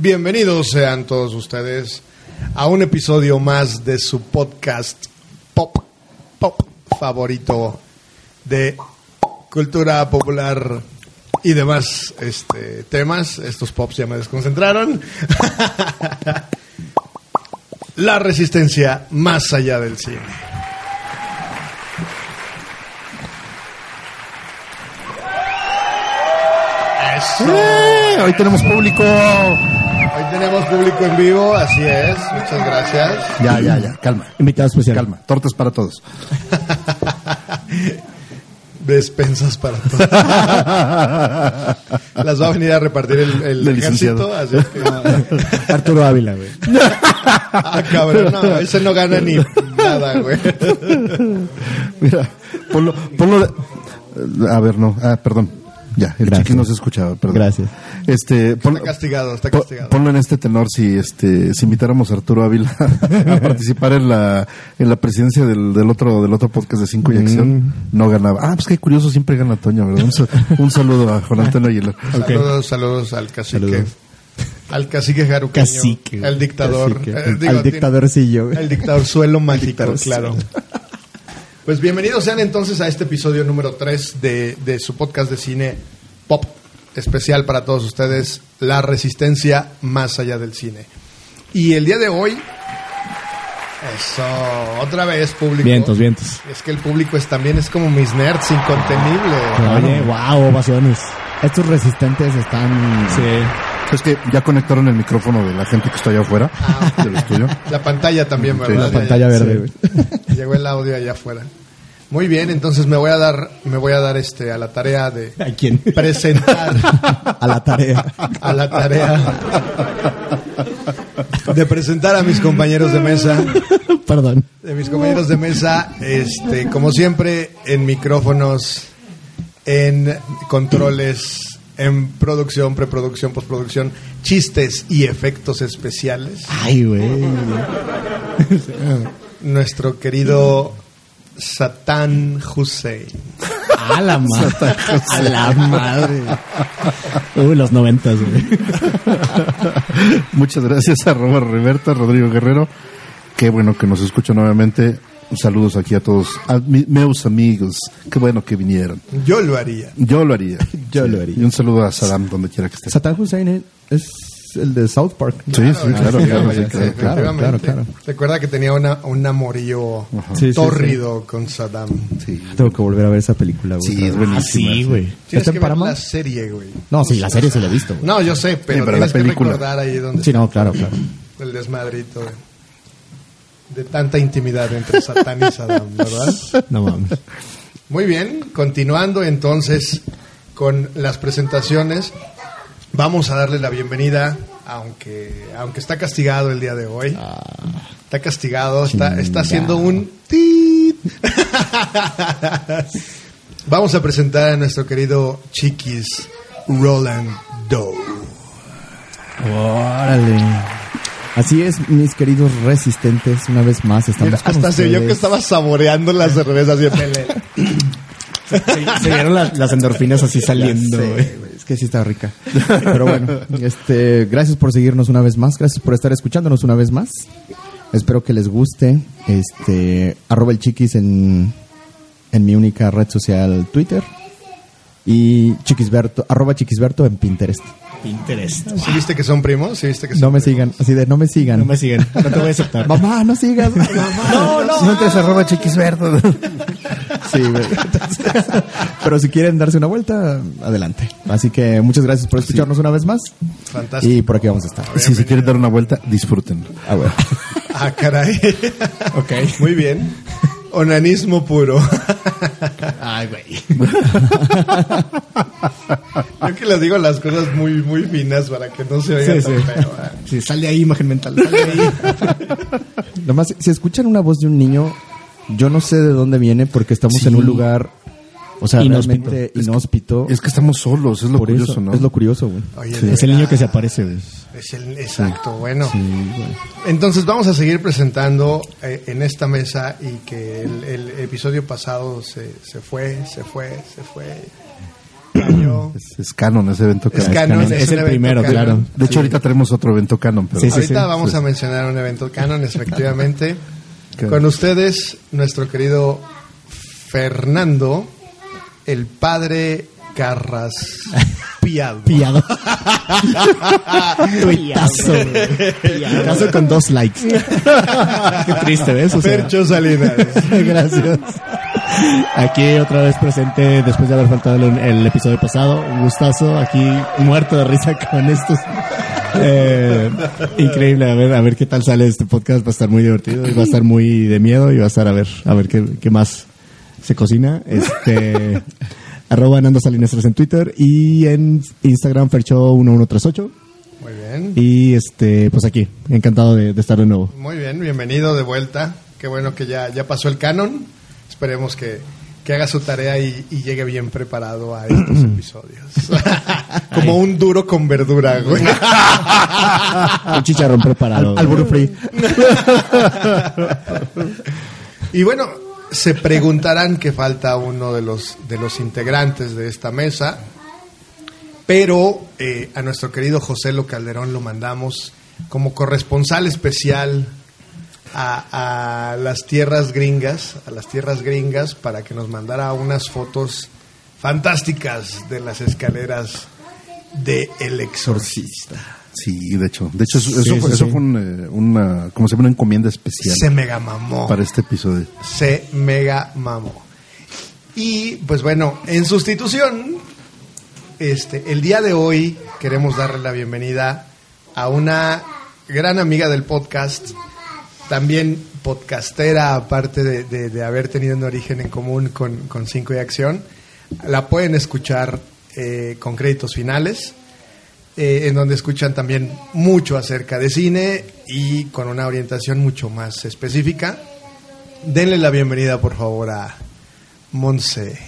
Bienvenidos sean todos ustedes a un episodio más de su podcast pop, pop favorito de cultura popular y demás este, temas. Estos pops ya me desconcentraron. La resistencia más allá del cine. ¡Eh! Hoy tenemos público. Tenemos público en vivo, así es. Muchas gracias. Ya, ya, ya. Calma. Invitado especial. Calma. Tortas para todos. Despensas para todos. Las va a venir a repartir el, el El ejército, así es que- Arturo Ávila, güey. Ah, cabrón, no, ese no gana ni nada, güey. Mira, ponlo, ponlo. de- A ver, no. Ah, perdón. Ya, el Gracias. chiqui no se escuchaba, perdón. Gracias. Este, ponlo, Está castigado, está castigado. ponlo en este tenor si este si invitáramos a Arturo Ávila a participar en la en la presidencia del, del otro del otro podcast de Cinco y Acción no ganaba. Ah, pues qué curioso, siempre gana Toño, ¿verdad? Un, sa- un saludo a Juan Antonio Aguilar. Saludos, saludos al cacique. Saludos. Al cacique jaruqueño. Cacique, güey. El dictador. Cacique. eh, Al digo, tiene- dictadorcillo, güey. El dictador suelo mágico, dictadorcillo. claro. Pues bienvenidos sean entonces a este episodio número 3 de, de su podcast de cine pop especial para todos ustedes, La Resistencia más allá del cine. Y el día de hoy, eso, otra vez público. Vientos, vientos. Es que el público es también es como mis nerds incontenible. Oye, wow, ovaciones. Estos resistentes están... Sí. Es que ya conectaron el micrófono de la gente que está allá afuera del estudio. La pantalla también, Sí, ¿verdad? La pantalla verde, güey. Llegó el audio allá afuera. Muy bien, entonces me voy a dar, me voy a dar este a la tarea de ¿A quién? presentar A la tarea. a la tarea de presentar a mis compañeros de mesa, Perdón. de mis compañeros de mesa, este, como siempre, en micrófonos, en controles, en producción, preproducción, postproducción, chistes y efectos especiales. Ay, güey. Nuestro querido Satán Hussein. A la madre. A la madre. Uy, los noventas, güey. Muchas gracias a Robert Roberta, Rodrigo Guerrero. Qué bueno que nos escucha nuevamente. Saludos aquí a todos, a mi- meus amigos. Qué bueno que vinieron. Yo lo haría. Yo lo haría. Yo lo haría. Y un saludo a Saddam donde quiera que esté. Saddam Hussein es el de South Park. Sí, sí, claro, Sí, claro, sí, sí, sí, claro. claro, claro, claro. Recuerda que tenía una, un amorío Sí, sí, tórrido con Saddam. Sí. Tengo que volver a ver esa película, güey. Sí, es buenísima. sí, güey. Tienes ¿Está que ver la serie, güey. No, sí, la serie se la he visto, güey. No, yo sé, pero, Sí, pero la tienes que película. recordar ahí donde Sí, está no, claro, claro. el desmadrito de, de tanta intimidad entre Satán y Saddam, ¿verdad? No mames. Muy bien, continuando entonces con las presentaciones, vamos a darle la bienvenida, aunque, aunque está castigado el día de hoy. Está castigado, está, está haciendo un... tit. vamos a presentar a nuestro querido Chiquis Roland Doe. Órale. Así es, mis queridos resistentes, una vez más estamos Mira, con hasta se vio que estaba saboreando la cerveza siempre. Se, se vieron las, las endorfinas así saliendo, sé. Es que sí está rica. Pero bueno, este, gracias por seguirnos una vez más, gracias por estar escuchándonos una vez más. Espero que les guste. Este, arroba el chiquis en, en mi única red social Twitter. Y chiquisberto, arroba chiquisberto en Pinterest. Pinterest. ¿Sí viste que son primos? ¿Sí viste que son No me primos? sigan, así de no me sigan. No me siguen. No te voy a aceptar. Mamá, no sigas. Mamá. No, no. No entres arroba chiquisverdo. Sí, güey. Pero si quieren darse una vuelta, adelante. Así que muchas gracias por escucharnos una vez más. Fantástico. Y por aquí vamos a estar. Si se quieren dar una vuelta, disfrútenlo. Ah, bueno. Ah, caray. Ok. Muy bien. Onanismo puro. Ay, güey. Yo que les digo las cosas muy, muy finas para que no se oiga Sí, tan sí. feo. ¿eh? Sí, sal de ahí, imagen mental. Sal de ahí. Nomás, si escuchan una voz de un niño, yo no sé de dónde viene porque estamos Sí. en un lugar, o sea, Inhóspito. realmente inhóspito. Es que estamos solos, es lo por curioso, eso, ¿no? Es lo curioso, güey. Sí. Es el niño que se aparece, güey. Es el, exacto, bueno. Sí, güey. Entonces vamos a seguir presentando eh, en esta mesa y que el, el episodio pasado se, se fue, se fue, se fue. Es, es canon ese evento Es canon. canon, Es, es el evento primero, canon. claro. De hecho, ahorita tenemos otro evento canon, pero Sí, sí, Ahorita sí. vamos a mencionar un evento canon, efectivamente. Claro. Con ustedes, nuestro querido Fernando, el padre Carraspiado. Pillado. Tuitazo. güey. Tuitazo con dos likes. Qué triste, ¿ves? O sea, Percho Salinas. Gracias. Aquí otra vez presente después de haber faltado el, el episodio pasado. Un gustazo. Aquí muerto de risa con estos. Eh, increíble. A ver, a ver qué tal sale este podcast. Va a estar muy divertido. y Va a estar muy de miedo y va a estar a ver, a ver qué, qué más se cocina. Este. Arroba Nando Salinas 3 en Twitter y en Instagram Fercho1138. Muy bien. Y este, pues aquí, encantado de, de estar de nuevo. Muy bien, bienvenido de vuelta. Qué bueno que ya, ya pasó el canon. Esperemos que, que haga su tarea y, y llegue bien preparado a estos episodios. Como un duro con verdura, güey. Un chicharrón preparado. Al burro free. Y bueno, se preguntarán que falta uno de los, de los integrantes de esta mesa, pero eh, a nuestro querido José Lo Calderón lo mandamos como corresponsal especial a, a las tierras gringas, a las tierras gringas, para que nos mandara unas fotos fantásticas de las escaleras de El Exorcista. Sí, de hecho. De hecho, eso, Sí, eso sí. fue un, eh, una, como se llama, una encomienda especial Se mega mamó. para este episodio. se mega mamó. Y pues bueno, en sustitución, este, el día de hoy queremos darle la bienvenida a una gran amiga del podcast, también podcastera, aparte de, de- de haber tenido un origen en común con, con Cinco y Acción. La pueden escuchar eh, con créditos finales, eh, en donde escuchan también mucho acerca de cine y con una orientación mucho más específica. Denle la bienvenida, por favor, a Monse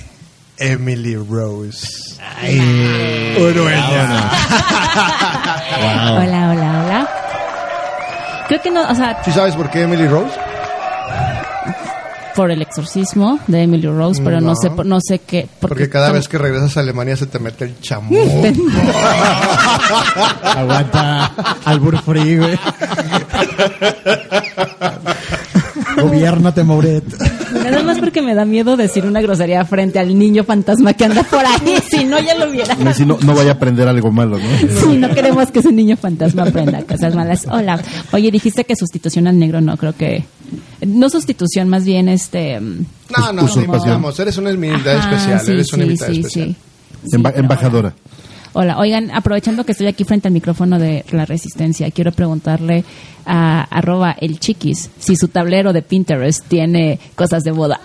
Emily Rose. Urueña. Hola, hola, hola. Creo que no, o sea, ¿Sí sabes por qué Emily Rose? Por el exorcismo de Emily Rose, pero no, No. sé, por- no sé qué. Porque cada vez que regresas a Alemania se te mete el chamuco. Aguanta. Al burro free, güey. Gobiernate, Mauret. Nada más porque me da miedo decir una grosería frente al niño fantasma que anda por ahí. Si no, ya lo hubiera. No, si no, no vaya a aprender algo malo, ¿no? Sí, no queremos que ese niño fantasma aprenda cosas malas. Hola. Oye, dijiste que sustitución al negro, no, creo que. No sustitución, más bien este. mm, No, no, Usurpación. vamos, eres una invitada ajá, especial. sí, eres una sí, invitada sí, especial. sí. Sí, Emba- pero embajadora. Hola, oigan, aprovechando que estoy aquí frente al micrófono de La Resistencia, quiero preguntarle a arroba el chiquis si su tablero de Pinterest tiene cosas de boda.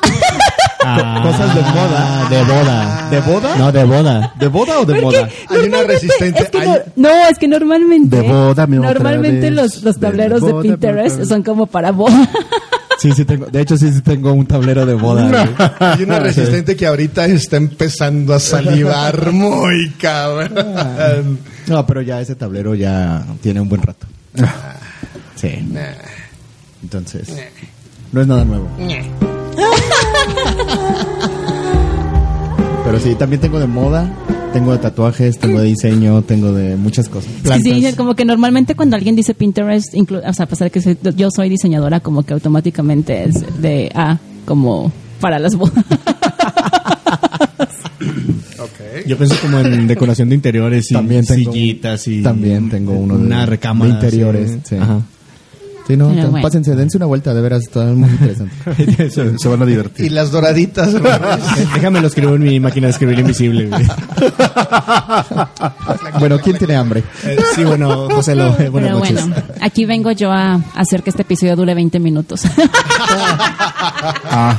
Cosas de moda. De boda. ¿De boda? No, de boda. ¿De boda o de moda? Hay una resistente. Es que hay- no, no, es que normalmente, De boda, mi normalmente los, los tableros de, boda, Pinterest son como para boda. Sí, sí tengo. De hecho, sí, sí tengo un tablero de boda. Hay una resistente que ahorita está empezando a salivar muy cabrón. No, pero ya ese tablero ya tiene un buen rato. Sí. Nah, Entonces, no es nada nuevo. Pero sí, también tengo de moda, tengo de tatuajes, tengo de diseño, tengo de muchas cosas. Sí, sí, como que normalmente cuando alguien dice Pinterest, inclu- o sea, a pesar de que se- yo soy diseñadora, como que automáticamente es de, ah, como para las bodas. ok. Yo pienso como en decoración de interiores y También tengo- sillitas y También tengo uno de, una recámara de interiores. sí. Sí. Ajá. Sí, no, Pero bueno. pásense, dense una vuelta, de veras, está muy interesante. Se, se van a Y divertir. las doraditas. Déjame lo escribo en mi máquina de escribir invisible. bueno, ¿quién tiene hambre? Eh, sí, bueno, José lo, eh, buenas Pero noches. bueno, aquí vengo yo a hacer que este episodio dure 20 minutos. Ajá.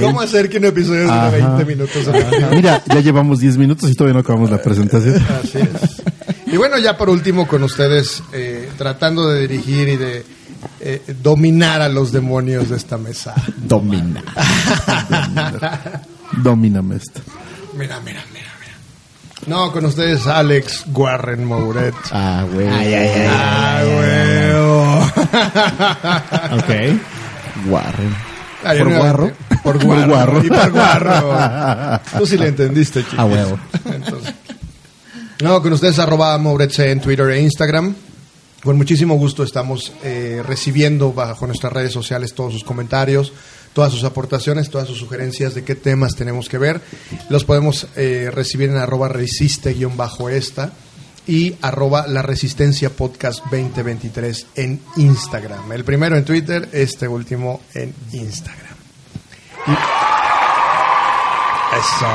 ¿Cómo hacer que un episodio dure Ajá. 20 minutos? Mira, ya llevamos 10 minutos y todavía no acabamos la presentación. Así es. Y bueno, ya por último con ustedes, eh, tratando de dirigir y de eh, dominar a los demonios de esta mesa. Domina. Domíname esto. Mira, mira, mira, mira. No, con ustedes Alex Warren Mouret. Ah, güey. Ah, huevo. Ok. Warren. Ay, ¿Por nuevamente. guarro? Por guarro. Y por guarro. Tú sí le entendiste, chicos. A huevo. Entonces, no, con ustedes arroba Mouretze en Twitter e Instagram. Con muchísimo gusto estamos eh, recibiendo bajo nuestras redes sociales todos sus comentarios, todas sus aportaciones, todas sus sugerencias de qué temas tenemos que ver. Los podemos eh, recibir en arroba resiste-esta y arroba la resistencia podcast 2023 en Instagram. El primero en Twitter, este último en Instagram. Y- Eso.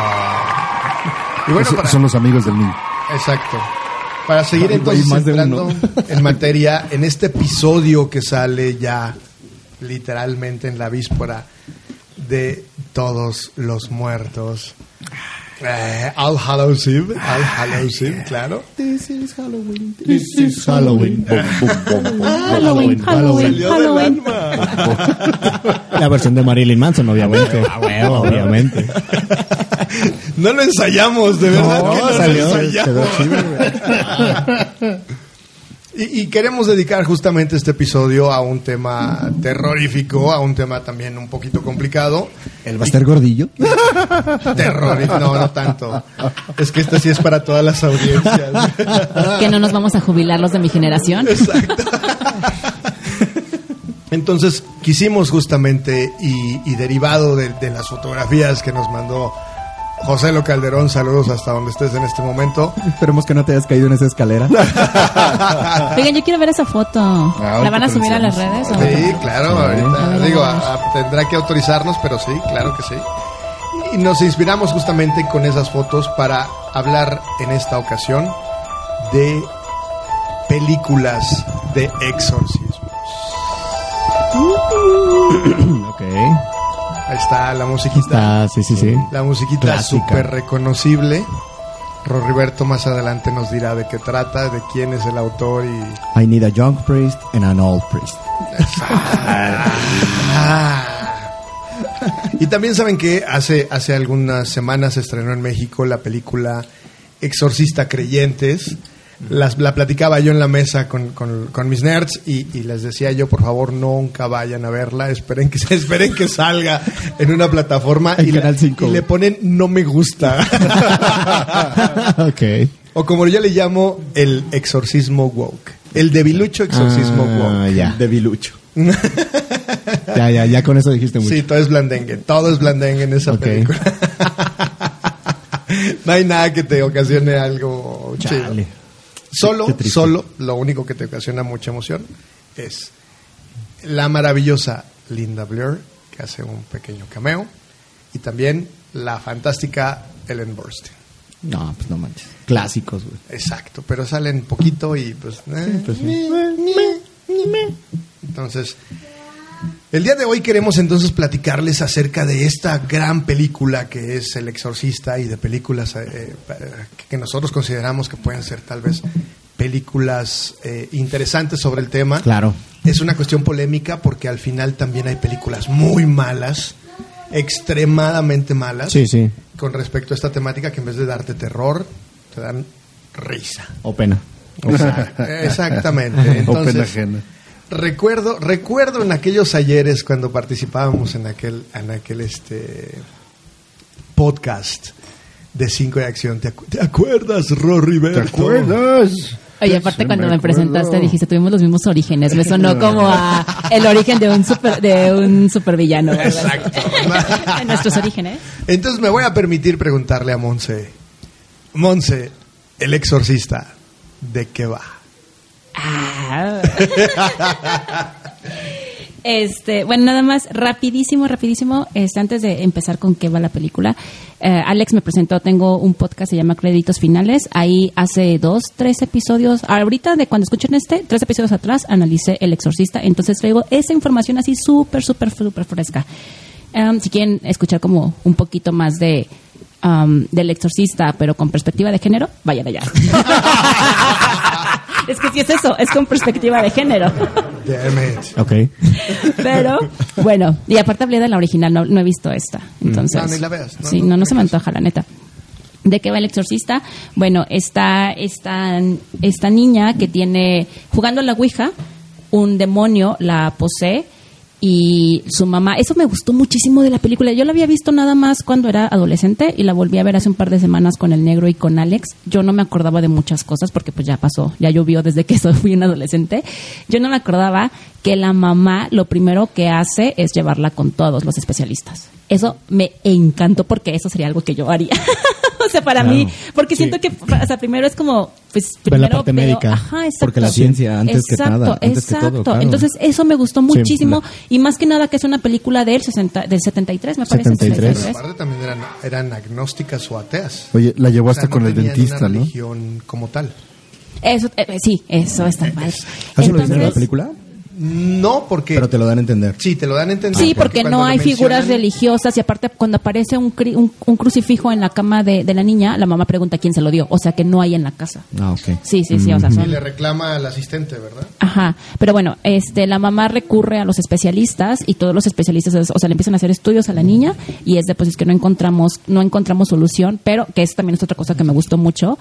Y bueno, para- Son los amigos del niño. Exacto. Para seguir entonces más entrando en materia, en este episodio que sale ya literalmente en la víspera de todos los muertos. Eh, All Hallows Eve, All Hallows Eve, claro. This is Halloween. This is Halloween. Halloween, Halloween, Halloween. La versión de Marilyn Manson, obviamente. A huevo, obviamente. No lo ensayamos, de verdad que no lo salió, ensayamos. quedó chido, güey. Y, y queremos dedicar justamente este episodio a un tema terrorífico, a un tema también un poquito complicado. ¿El va a estar gordillo? Terrorífico, no, no tanto. Es que este sí es para todas las audiencias. Que no nos vamos a jubilar los de mi generación. Exacto. Entonces quisimos justamente, y, y derivado de, de las fotografías que nos mandó José Lo Calderón, saludos hasta donde estés en este momento. Esperemos que no te hayas caído en esa escalera. Oigan, yo quiero ver esa foto. ¿La van a subir a las redes? o? Sí, claro, ahorita ver, digo, a- a- tendrá que autorizarnos, pero sí, claro que sí. Y nos inspiramos justamente con esas fotos para hablar en esta ocasión de películas de exorcismos. ok. Ahí está la musiquita. Está, sí, sí, sí. La musiquita súper reconocible. Roriberto más adelante nos dirá de qué trata, de quién es el autor y... I need a young priest and an old priest. Y también saben que hace, hace algunas semanas se estrenó en México la película Exorcista Creyentes. Las, la platicaba yo en la mesa con, con- con mis nerds y, y les decía yo, por favor, nunca vayan a verla, esperen que, esperen que salga en una plataforma En y, la- Canal 5. y le ponen no me gusta. ok. o como yo le llamo, el exorcismo woke. El debilucho exorcismo Ah, woke. ya. De bilucho. ya, ya, ya con eso dijiste mucho. Sí, todo es blandengue. Todo es blandengue en esa película. no hay nada que te ocasione algo chido. Solo, solo, lo único que te ocasiona mucha emoción es la maravillosa Linda Blair, que hace un pequeño cameo, y también la fantástica Ellen Burstyn. No, pues no manches. Clásicos, güey. Exacto, pero salen poquito y pues... eh, pues sí. Entonces, el día de hoy queremos entonces platicarles acerca de esta gran película que es El Exorcista y de películas eh, eh, que nosotros consideramos que pueden ser tal vez películas eh, interesantes sobre el tema. Claro. Es una cuestión polémica porque al final también hay películas muy malas, extremadamente malas, Sí, sí. con respecto a esta temática que en vez de darte terror, te dan risa. O pena. Exactamente. O pena Entonces, ajena. Recuerdo, recuerdo en aquellos ayeres cuando participábamos en aquel, en aquel este podcast de Cinco de Acción. ¿Te, acu- te acuerdas, Rory ¿Te acuerdas? Oye, aparte Sí, cuando me presentaste dijiste, tuvimos los mismos orígenes. Me sonó como a el origen de un super, de un supervillano. ¿verdad? Exacto. En nuestros orígenes. Entonces me voy a permitir preguntarle a Monse. Monse, el exorcista, ¿de qué va? Ah. Este, bueno, nada más, rapidísimo, rapidísimo, este, antes de empezar con qué va la película, eh, Alex me presentó, tengo un podcast, se llama Créditos Finales, ahí hace dos, tres episodios, ahorita de cuando escuchen este, tres episodios atrás, analicé El Exorcista, entonces traigo esa información así súper, súper, súper fresca. Em, si quieren escuchar como un poquito más de del exorcista, pero con perspectiva de género, vayan allá. es que sí es eso, es con perspectiva de género. Damn it. Ok. Pero, bueno, y aparte hablé de la original, no, no he visto esta. Entonces, No, ni la veas, no, sí, no no, se me antoja, la neta. ¿De qué va el exorcista? Bueno, está esta, esta niña que tiene, jugando a la Ouija, un demonio la posee y su mamá. Eso me gustó muchísimo de la película. Yo la había visto nada más cuando era adolescente y la volví a ver hace un par de semanas con el negro y con Alex. Yo no me acordaba de muchas cosas porque pues ya pasó, ya llovió desde que soy, fui un adolescente. Yo no me acordaba que la mamá lo primero que hace es llevarla con todos los especialistas. Eso me encantó porque eso sería algo que yo haría. sea, para mí, porque siento que, o sea, primero es como, pues Ver la primero parte veo- médica, Ajá, exacto. porque la ciencia antes que Exacto, nada, antes que todo, exacto. claro. Entonces, eso me gustó muchísimo la- y más que nada que es una película del 60, del 73, me parece. 73. Pero aparte también eran, eran agnósticas o ateas. Oye, la llevó O sea, hasta con no el dentista, una ¿no? religión como tal. Eso, eh, sí, eso está. ¿Eso lo dicen en la Entonces, película? No, porque... Pero te lo dan a entender. Sí, te lo dan a entender. Sí, porque no hay figuras religiosas y aparte cuando aparece un, cri- un, un crucifijo en la cama de, de la niña, la mamá pregunta quién se lo dio, o sea que no hay en la casa. Ah, ok. Sí, sí, sí, o sea, Y son... le reclama al asistente, ¿verdad? Ajá, pero bueno, este, la mamá recurre a los especialistas y todos los especialistas, o sea, le empiezan a hacer estudios a la niña y es de pues es que no encontramos, no encontramos solución, pero que eso también es otra cosa que me gustó mucho.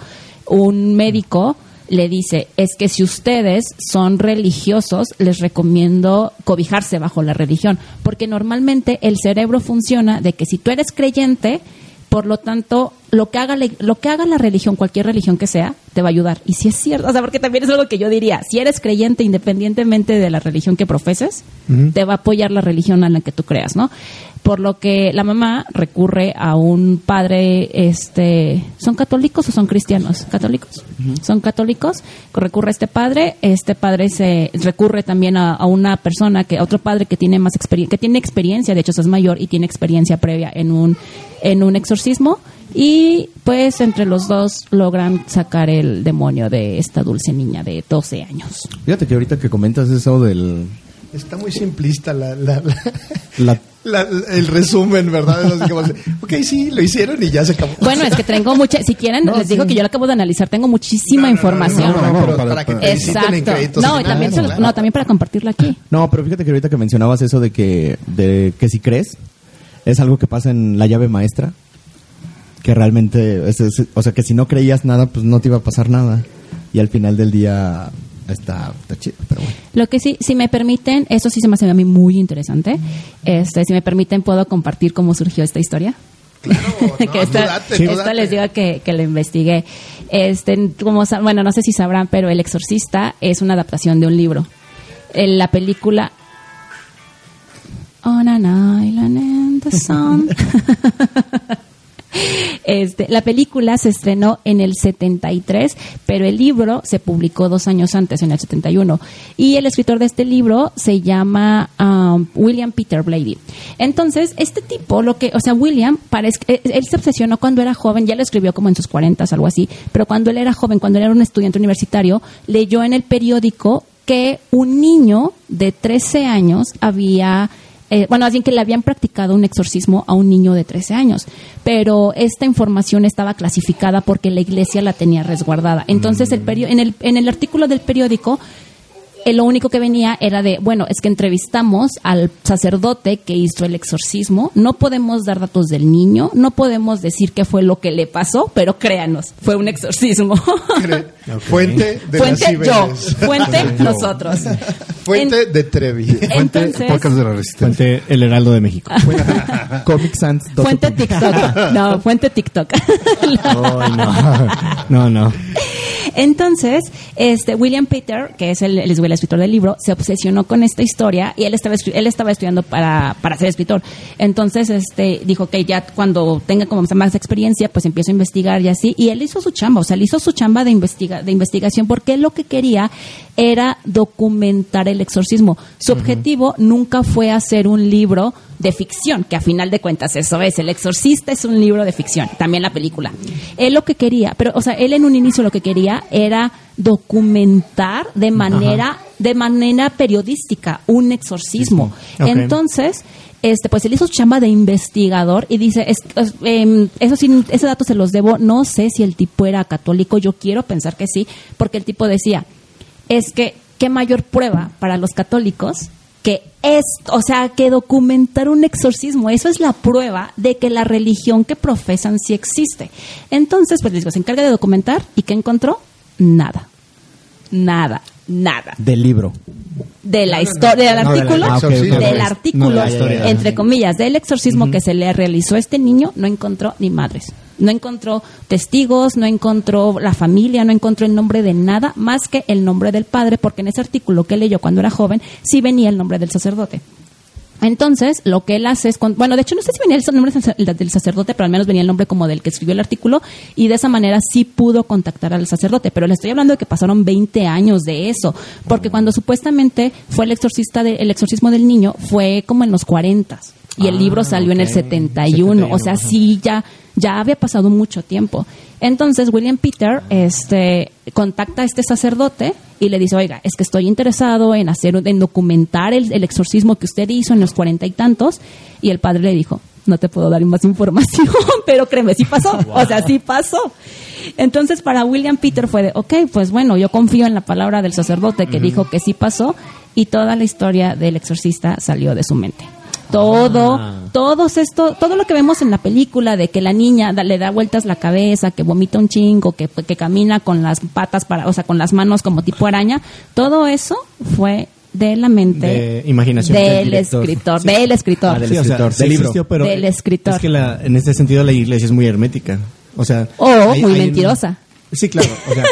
Un médico le dice, es que si ustedes son religiosos, les recomiendo cobijarse bajo la religión, porque normalmente el cerebro funciona de que si tú eres creyente, por lo tanto, lo que haga la, lo que haga la religión, cualquier religión que sea, te va a ayudar. Y si es cierto, o sea, porque también es algo que yo diría, si eres creyente independientemente de la religión que profeses, te va a apoyar la religión en la que tú creas, ¿no? Por lo que la mamá recurre a un padre, este, ¿son católicos o son cristianos? ¿Católicos? Son católicos, recurre a este padre, este padre se recurre también a, a una persona que, a otro padre que tiene más experiencia, que tiene experiencia, de hecho es mayor y tiene experiencia previa en un, en un exorcismo y pues entre los dos logran sacar el demonio de esta dulce niña de 12 años. Fíjate que ahorita que comentas eso del... Está muy simplista la, la- la- La, la- el resumen, ¿verdad? Es así como, ok, sí, lo hicieron y ya se acabó. Bueno, es que tengo mucha, si quieren, les digo que yo lo acabo de analizar, tengo muchísima información. No, no, no, pero para- para que para- te visiten en Exacto. créditos No, y también, se los- claro. no, también para compartirla aquí. no, pero fíjate que ahorita que mencionabas eso de que, de que si crees, es algo que pasa en la llave maestra. Que realmente, es- es- o sea, que si no creías nada, pues no te iba a pasar nada. Y al final del día está, está chido, pero bueno. Lo que sí, si me permiten, eso sí se me hace a mí muy interesante. Este, si me permiten, puedo compartir cómo surgió esta historia. Claro, no, que esta, date, esta les digo que, que lo investigué. Este, como, bueno, no sé si sabrán, pero El Exorcista es una adaptación de un libro. En la película On an Island in the Sun. Este, la película se estrenó en el 73, pero el libro se publicó dos años antes, en el 71. Y el escritor de este libro se llama um, William Peter Blady. Entonces, este tipo, lo que, o sea, William, parece, él, él se obsesionó cuando era joven, ya lo escribió como en sus 40, algo así, pero cuando él era joven, cuando él era un estudiante universitario, leyó en el periódico que un niño de 13 años había eh, bueno, bien que le habían practicado un exorcismo a un niño de 13 años, pero esta información estaba clasificada porque la iglesia la tenía resguardada. Entonces, el perio- en, el, en el artículo del periódico, eh, lo único que venía era de, bueno, es que entrevistamos al sacerdote que hizo el exorcismo, no podemos dar datos del niño, no podemos decir qué fue lo que le pasó, pero créanos, fue un exorcismo. Fuente de Fuente las yo, fuente nosotros. Fuente En- de Trevi. Fuente, Entonces- podcast de la resistencia. Fuente El Heraldo de México. Comic Sans. Fuente. TikTok. No, fuente TikTok. Ay, no. No, no. Entonces, este William Peter, que es el, el, el escritor del libro, se obsesionó con esta historia y él estaba él estaba estudiando para, para ser escritor. Entonces, este dijo que ya cuando tenga como más experiencia, pues empiezo a investigar y así. Y él hizo su chamba, o sea, él hizo su chamba de investiga de investigación porque él lo que quería era documentar el exorcismo. Su objetivo nunca fue hacer un libro de ficción, que a final de cuentas eso es. El exorcista es un libro de ficción, también la película. Él lo que quería, pero, o sea, él en un inicio lo que quería era documentar de manera, de manera periodística un exorcismo. Entonces, este, pues él hizo su chamba de investigador y dice, es- es- em, eso sí, ese dato se los debo, no sé si el tipo era católico, yo quiero pensar que sí, porque el tipo decía, es que qué mayor prueba para los católicos que es, o sea, que documentar un exorcismo, eso es la prueba de que la religión que profesan sí existe. Entonces, pues les digo, se encarga de documentar y ¿qué encontró? Nada. Nada. nada Del libro. de la historia del artículo, del artículo, entre comillas, del exorcismo que se le realizó a este niño, no encontró ni madres. No encontró testigos, no encontró la familia, no encontró el nombre de nada más que el nombre del padre, porque en ese artículo que leyó cuando era joven sí venía el nombre del sacerdote. Entonces, lo que él hace es, con- bueno, de hecho no sé si venía el nombre del sacer- del sacerdote, pero al menos venía el nombre como del que escribió el artículo y de esa manera sí pudo contactar al sacerdote, pero le estoy hablando de que pasaron 20 años de eso, porque cuando supuestamente fue el exorcista de- el exorcismo del niño fue como en los 40 y el Ah, libro salió en el ok. 71, o sea, 71, sí ya ya había pasado mucho tiempo. Entonces William Peter este contacta a este sacerdote y le dice, oiga, es que estoy interesado en hacer, en documentar el, el exorcismo que usted hizo en los cuarenta y tantos. Y el padre le dijo, no te puedo dar más información, pero créeme, sí pasó. O sea, sí pasó. Entonces para William Peter fue de, ok, pues bueno, yo confío en la palabra del sacerdote que dijo que sí pasó y toda la historia del exorcista salió de su mente. Todo, Ah. todos esto, todo lo que vemos en la película de que la niña da- le da vueltas la cabeza, que vomita un chingo, que, que camina con las patas para, o sea, con las manos como tipo araña, todo eso fue de la mente De imaginación del, escritor, Sí. del escritor. Ah, del Sí, o sea, escritor, del libro. existió, pero Del escritor. Es que la- en este sentido la iglesia es muy hermética. O sea, O hay- muy hay mentirosa. Sí, claro. O sea,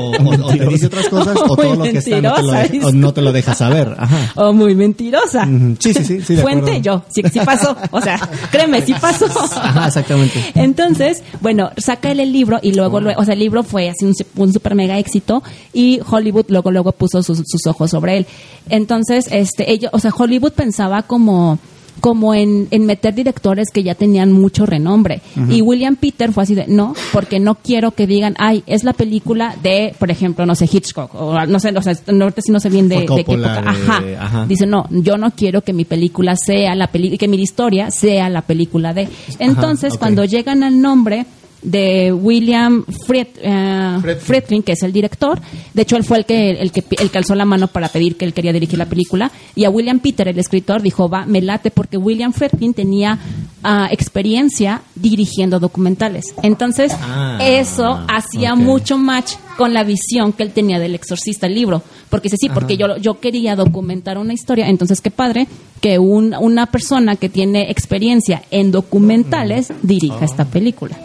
o, o- te dice otras cosas o todo lo que está no te lo, deja, o no te lo deja saber. Ajá. O muy mentirosa. Sí, sí, sí, sí, de Fuente, acuerdo. yo. Sí, sí pasó. O sea, créeme, sí pasó. Ajá, exactamente. Entonces, bueno, saca él el libro y luego, luego- o sea, el libro fue así un, un super mega éxito y Hollywood luego, luego puso sus, sus ojos sobre él. Entonces, este, ellos, o sea, Hollywood pensaba como como en, en meter directores que ya tenían mucho renombre. Y William Peter fue así de, no, porque no quiero que digan, ay, es la película de, por ejemplo, no sé, Hitchcock, o no sé, no, ahorita sí no sé bien de, qué época. de- Ajá. ajá. Dice, no, yo no quiero que mi película sea la película, que mi historia sea la película de. Entonces, cuando llegan al nombre de William Fried, eh, Friedkin. Friedkin, que es el director, de hecho él fue el que, el que el que alzó la mano para pedir que él quería dirigir la película, y a William Peter, el escritor, dijo, va, me late, porque William Friedkin tenía ah, experiencia dirigiendo documentales. Entonces, Ah, eso hacía mucho match con la visión que él tenía del exorcista, el libro. Porque dice, sí, porque yo, yo quería documentar una historia. Entonces, qué padre que un- una persona que tiene experiencia en documentales dirija esta película.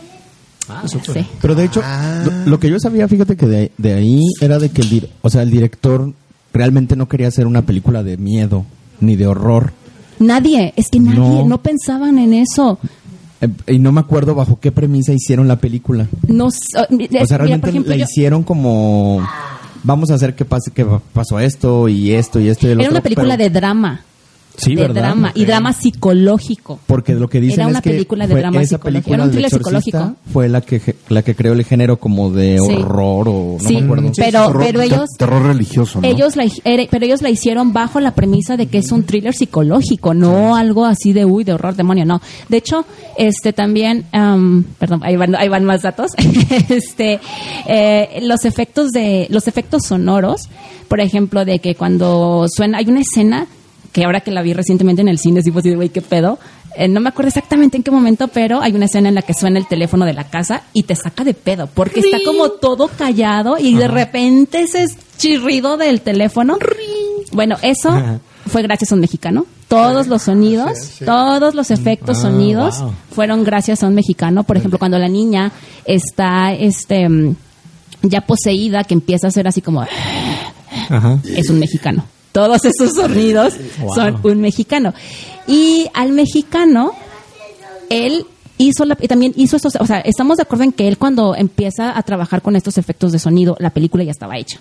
Ah, Sí. Pero de hecho, lo, lo que yo sabía, fíjate que de, de ahí era de que el, dir- o sea, el director realmente no quería hacer una película de miedo ni de horror. Nadie, es que nadie, No. no, pensaban en eso. Eh, y no me acuerdo bajo qué premisa hicieron la película. No, O mira, sea, por realmente ejemplo, la yo- hicieron como vamos a hacer que pase que pasó esto y esto y esto y el era otro, una película pero- de drama. Sí, de ¿verdad? drama y drama psicológico. Porque lo que dicen Era una es que película de fue drama esa psicológico. película Era un thriller psicológico. fue la que la que creó el género como de Sí. horror o no Sí, me acuerdo. pero, Terror- pero ellos terror religioso, ¿no? Ellos la, era- pero ellos la hicieron bajo la premisa de que es un thriller psicológico, no algo así de uy, de horror, demonio, no. De hecho, este también, am, perdón, ahí van, ahí van más datos. este, eh, los efectos de, los efectos sonoros, por ejemplo, de que cuando suena, hay una escena que ahora que la vi recientemente en el cine, sí fue así de güey, qué pedo. Eh, no me acuerdo exactamente en qué momento, pero hay una escena en la que suena el teléfono de la casa y te saca de pedo, porque está como todo callado y de repente ese chirrido del teléfono. Bueno, eso Ajá. fue gracias a un mexicano. Todos los sonidos, Sí, sí. todos los efectos Ah, sonidos wow. fueron gracias a un mexicano. Por ejemplo, cuando la niña está este ya poseída, que empieza a hacer así como Ajá. es un mexicano. Todos esos sonidos Wow. son un mexicano. Y al mexicano, él hizo la, y también hizo estos, o sea, estamos de acuerdo en que él cuando empieza a trabajar con estos efectos de sonido, la película ya estaba hecha.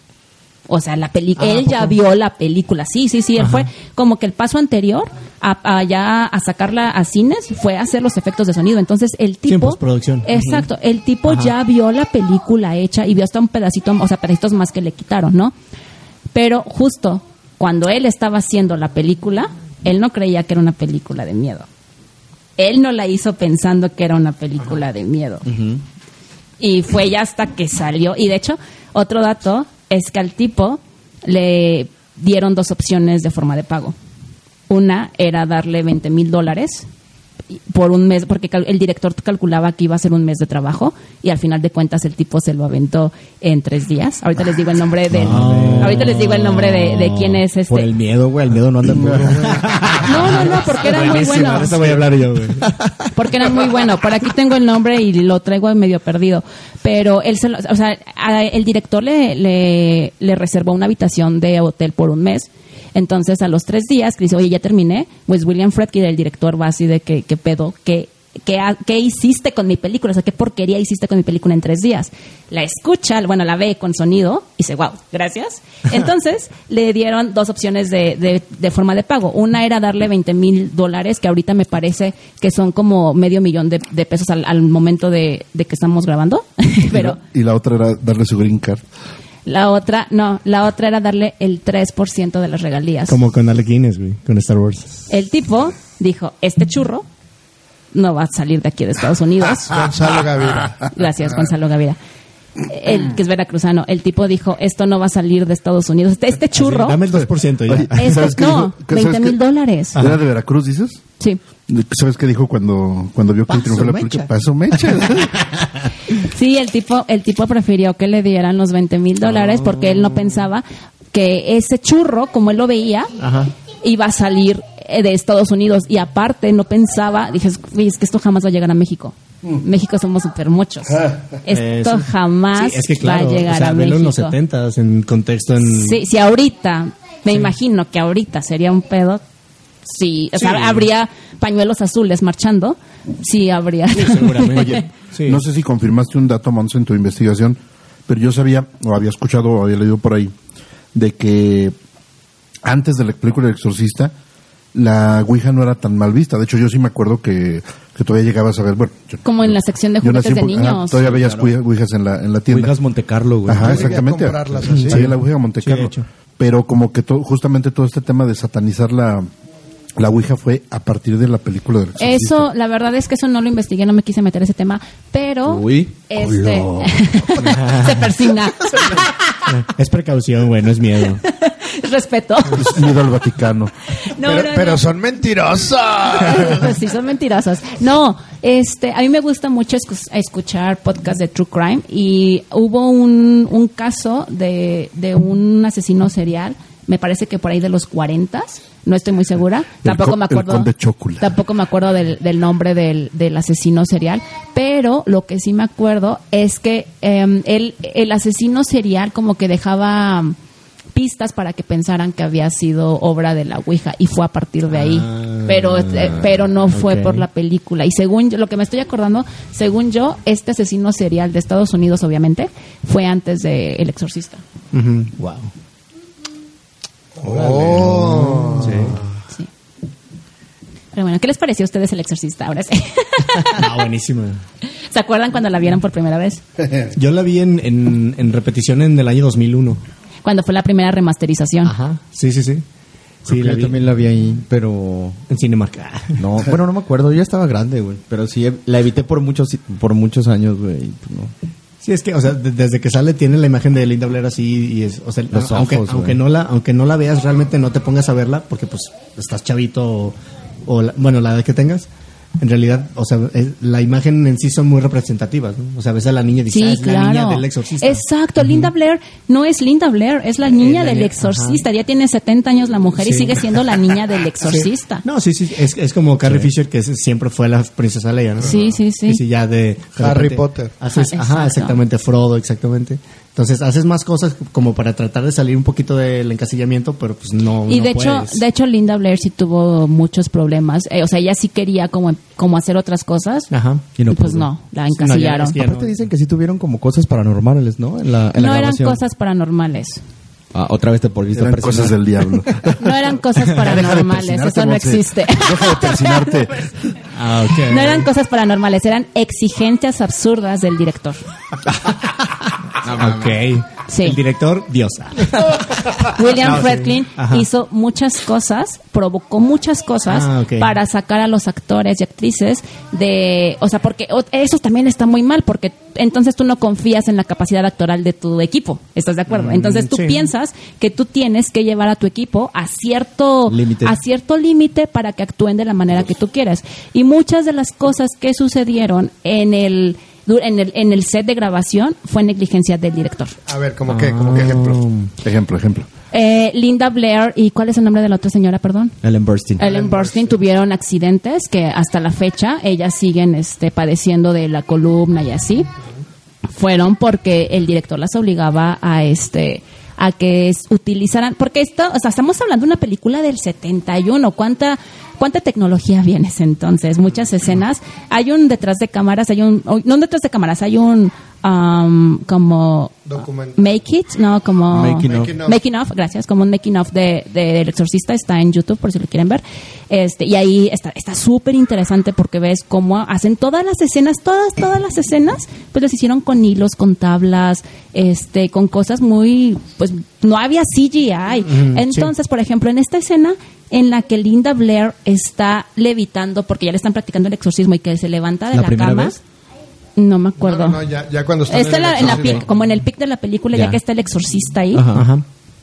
O sea, la peli Ah, él ya vio la película. Sí, sí, sí. Él fue como que el paso anterior a, a ya a sacarla a cines fue hacer los efectos de sonido. Entonces el tipo, postproducción. exacto, el tipo Ajá. ya vio la película hecha y vio hasta un pedacito, o sea, pedacitos más que le quitaron, ¿no? Pero justo cuando él estaba haciendo la película, él no creía que era una película de miedo. Él no la hizo pensando que era una película de miedo. Y fue ya hasta que salió. Y de hecho, otro dato es que al tipo le dieron dos opciones de forma de pago. Una era darle 20 mil dólares por un mes, porque el director calculaba que iba a ser un mes de trabajo y al final de cuentas el tipo se lo aventó en tres días. Ahorita les digo el nombre de, ahorita les digo el nombre de, de quién es este. Por el miedo, güey. El miedo no anda. No, no, no, porque era muy bueno. eso voy a hablar yo, güey. porque era muy bueno. Por aquí tengo el nombre y lo traigo medio perdido. Pero él se lo- o sea, a- el director le, le, le reservó una habitación de hotel por un mes. Entonces, a los tres días, que dice, oye, ya terminé, pues William Fredkin, el director, va así de que, ¿qué pedo? ¿Qué, qué, qué hiciste con mi película? O sea, ¿qué porquería hiciste con mi película en tres días? La escucha, bueno, la ve con sonido y dice, wow, gracias. Entonces, le dieron dos opciones de, de, de forma de pago. Una era darle 20 mil dólares, que ahorita me parece que son como medio millón de, de pesos al, al momento de, de que estamos grabando. Pero Y la otra era darle su green card. La otra, no, la otra era darle el 3% de las regalías. Como con Alec Guinness, güey. Con Star Wars. El tipo dijo, este churro no va a salir de aquí de Estados Unidos. Gonzalo Gavira. Gracias, Gonzalo Gavira. El que es veracruzano. El tipo dijo, esto no va a salir de Estados Unidos. Este, este churro, Dame el 2% ya. Oye, este- ¿sabes qué no, dijo? ¿Qué- sabes 20 mil dólares. ¿Era de Veracruz, dices? Sí. ¿Sabes qué dijo cuando, cuando vio que Paso triunfó la mecha. película? Paso mecha. Sí, el tipo, el tipo prefirió que le dieran los 20 mil dólares porque él no pensaba que ese churro, como él lo veía, Ajá. iba a salir eh, de Estados Unidos. Y aparte, no pensaba, dije, "Uy, es que esto jamás va a llegar a México. México somos súper muchos. Esto Eso. jamás Sí, es que claro, va a llegar o sea, a México. en los 70 en contexto en... Sí, si ahorita, me imagino que ahorita sería un pedo, sí, o sea, Sí. habría pañuelos azules marchando, sí habría. Seguramente. Oye, Sí. no sé si confirmaste un dato, Monse, en tu investigación, pero yo sabía, o había escuchado, o había leído por ahí, de que antes de la película El Exorcista, la Ouija no era tan mal vista. De hecho, yo sí me acuerdo que, que todavía llegabas a ver, bueno, yo- Como en la sección de nací juguetes de ajá, niños. todavía veías Ouijas en la, en la tienda. Ouijas Monte Carlo, güey. Ajá, exactamente. comprarlas así. Sí, la Ouija Monte Carlo. hecho. Pero como que to- justamente todo este tema de satanizar la, la Ouija fue a partir de la película del Exorcista. Eso, la verdad es que eso no lo investigué, no me quise meter ese tema, pero Uy. este se persigna. Es precaución, güey, no es miedo. Respeto. Es miedo al Vaticano. No, pero, no, pero no. son mentirosos. Pues sí, son mentirosos. No, este, a mí me gusta mucho escu- escuchar podcasts de True Crime y hubo un, un caso de, de un asesino serial, me parece que por ahí de los 40, no estoy muy segura, tampoco co- me acuerdo. Tampoco me acuerdo del, del nombre del, del asesino serial, pero lo que sí me acuerdo es que eh, el, el asesino serial como que dejaba mm, pistas para que pensaran que había sido obra de la Ouija y fue a partir de ahí. Ah, pero, eh, pero no fue por la película. Y según yo, lo que me estoy acordando, según yo, este asesino serial de Estados Unidos, obviamente, fue antes de El Exorcista. Wow. Oh. Sí. Pero bueno, ¿qué les pareció a ustedes El Exorcista? Ahora sí. Ah, buenísima. ¿Se acuerdan cuando la vieron por primera vez? Yo la vi en, en, en repetición en el año 2001. Cuando fue la primera remasterización. Ajá. Sí, sí, sí. Sí, yo vi también la vi ahí, pero en Cinemark. No, bueno, no me acuerdo, yo ya estaba grande, güey, pero sí la evité por muchos por muchos años, güey, pues, no. Sí, es que, o sea, de- desde que sale tiene la imagen de Linda Blair así y es, o sea, Los aunque, ojos, aunque no la, aunque no la veas realmente no te pongas a verla porque pues estás chavito o, o la- bueno, la edad que tengas. En realidad, o sea, es- la imagen en sí son muy representativas, ¿no? O sea, ves a la niña y dices, Sí, "Ah, es claro. la niña del exorcista. Exacto, Linda Blair no es Linda Blair, es la niña la del niña, exorcista. Ya tiene 70 años la mujer y sigue siendo la niña del Sí. exorcista. No, sí, sí, es, es como Carrie Fisher que es- siempre fue la princesa Leia, ¿no? Sí, sí, sí. Y si ya de, Harry repente Potter. haces- Ajá, exactamente, Frodo, exactamente. Entonces haces más cosas como para tratar de salir un poquito del encasillamiento, pero pues no. Y no de hecho, puedes. de hecho Linda Blair sí tuvo muchos problemas. Eh, o sea, ella sí quería como, como hacer otras cosas. Ajá. Y, Y no pues no, la No, ya- encasillaron. es que ya Aparte no. dicen que sí tuvieron como cosas paranormales, ¿no? En la, en la no eran grabación. cosas paranormales. Ah, otra vez te volviste Eran a presionar. cosas del diablo. No eran cosas de paranormales, eso no existe. Deja de persinarte. Ah, ok. No eran cosas paranormales, eran exigencias absurdas del director. Ok. Sí. El director, diosa. William No, sí. Ajá. hizo muchas cosas, provocó muchas cosas Ah, para sacar a los actores y actrices de, o sea, porque eso también está muy mal porque entonces tú no confías en la capacidad actoral de tu equipo, ¿estás de acuerdo? Mm, Entonces tú sí. piensas que tú tienes que llevar a tu equipo a cierto Límite. a cierto límite para que actúen de la manera que tú quieras. Y muchas de las cosas que sucedieron en el en el, en el set de grabación fue negligencia del director. A ver, ¿cómo qué? ¿Cómo qué ejemplo? Ejemplo, ejemplo. Eh, Linda Blair y ¿cuál es el nombre de la otra señora, perdón? Ellen Burstyn. Ellen Burstyn tuvieron accidentes que hasta la fecha ellas siguen este, padeciendo de la columna y así. Fueron porque el director las obligaba a este a que utilizaran porque esto, o sea, estamos hablando de una película del 71, ¿cuánta cuánta tecnología viene ese entonces? Muchas escenas, hay un detrás de cámaras, hay un oh, no un detrás de cámaras, hay un um, como Documental. Make It, no, como Making of. Making of. Making of, gracias, como un making of de, de El Exorcista está en YouTube por si lo quieren ver. Este, y ahí está está súper interesante porque ves cómo hacen todas las escenas, todas todas las escenas, pues las hicieron con hilos, con tablas, este, con cosas muy pues no había CGI. Entonces, por ejemplo, en esta escena en la que Linda Blair está levitando porque ya le están practicando el exorcismo y que se levanta de ¿La la, primera cama. vez? No me acuerdo. No, no, no, ya, ya cuando está en la, en la exorcismo. pic, como en el pic de la película, ya, Ya. que está el exorcista ahí, Ajá. Ajá.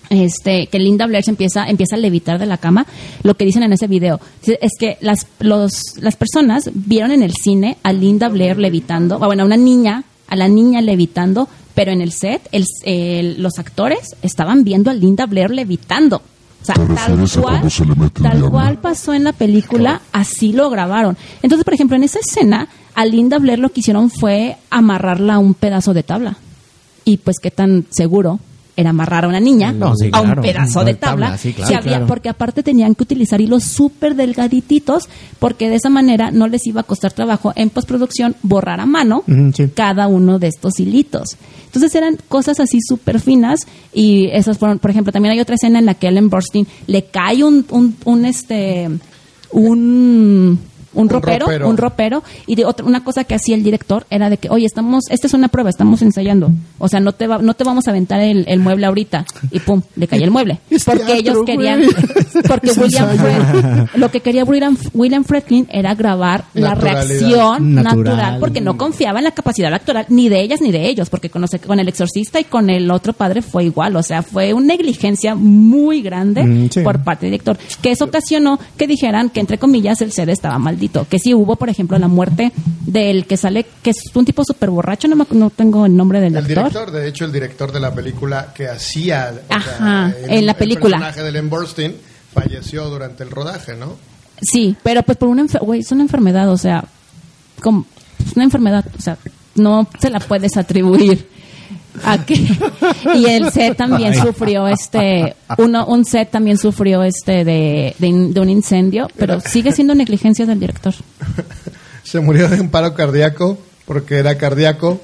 este, que Linda Blair se empieza, empieza a levitar de la cama. Lo que dicen en ese video es que las, los, las personas vieron en el cine a Linda Blair levitando, o bueno, a una niña, a la niña levitando, pero en el set el- el- los actores estaban viendo a Linda Blair levitando. O sea, ¿Te tal cual, se tal cual pasó en la película, así lo grabaron. Entonces, por ejemplo, en esa escena, a Linda Blair lo que hicieron fue amarrarla a un pedazo de tabla. Y pues qué tan seguro era amarrar a una niña No, sí, a un claro. pedazo de tabla. tabla, sí, claro. Si Sí, había- claro. Porque aparte tenían que utilizar hilos súper delgadititos, porque de esa manera no les iba a costar trabajo en postproducción borrar a mano sí. cada uno de estos hilitos. Entonces eran cosas así súper finas y esas fueron, por ejemplo, también hay otra escena en la que Ellen Burstyn le cae un, un, un, este, un, un ropero, ropero. un ropero y de otra una cosa que hacía el director era de que oye estamos esta es una prueba estamos ensayando o sea no te va, no te vamos a aventar el, el mueble ahorita y pum le cae el mueble Es porque teatro, ellos querían güey. porque William. Fred- lo que quería William, William Friedkin era grabar la reacción Natural. natural. porque no confiaba en la capacidad actoral ni de ellas ni de ellos porque con, con el exorcista y con el otro padre fue igual o sea fue una negligencia muy grande Mm, sí. por parte del director que eso ocasionó que dijeran que entre comillas el set estaba maldito que sí hubo por ejemplo la muerte del que sale que es un tipo súper borracho no, me- no tengo el nombre del El actor director, de hecho, el director de la película que hacía Ajá, el- en la el película. personaje de Len Burstyn falleció durante el rodaje, ¿no? Sí, pero pues por una güey, es una enfermedad, o sea, como es una enfermedad, o sea, no se la puedes atribuir a que y el set también sufrió este uno un set también sufrió este de, de, de un incendio, pero sigue siendo negligencia del director. Se murió de un paro cardíaco porque era cardíaco,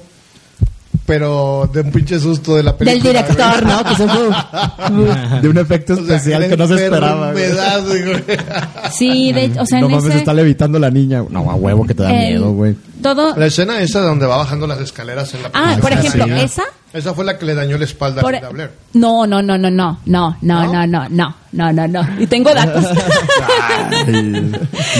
pero de un pinche susto de la Del película. director, güey. ¿no? Que se fue- De un efecto O sea, especial que no se esperaba. güey. Sí, de, o sea, no en mames, ese está levitando la niña. No, a huevo que te da el- miedo, güey. Todo La escena esa donde va bajando las escaleras en la Ah, película. por ejemplo, Sí. esa Esa fue la que le dañó la espalda Por- a Linda Blair. No, no, no, no, no, no, no, ¿No? no, no, no, no, no, no. Y tengo datos.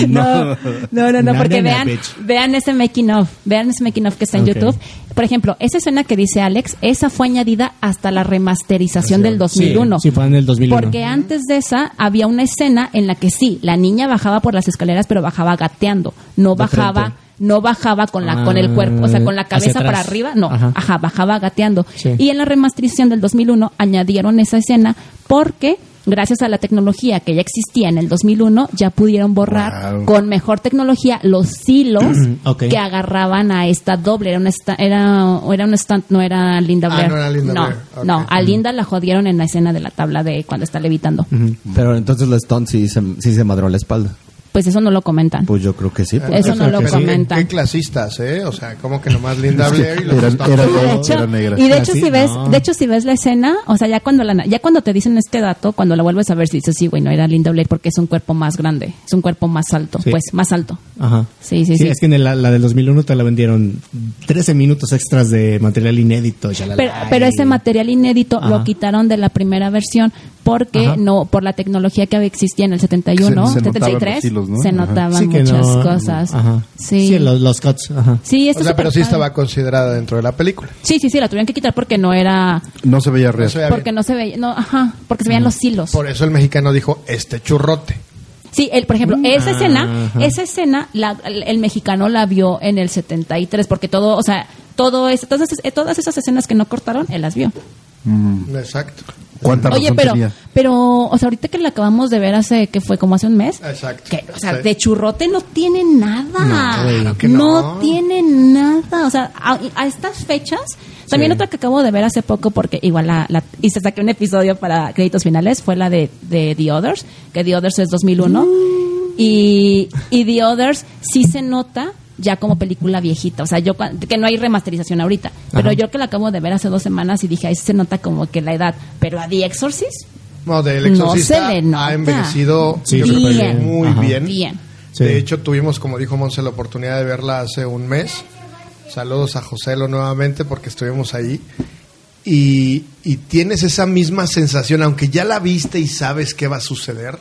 no, no, no, no, No, porque no, no, vean, vean ese making of, vean ese making of que está en Ok. YouTube. Por ejemplo, esa escena que dice Alex, esa fue añadida hasta la remasterización del 2001. Sí, sí, fue en el 2001. Porque antes de esa había una escena en la que sí, la niña bajaba por las escaleras, pero bajaba gateando, no bajaba. No bajaba con la con el cuerpo, o sea, con la Ah, cabeza para arriba, no, Ajá. ajá, bajaba gateando. Sí. Y en la remasterización del 2001 añadieron esa escena porque gracias a la tecnología que ya existía en el 2001 ya pudieron borrar Wow. con mejor tecnología los hilos que agarraban a esta doble era una esta- era era un stunt no era Linda Ah, Blair no era Linda no, Blair. No, a Linda la jodieron en la escena de la tabla de cuando está levitando Pero entonces la Stone sí se, sí se madró la espalda. Pues eso no lo comentan Pues yo creo que sí. pues. Eso no lo comentan. Qué clasistas, ¿eh? O sea, como que nomás Linda Blair y los Eran- eran- Y de Era hecho, negra. y de hecho si ves, no. de hecho si ves la escena, o sea, ya cuando la ya cuando te dicen este dato, cuando la vuelves a ver si dices, sí, güey, no era Linda Blair porque es un cuerpo más grande, es un cuerpo más alto, Sí. pues más alto. Ajá. Sí, sí, sí. Es que en la, la del 2001 te la vendieron 13 minutos extras de material inédito. Pero, pero ese material inédito lo quitaron de la primera versión porque Ajá. no por la tecnología que existía en el 71, Se- se notaban 73, los hilos, ¿no? se notaban Sí muchas no- cosas. Ajá. Sí. Sí, los, los cuts. Ajá. Sí, esto O sea, es pero sí estaba considerada dentro de la película. Sí, sí, sí, la tuvieron que quitar porque no era No se veía real. No se veía porque bien. no se veía, no, ajá, porque se veían los hilos. Por eso el mexicano dijo, este churrote. Sí, el, por ejemplo, esa Ah, escena, ajá. esa escena, la- el, el mexicano la vio en el 73, porque todo, o sea, todo eso, todas, esas- todas esas escenas que no cortaron, él las vio. Exacto. ¿Cuánta Oye, razón pero, tenía? pero, o sea, ahorita que la acabamos de ver hace, que fue como hace un mes, Exacto. que, o sea, Sí. de churrote no tiene nada. No, claro que no. tiene nada. O sea, a, a estas fechas, también Sí. otra que acabo de ver hace poco, porque igual la, la y se saqué un episodio para créditos finales, fue la de, de The Others, que The Others es 2001. Y, y The Others sí se nota ya como película viejita, o sea, yo que no hay remasterización ahorita, pero yo que la acabo de ver hace dos semanas y dije, ahí se nota como que la edad, pero a The Exorcist, No, del No exorcista se le nota. ha envejecido Sí, yo creo que bien. muy Ajá. bien. bien. Sí. De hecho, tuvimos, como dijo Monse, la oportunidad de verla hace un mes. Saludos a Joselo nuevamente porque estuvimos ahí. Y, y tienes esa misma sensación, aunque ya la viste y sabes qué va a suceder.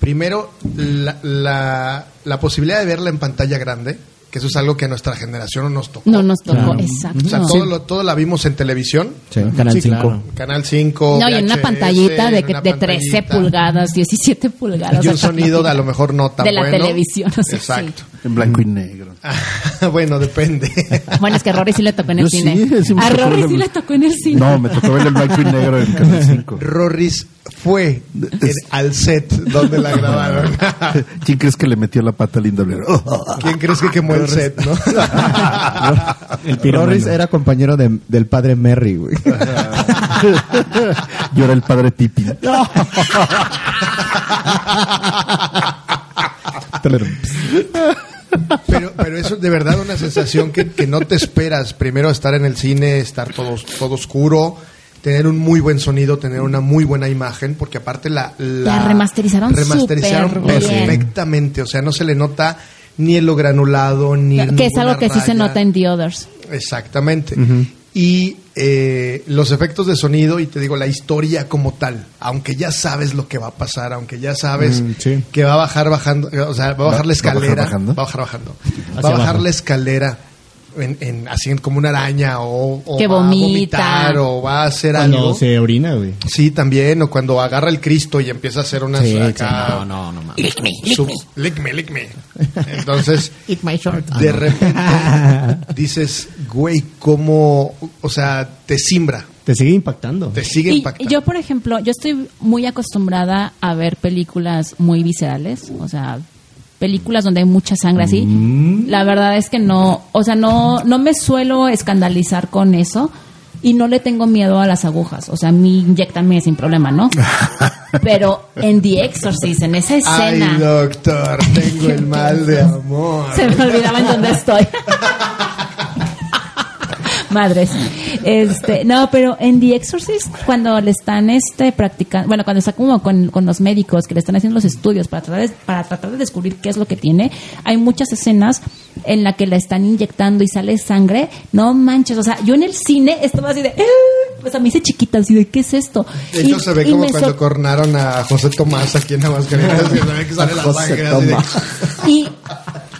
Primero, la, la, la posibilidad de verla en pantalla grande, que eso es algo que a nuestra generación no nos tocó. No nos tocó, Claro. exacto. O sea, todo, lo, todo la vimos en televisión, Sí, Canal Sí, 5. claro. Canal 5. No, y en una VHS, pantallita de, una de 13 pantallita. pulgadas, 17 pulgadas. Y un sonido de a lo mejor no tan De la bueno. televisión, o sea, Exacto. En blanco y negro. bueno, depende. Bueno, es que a Rory sí le tocó en el Yo sí, cine. sí me a Rory sí le tocó en el cine. No, me tocó ver en blanco y negro en Canal 5. Rorris fue al set donde la grabaron. ¿Quién crees que le metió la pata a Linda Blair? ¿Quién crees que quemó el set, no? El. Norris era compañero de- del padre Merry, güey. Yo era el padre Pipi. Pero, pero eso es de verdad una sensación que, que no te esperas. Primero estar en el cine, estar todo, todo oscuro, tener un muy buen sonido, tener una muy buena imagen, porque aparte la... La remasterizaron remasterizaron bien. perfectamente. O sea, no se le nota ni en lo granulado, ni en que es algo que sí se nota en The Others. Exactamente. Y eh, los efectos de sonido y te digo, la historia como tal, aunque ya sabes lo que va a pasar, aunque ya sabes Mm, sí. que va a bajar bajando, o sea, va a bajar la ¿Va- va a bajar escalera, bajando? va a bajar bajando, va a bajar la escalera en, en- así en como una araña o, o Que va a vomita. vomitar o va a hacer Cuando algo. se orina, güey. Sí, también, o cuando agarra el Cristo y empieza a hacer unas Sí, acá, no, no, no mames. su- lick me, lick me. Entonces, Eat my short. Ah, de no. repente dices, güey, cómo, o sea, te simbra, Te sigue impactando. te sigue Y impactando. yo, por ejemplo, yo estoy muy acostumbrada a ver películas muy viscerales, o sea, películas donde hay mucha sangre así. Mm. La verdad es que no, o sea, no, no me suelo escandalizar con eso y no le tengo miedo a las agujas, o sea, a mí inyectame sin problema, ¿no? Pero en The Exorcist, en esa Ay, escena, doctor, tengo el mal de amor. se me olvidaba en dónde estoy. Madres. Este, no, pero en The Exorcist, cuando le están este practicando, bueno, cuando está como con, con los médicos que le están haciendo los estudios para tratar, de, para tratar de descubrir qué es lo que tiene, hay muchas escenas en la que la están inyectando y sale sangre. No manches, o sea, yo en el cine estaba así de, "Eh", pues a mí hice chiquita, así de, ¿qué es esto? De hecho, Y- se ve como cuando sor- cornaron a José Tomás aquí en Aguascalientes, que se ve que sale la sangre así de- Tomás. Y,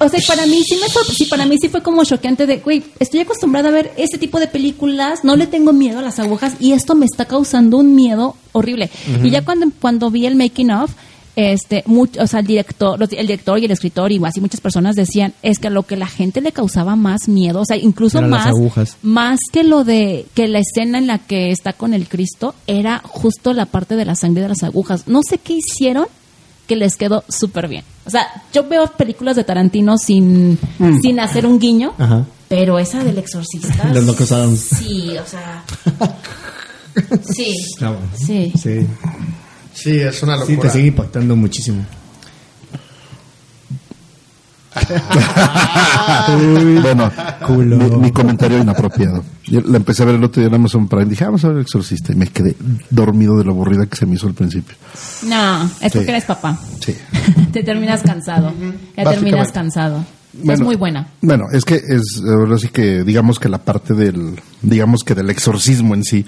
o sea, para mí sí me sí, para mí sí fue como choqueante de, güey, estoy acostumbrada a ver este tipo de películas, no le tengo miedo a las agujas y esto me está causando un miedo horrible. Y ya cuando, cuando vi el making of, este, much- o sea, el director, los- el director y el escritor y así muchas personas decían, es que lo que la gente le causaba más miedo, o sea, incluso Eran más, agujas. más que lo de, que la escena en la que está con el Cristo, era justo la parte de la sangre de las agujas. No sé qué hicieron, que les quedó súper bien. O sea, yo veo películas de Tarantino sin, sin hacer un guiño, Ajá. pero esa del exorcista. Los Locos Adams. Sí, o sea. Sí. Sí. Sí. Sí, es una Sí, locura. te sigue impactando muchísimo. bueno, Culo. Mi, mi comentario inapropiado. Yo la empecé a ver el otro día en Amazon Prime. Dije, ah, vamos a ver el exorcista. Y me quedé dormido de lo aburrida que se me hizo al principio. No, es porque Sí. eres papá. Sí. Te terminas cansado. Ya terminas cansado. es muy buena. Bueno, es que es, ahora sí que, digamos que la parte del, digamos que del exorcismo en sí,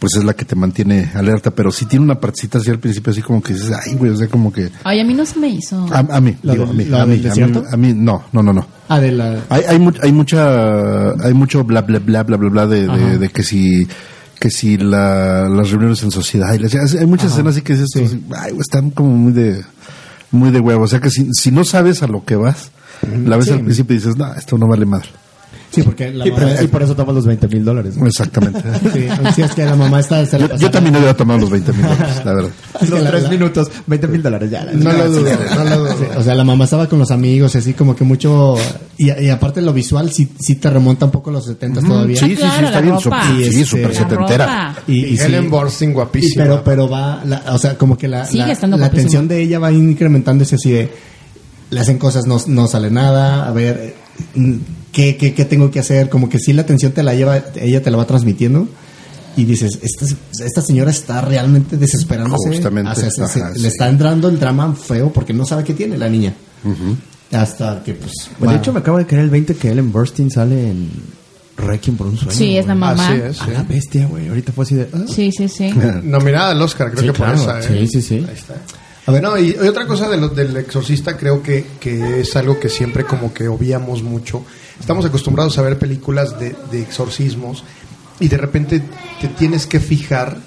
pues es la que te mantiene alerta, pero sí tiene una partecita así al principio, así como que dices, ay, güey, o sea, como que, Ay, a mí no se me hizo. a, a mí, ¿La digo, del- a mí, a mí, a mí, desierto? a mí, no, no, no, no. Ah, de la... Hay, hay, mu- hay mucha, hay mucho bla, bla, bla, bla, bla, bla de, de, que si, que si la, las reuniones en sociedad, y las- hay muchas escenas así que dices, ay, güey, están como muy de, muy de huevo, o sea que si, si no sabes a lo que vas, la ves Sí. al principio y dices, no, esto no vale madre. Sí, porque la Y por, mamá... y por eso tomas los 20 mil dólares. ¿no? Exactamente. Sí, sí, es que la mamá está... se la Yo, yo también hubiera tomado los 20 mil dólares, la verdad. Es que Los la- tres la- minutos, 20 mil dólares ya. No lo dudo, no lo dudo. Sí, o sea, la mamá estaba con los amigos, así como que mucho... Y, y aparte lo visual sí, sí te remonta un poco a los 70 todavía. Sí, sí, sí, está bien. ropa. Sí, este, súper la setentera. Y, Y. Helen Borstein, Y guapísima. pero, pero va, la- o sea, como que la, Sigue la, estando la tensión de ella va incrementándose así de, le hacen cosas, no, no sale nada, a ver, mm, ¿qué, qué, qué tengo que hacer? Como que sí la tensión te la lleva, ella te la va transmitiendo y dices, esta, esta señora está realmente desesperándose. Justamente, O sea, se- se- ajá, le sí. está entrando el drama feo porque no sabe qué tiene la niña. Hasta que pues... Bueno, de hecho, me acaba de caer el 20 que Ellen Burstyn sale en Requiem por un sueño. Sí, es la mamá. Así es. A sí. la bestia, güey. Ahorita fue así de. ah. Sí, sí, sí. Nominada al Oscar, creo Sí, que por esa. ¿eh? Sí, sí, sí. Ahí está. A ver, no, y, y otra cosa de lo- del exorcista creo que, que es algo que siempre como que obviamos mucho. Estamos acostumbrados a ver películas de, de exorcismos y de repente te tienes que fijar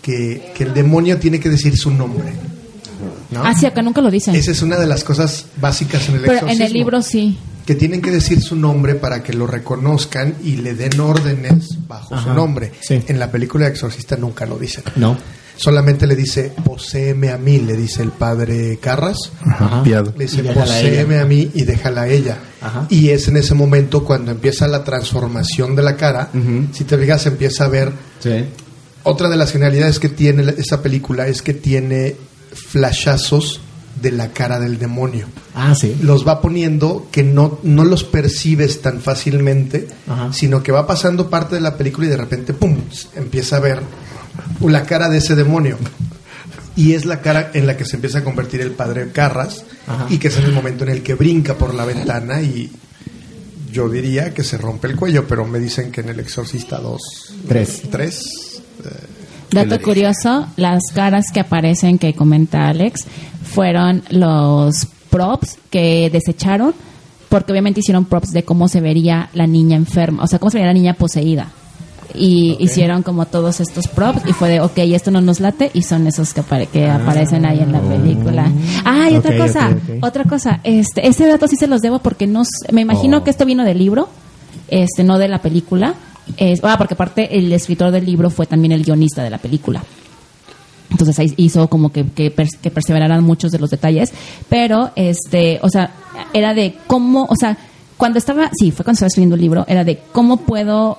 que, que el demonio tiene que decir su nombre. ¿no? Ah, sí, acá nunca lo dicen. Esa es una de las cosas básicas en el Pero exorcismo. en el libro sí. que tienen que decir su nombre para que lo reconozcan y le den órdenes bajo su nombre. sí. En la película de Exorcista nunca lo dicen. No. Solamente le dice, poséeme a mí, le dice el padre Carras. Ajá, piado. Le dice, poséeme a mí y déjala a ella. Ajá. Y es en ese momento cuando empieza la transformación de la cara. Si te fijas, empieza a ver. Sí. Otra de las genialidades que tiene esa película es que tiene flashazos de la cara del demonio Ah, sí. los va poniendo que no, no los percibes tan fácilmente, Ajá. sino que va pasando parte de la película y de repente, ¡pum!, empieza a ver la cara de ese demonio. Y es la cara en la que se empieza a convertir el padre Carras Ajá. y que es en el momento en el que brinca por la ventana y yo diría que se rompe el cuello, pero me dicen que en el Exorcista 2, Tres. 3, Dato curioso, las caras que aparecen que comenta Alex fueron los props que desecharon porque obviamente hicieron props de cómo se vería la niña enferma, o sea, cómo se vería la niña poseída. Y hicieron como todos estos props y fue de, ok, esto no nos late y son esos que, apare- que aparecen ahí en la película. Ah, y otra cosa, otra cosa, este, ese dato sí se los debo porque no, me imagino Oh. que esto vino del libro, este, no de la película. Es, ah, porque aparte el escritor del libro fue también el guionista de la película. Entonces ahí hizo como que, que perseveraran muchos de los detalles. Pero, este, o sea, era de cómo, o sea, cuando estaba, sí, fue cuando estaba escribiendo el libro, era de cómo puedo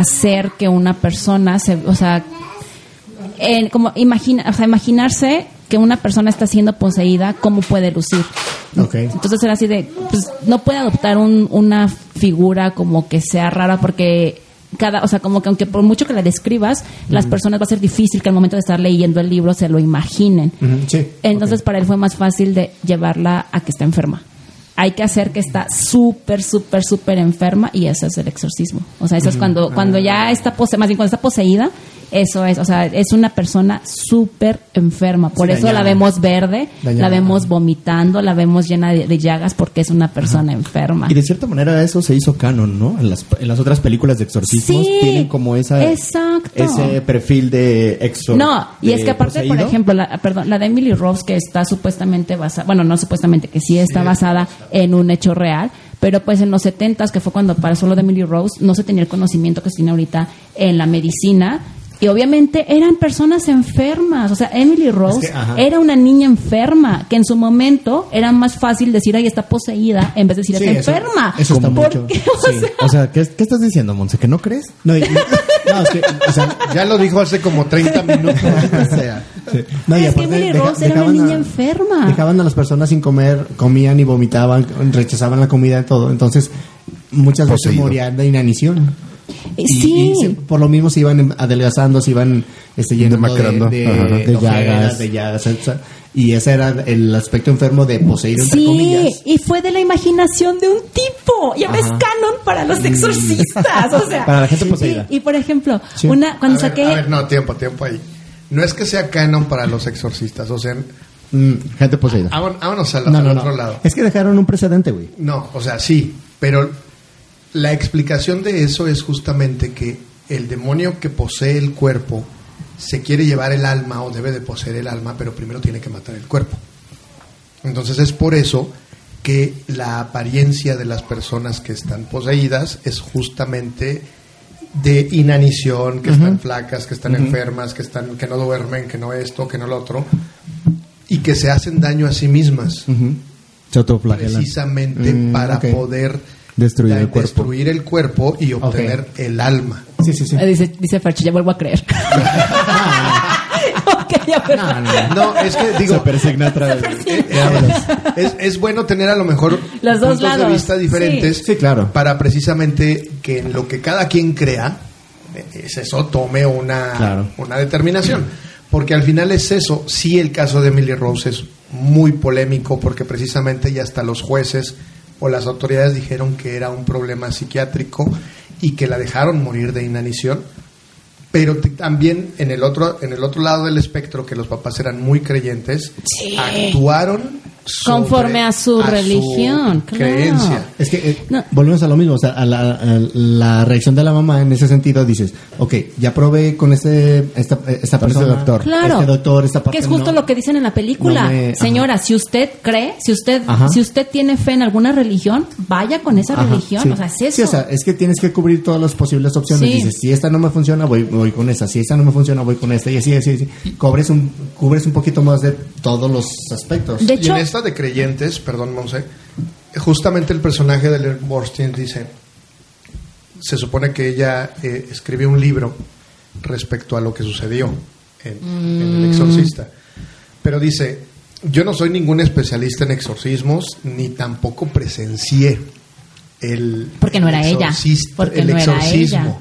hacer que una persona se, o sea, en- como imagina, o sea, imaginarse que una persona está siendo poseída, cómo puede lucir. Entonces era así de, pues no puede adoptar un- una figura como que sea rara porque cada, o sea, como que aunque por mucho que la describas, las personas va a ser difícil que al momento de estar leyendo el libro se lo imaginen. Sí. Entonces para él fue más fácil de llevarla a que está enferma. Hay que hacer que está súper, súper, súper enferma y eso es el exorcismo. O sea, eso es cuando, cuando ya está poseída, más bien cuando está poseída, eso es, o sea, es una persona súper enferma. Por Sí, eso la vemos verde, Dañada. la vemos vomitando, la vemos llena de, de llagas porque es una persona enferma. Y de cierta manera eso se hizo canon, ¿no? En las, en las otras películas de exorcismos Sí, tienen como esa exacto. ese perfil de exor. No, y es que aparte, por ejemplo, la, perdón, la de Emily Rose, que está supuestamente basada, bueno, no supuestamente, que sí está basada en un hecho real, pero pues en los 70 que fue cuando pasó lo de Emily Rose, no se tenía el conocimiento que se tiene ahorita en la medicina. Y obviamente eran personas enfermas. O sea, Emily Rose Es que, ajá. era una niña enferma, que en su momento era más fácil decir, ahí está poseída, en vez de decir, Sí, está eso- enferma. eso está ¿Por mucho. qué? O Sí. sea, O sea, ¿qué, qué estás diciendo, Monse? ¿Que no crees? No, y- no, es que, o sea, ya lo dijo hace como 30 minutos. O sea, no, y Es que Emily deja- Rose era una dejaban niña a- enferma. Dejaban a las personas sin comer, comían y vomitaban, rechazaban la comida y todo. Entonces, muchas veces morían de inanición. Y- sí. y se- por lo mismo se iban adelgazando, se iban este, llenando de, Ajá. de, De ojeras, llagas. de llagas, etc. Y ese era el aspecto enfermo de poseír, entre Sí, comillas. y fue de la imaginación de un tipo. Y ahora es Ajá. canon para los exorcistas. O sea, Para la gente poseída. Y, y, por ejemplo, Sí. una cuando a, ver, saqué. a ver, no, tiempo, tiempo ahí. No es que sea canon para los exorcistas, o sea, Mm, Gente poseída. vámonos al, No, no, otro no. lado. Es que dejaron un precedente, güey. No, o sea, sí, pero la explicación de eso es justamente que el demonio que posee el cuerpo se quiere llevar el alma o debe de poseer el alma, pero primero tiene que matar el cuerpo. Entonces es por eso que la apariencia de las personas que están poseídas es justamente de inanición, que están flacas, que están enfermas, que están que no duermen, que no esto, que no lo otro y que se hacen daño a sí mismas. Precisamente Mm, para poder Destruir el cuerpo. destruir el cuerpo y obtener el alma. Sí, sí, sí. Eh, Dice, dice Ferchi, ya vuelvo a creer. Ok, ya. No, no. No, es que digo, Se persigna otra vez. eh, es, es bueno tener a lo mejor Los dos puntos de vista diferentes sí. Sí, claro. para precisamente que en lo que cada quien crea, eh, es eso, tome una, Claro. una determinación. Porque al final es eso, sí el caso de Emily Rose es muy polémico porque precisamente ya hasta los jueces o las autoridades dijeron que era un problema psiquiátrico y que la dejaron morir de inanición pero también en el otro en el otro lado del espectro que los papás eran muy creyentes Sí. actuaron sobre- Conforme a su religión, claro. creencia Es que eh, No. volvemos a lo mismo, o sea, a la, a la reacción de la mamá en ese sentido dices, ok, ya probé con este, esta, esta este persona, doctor. Claro. este doctor, esta parte Que es justo no. lo que dicen en la película. No me- ajá. Señora, si usted cree, si usted, Ajá. si usted tiene fe en alguna religión, vaya con esa Ajá, religión. sí. O sea, es eso. Sí, o sea, es que tienes que cubrir todas las posibles opciones. Sí. Dices, si esta no me funciona, voy, voy con esta. Si esta no me funciona, voy con esta. Y así, así, así. Cubres un, cubres un poquito más de todos los aspectos. De y hecho, esta de creyentes perdón Monse justamente el personaje de Ellen Borstein dice se supone que ella eh, escribió un libro respecto a lo que sucedió en, en Mm. el exorcista pero dice yo no soy ningún especialista en exorcismos ni tampoco presencié el Porque no el era ella. Porque el no era exorcismo ella.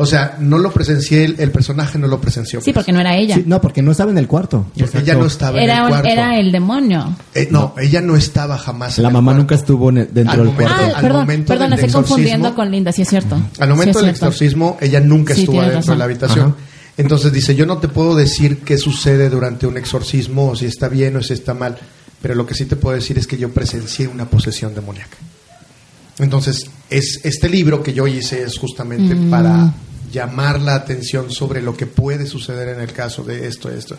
O sea no lo presencié el, el personaje no lo presenció sí, pues. porque no era ella. Sí, no, porque no estaba en el cuarto. porque ella no estaba en era, el un- cuarto era el demonio. Eh, no, ella no estaba jamás en La el mamá cuarto. nunca estuvo en el- dentro Al del momento- cuarto. Ah, al perdón, momento perdón, del estoy confundiendo exorcismo- con Linda, sí es cierto. Al momento Sí del exorcismo, ella nunca Sí, estuvo adentro de la habitación. Ajá. Entonces dice, yo no te puedo decir qué sucede durante un exorcismo, o si está bien o si está mal, pero lo que sí te puedo decir es que yo presencié una posesión demoníaca. Entonces, es este libro que yo hice es justamente Mm. para llamar la atención sobre lo que puede suceder en el caso de esto, esto.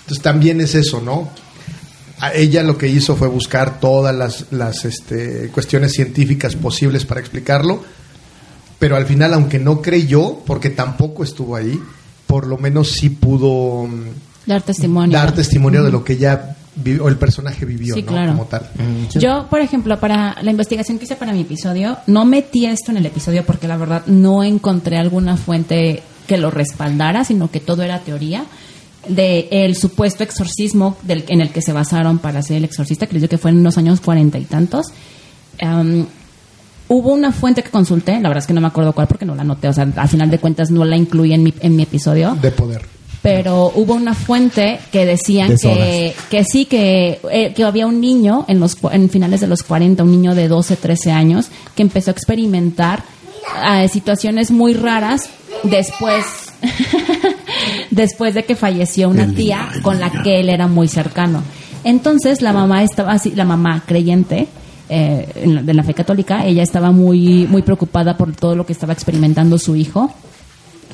Entonces también es eso, ¿no? A ella lo que hizo fue buscar todas las, las este, cuestiones científicas posibles para explicarlo, pero al final, aunque no creyó, porque tampoco estuvo ahí, por lo menos sí pudo mm, Dar testimonio. dar testimonio de lo que ella o el personaje vivió, Sí, ¿no? claro. Como tal. Yo, por ejemplo, para la investigación que hice para mi episodio, no metí esto en el episodio porque la verdad no encontré alguna fuente que lo respaldara, sino que todo era teoría de el supuesto exorcismo del, en el que se basaron para hacer el exorcista, digo que fue en los años cuarenta y tantos. Hubo una fuente que consulté, la verdad es que no me acuerdo cuál porque no la anoté, o sea, al final de cuentas no la incluí en mi, en mi episodio De poder. Pero hubo una fuente que decían De que, que sí, que, eh, que había un niño en, los, en finales de los 40, un niño de 12, 13 años, que empezó a experimentar eh, situaciones muy raras después, después de que falleció una tía con la que él era muy cercano. Entonces la mamá estaba así, la mamá creyente, eh, de la fe católica, ella estaba muy, muy preocupada por todo lo que estaba experimentando su hijo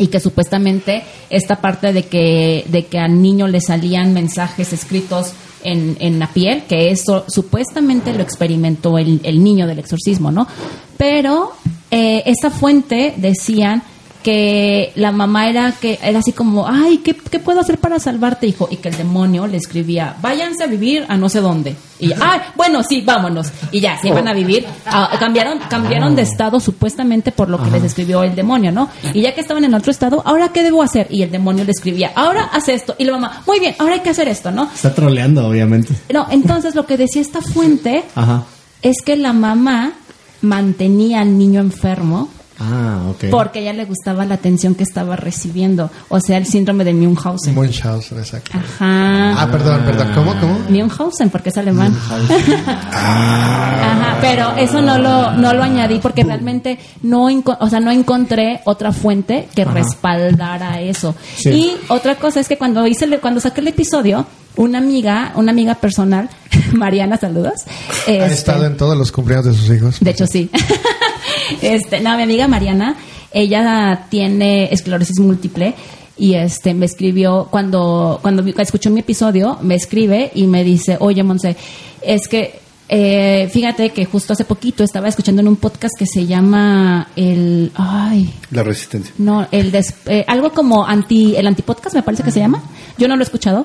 y que supuestamente esta parte de que, de que al niño le salían mensajes escritos en, en la piel, que eso supuestamente lo experimentó el, el niño del exorcismo, ¿no? Pero eh, esa fuente decían que la mamá era que era así como, ay, ¿qué, qué puedo hacer para salvarte, hijo? Y que el demonio le escribía, váyanse a vivir a no sé dónde. Y ya, ay, bueno, sí, vámonos. Y ya, se iban a vivir. Ah, cambiaron, cambiaron de estado supuestamente por lo que les escribió el demonio, ¿no? Y ya que estaban en otro estado, ¿ahora qué debo hacer? Y el demonio le escribía, ahora haz esto. Y la mamá, muy bien, ahora hay que hacer esto, ¿no? Está troleando, obviamente. No, entonces lo que decía esta fuente Ajá. es que la mamá mantenía al niño enfermo Ah, ok. porque a ella le gustaba la atención que estaba recibiendo. O sea, el síndrome de Munchausen. Munchausen, exacto. Ajá. Ah, perdón, perdón. ¿Cómo, cómo? Munchausen, porque es alemán. Ajá, pero eso no lo, no lo añadí porque realmente no, o sea, no encontré otra fuente que respaldara eso. Sí. Y otra cosa es que cuando hice, el- cuando saqué el episodio, una amiga, una amiga personal, Mariana, saludos. Ha este, estado en todos los cumpleaños de sus hijos. de hecho, sí. este, no, mi amiga Mariana, ella tiene esclerosis múltiple y este me escribió cuando cuando escuchó mi episodio, me escribe y me dice, "Oye, Monse, es que eh, fíjate que justo hace poquito estaba escuchando en un podcast que se llama el ay, La resistencia. no, el des- eh, algo como anti el antipodcast me parece que se llama. Yo no lo he escuchado,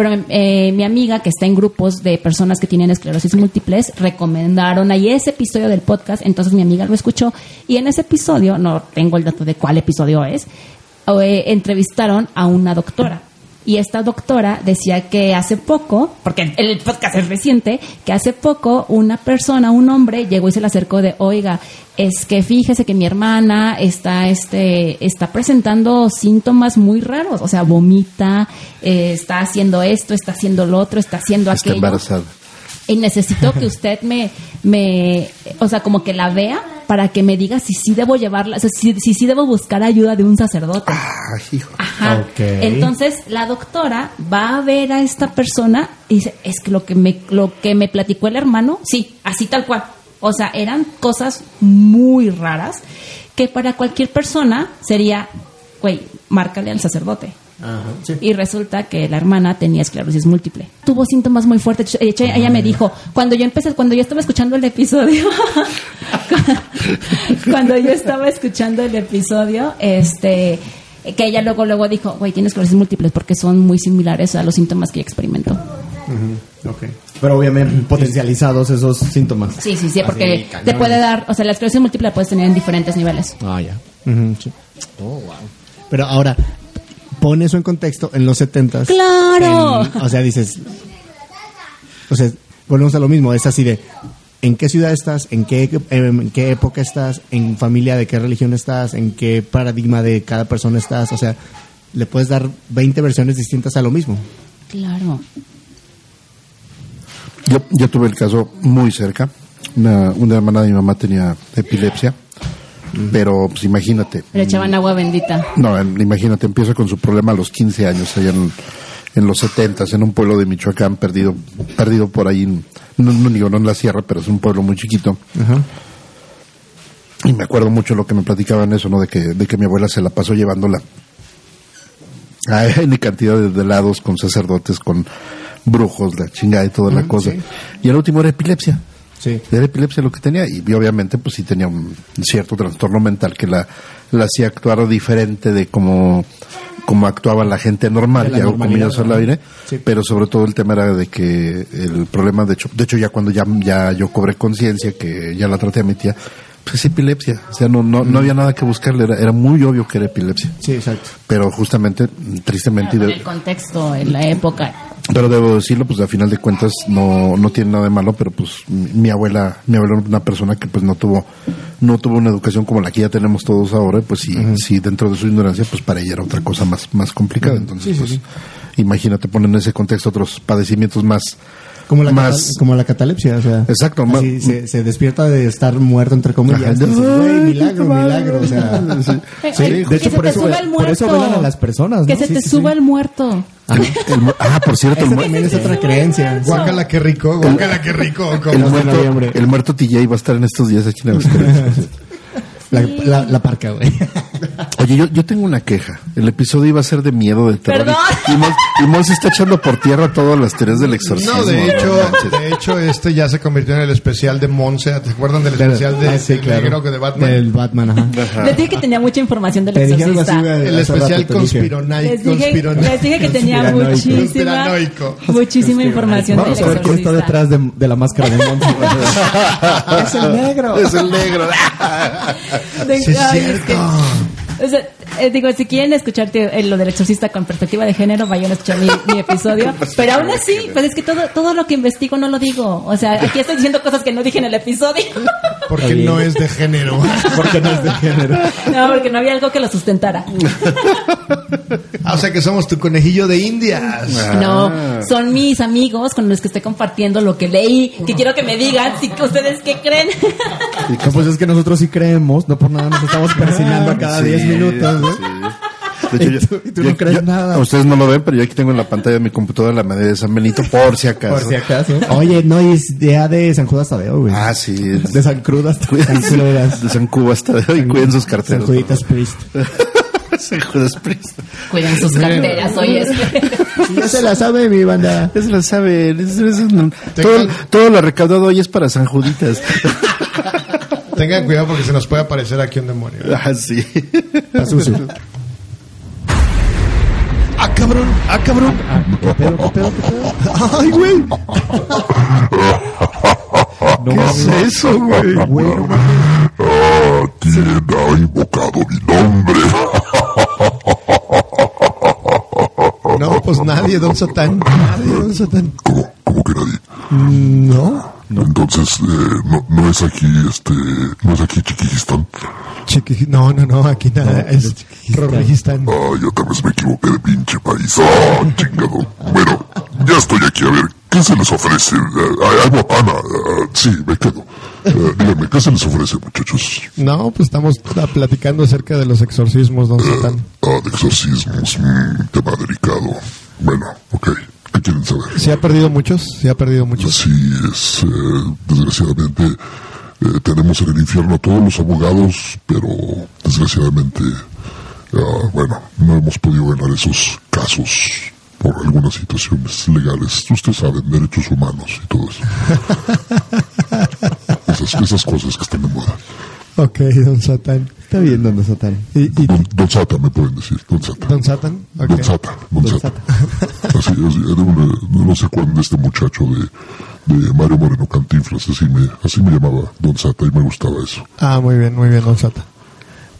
pero eh, mi amiga que está en grupos de personas que tienen esclerosis múltiples recomendaron ahí ese episodio del podcast, entonces mi amiga lo escuchó y en ese episodio, no tengo el dato de cuál episodio es, eh, entrevistaron a una doctora. Y esta doctora decía que hace poco, porque el podcast es reciente, que hace poco una persona, un hombre, llegó y se le acercó de, oiga, es que fíjese que mi hermana está, este, está presentando síntomas muy raros, o sea, vomita, eh, está haciendo esto, está haciendo lo otro, está haciendo Está aquello embarazada. Y necesito que usted me, me, o sea, como que la vea para que me diga si sí debo llevarla, o sea, si, si sí debo buscar ayuda de un sacerdote. Ay, hijo. Ajá. Entonces la doctora va a ver a esta persona y dice, es que lo que me, lo que me platicó el hermano, sí, así tal cual. O sea, eran cosas muy raras que para cualquier persona sería, güey, márcale al sacerdote. Ajá, sí. Y resulta que la hermana tenía esclerosis múltiple. Tuvo síntomas muy fuertes. De hecho, ella me dijo, cuando yo empecé, cuando yo estaba escuchando el episodio, cuando yo estaba escuchando el episodio, este, que ella luego, luego dijo, güey, tiene esclerosis múltiple porque son muy similares a los síntomas que ella experimentó. Pero obviamente potencializados esos síntomas. Sí, sí, sí, porque te puede dar, o sea, la esclerosis múltiple la puedes tener en diferentes niveles. Ah, ya. Ujú, sí. Pero ahora, pon eso en contexto en los 70 ¡Claro! O sea, dices. O sea, volvemos a lo mismo. Es así de. ¿En qué ciudad estás? ¿En qué, en qué época estás? ¿En familia de qué religión estás? ¿En qué paradigma de cada persona estás? O sea, le puedes dar 20 versiones distintas a lo mismo. Claro. Yo, yo tuve el caso muy cerca. Una, una hermana de mi mamá tenía epilepsia. Pero, pues imagínate. Le echaban agua bendita. No, en- imagínate, empieza con su problema a los 15 años, allá en, en los 70 en un pueblo de Michoacán, perdido perdido por ahí, no, no digo no en la sierra, pero es un pueblo muy chiquito. Ajá. Y me acuerdo mucho lo que me platicaban eso, ¿no? De que, de que mi abuela se la pasó llevándola a N cantidad de, de lados con sacerdotes, con brujos, la chingada y toda la cosa. Y el último era epilepsia. Sí. Era epilepsia lo que tenía y, y obviamente pues sí tenía un cierto trastorno mental que la, la hacía actuar diferente de como, como actuaba la gente normal, ya comillas al aire, Sí. pero sobre todo el tema era de que el problema, de hecho, de hecho ya cuando ya, ya yo cobré conciencia, que ya la traté a mi tía, pues es epilepsia, o sea, no, no, no había nada que buscarle, era, era muy obvio que era epilepsia, Sí, exacto. pero justamente, tristemente, Con el contexto, en la época. Pero debo decirlo, pues a final de cuentas no, no tiene nada de malo, pero pues mi, mi abuela, mi abuela era una persona que pues no tuvo, no tuvo una educación como la que ya tenemos todos ahora, pues sí, sí dentro de su ignorancia, pues para ella era otra cosa más, más complicada. Entonces, pues, imagínate poner en ese contexto otros padecimientos más, Como la, más cata- como la catalepsia, o sea. Exacto, así ma- se, se despierta de estar muerto, entre comillas. Ajá. y dices, güey, milagro, milagro. O sea, Sí, eh, de que hecho, se por te eso- suba el por muerto. eso velan a las personas, ¿no? Que se Sí, te sí, suba sí. el muerto. el mu- ah, por cierto, el, esa mu- también es otra creencia. Guácala, qué rico, guácala, qué rico. el como- muerto, el muerto TJ va a estar en estos días aquí en. La, la, la parca, güey. Oye, yo, yo tengo una queja. El episodio iba a ser de miedo, de terror. Perdón. Y, y Mons- y Mons se está echando por tierra todas las teorías del exorcismo. No, de hecho, de hecho, este ya se convirtió en el especial de Monse. ¿Te acuerdan del especial de, Ah, sí, del claro. negro que de Batman? Del Batman, ajá. Ajá. Les dije que tenía mucha información del exorcista. El especial rato te dije. conspirona- Les dije, conspirona- les dije que tenía muchísima, Conspiranoico. muchísima información del Vamos a ver quién está detrás de, de la máscara de Monty. es el negro. Es el negro. De- Sí, ay, es cierto. que O sea, eh, digo, si quieren escucharte eh, lo del exorcista con perspectiva de género, vayan a escuchar mi, mi episodio. Pero aún así, pues es que todo, todo lo que investigo no lo digo. O sea, aquí estoy diciendo cosas que no dije en el episodio. Porque no es de género. Porque no es de género. No, porque no había algo que lo sustentara. Ah, o sea que somos tu conejillo de indias. No, son mis amigos con los que estoy compartiendo lo que leí, que quiero que me digan si que ustedes qué creen. No, pues es que nosotros sí creemos, no por nada nos estamos persinando cada 10 minutos, ¿no? Sí. De hecho, Y tú- y tú no yo- crees yo- nada. Ustedes no lo ven, pero yo aquí tengo en la pantalla de mi computadora la medalla de San Benito, por si acaso. Por si acaso. Oye, no, y es día de San Judas Tadeo, güey. Ah, sí. De San Crudas. San Judas. De San Cuba hasta de hoy. Cuiden sus San carteras. Juditas Priest. San Judas Priest. Cuiden sus carteras, oye. Ya se la sabe mi banda. Eso lo saben. eso- eso no- todo, todo lo recaudado hoy es para San Juditas. Tengan cuidado porque se nos puede aparecer aquí un demonio. ah, sí. ¡Ah, cabrón! ¡Ah, cabrón! ¿Qué pedo, qué pedo, qué pedo? ¡Ay, güey! No ¿Qué es eso, güey? Güey, no mames. ¿Quién ha invocado mi nombre? No, pues nadie, don Satán. Nadie, don Satán. ¿Cómo, cómo que nadie? No. Entonces, eh, no, no es aquí, este, no es aquí Chiquistán. Chiqui... No, no, no, aquí nada. es Rorrijistán. Ah, ya tal vez me equivoqué de pinche país. Ah, chingado. Bueno, ya estoy aquí. A ver, ¿qué se les ofrece? Eh, hay botana. Ah, sí, me quedo. Eh, díganme, ¿qué se les ofrece, muchachos? No, pues estamos ah, platicando acerca de los exorcismos, don Satán. Ah, de exorcismos. mm, tema delicado. Bueno, ok. ¿Qué quieren saber? ¿Se ha perdido muchos? ¿Se ha perdido muchos? Sí, es, eh, desgraciadamente, eh, tenemos en el infierno a todos los abogados, pero desgraciadamente, ah, bueno, no hemos podido ganar esos casos por algunas situaciones legales. Ustedes saben, derechos humanos y todo eso. esas, esas cosas que están de moda. Ok, don Satán. Está bien, don Satán. ¿Y, y Don, don Sata, me pueden decir, Don Sata. don Satán? Ok. Don Sata, Don Sata. Así, así, era una- no se acuerdan de este muchacho de, de Mario Moreno Cantinflas, así me, así me llamaba Don Sata y me gustaba eso. Ah, muy bien, muy bien, don Sata.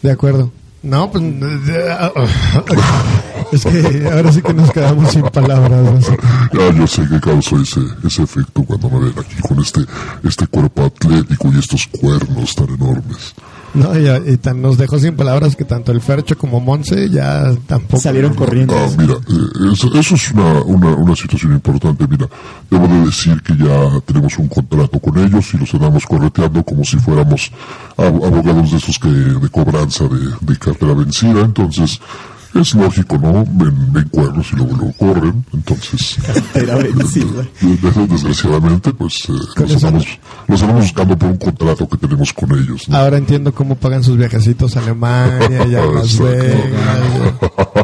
De acuerdo. No, pues... Es que ahora sí que nos quedamos sin palabras. Ya, yo sé que causó ese, ese efecto cuando me ven aquí con este, este cuerpo atlético y estos cuernos tan enormes. No, y, y tan, nos dejó sin palabras que tanto el Fercho como Monse ya tampoco... Salieron corriendo. Ah, mira, eh, eso, eso es una, una, una situación importante. Mira, debo de decir que ya tenemos un contrato con ellos y los andamos correteando como si fuéramos ab- abogados de esos que de cobranza de, de cartera vencida. Entonces, es lógico, ¿no? Ven, ven cuernos y luego luego corren. Entonces, Era vencida. des- desgraciadamente, pues eh, los, andamos, los andamos buscando por un contrato que tenemos con ellos. ¿no? Ahora entiendo cómo pagan sus viajecitos a Alemania y a Las. Vegas.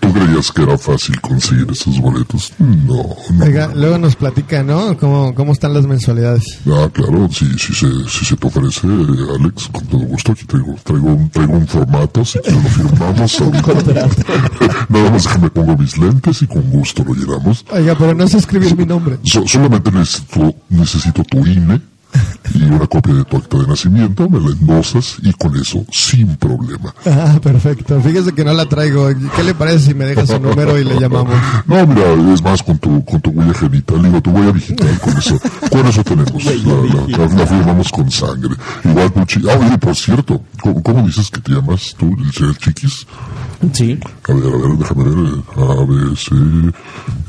¿Tú creías que era fácil conseguir esos boletos? No, no. Oiga, luego nos platica, ¿no? ¿Cómo, cómo están las mensualidades? Ah, claro, si, si, se, si se te ofrece, Alex, con todo gusto, aquí traigo, traigo, un, traigo un formato, si quieres lo firmamos. Nada más que me pongo mis lentes y con gusto lo llenamos. Oiga, pero no sé escribir mi nombre. So- solamente necesito, necesito tu INE y una copia de tu acta de nacimiento, me la endosas y con eso, sin problema. Ah, perfecto. Fíjese que no la traigo. ¿Qué le parece si me deja su número y le llamamos? No, mira, es más con tu, con tu huella genital, digo, tu huella digital, con eso, con eso tenemos, la, la- la- la firmamos con sangre. Igual tu chi- ah, oye, por cierto, ¿cómo, cómo dices que te llamas tú, el señor Chiquis? Sí. A ver, a ver, déjame ver, eh, A, B, C,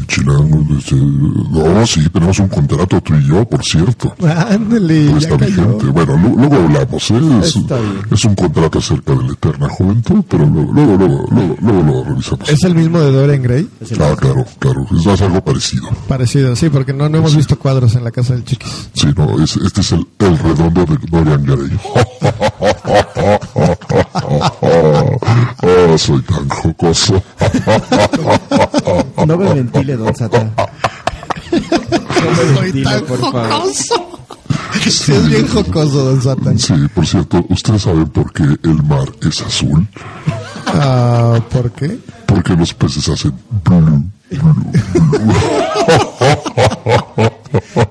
Chilango, este, no, sí, tenemos un contrato tú y yo, por cierto. Ándale, ya está cayó. vigente. Bueno, lu- luego hablamos, ¿eh? Es, Está bien. es un contrato acerca de la eterna juventud, pero luego, luego, luego, luego, luego lo revisamos. ¿Es el mismo de Dorian Gray? Ah, claro, claro, es más algo parecido. Parecido, sí, porque no, no hemos visto cuadros en la casa del Chiquis. Sí, no, es, este es el, el redondo de Dorian Gray. Oh, soy tan jocoso. No me ventile, don. No me ventile, por favor. Sí, es bien jocoso, don Satan. Sí, por cierto, ¿ustedes saben por qué el mar es azul? Ah, ¿Por qué? Porque los peces hacen blue.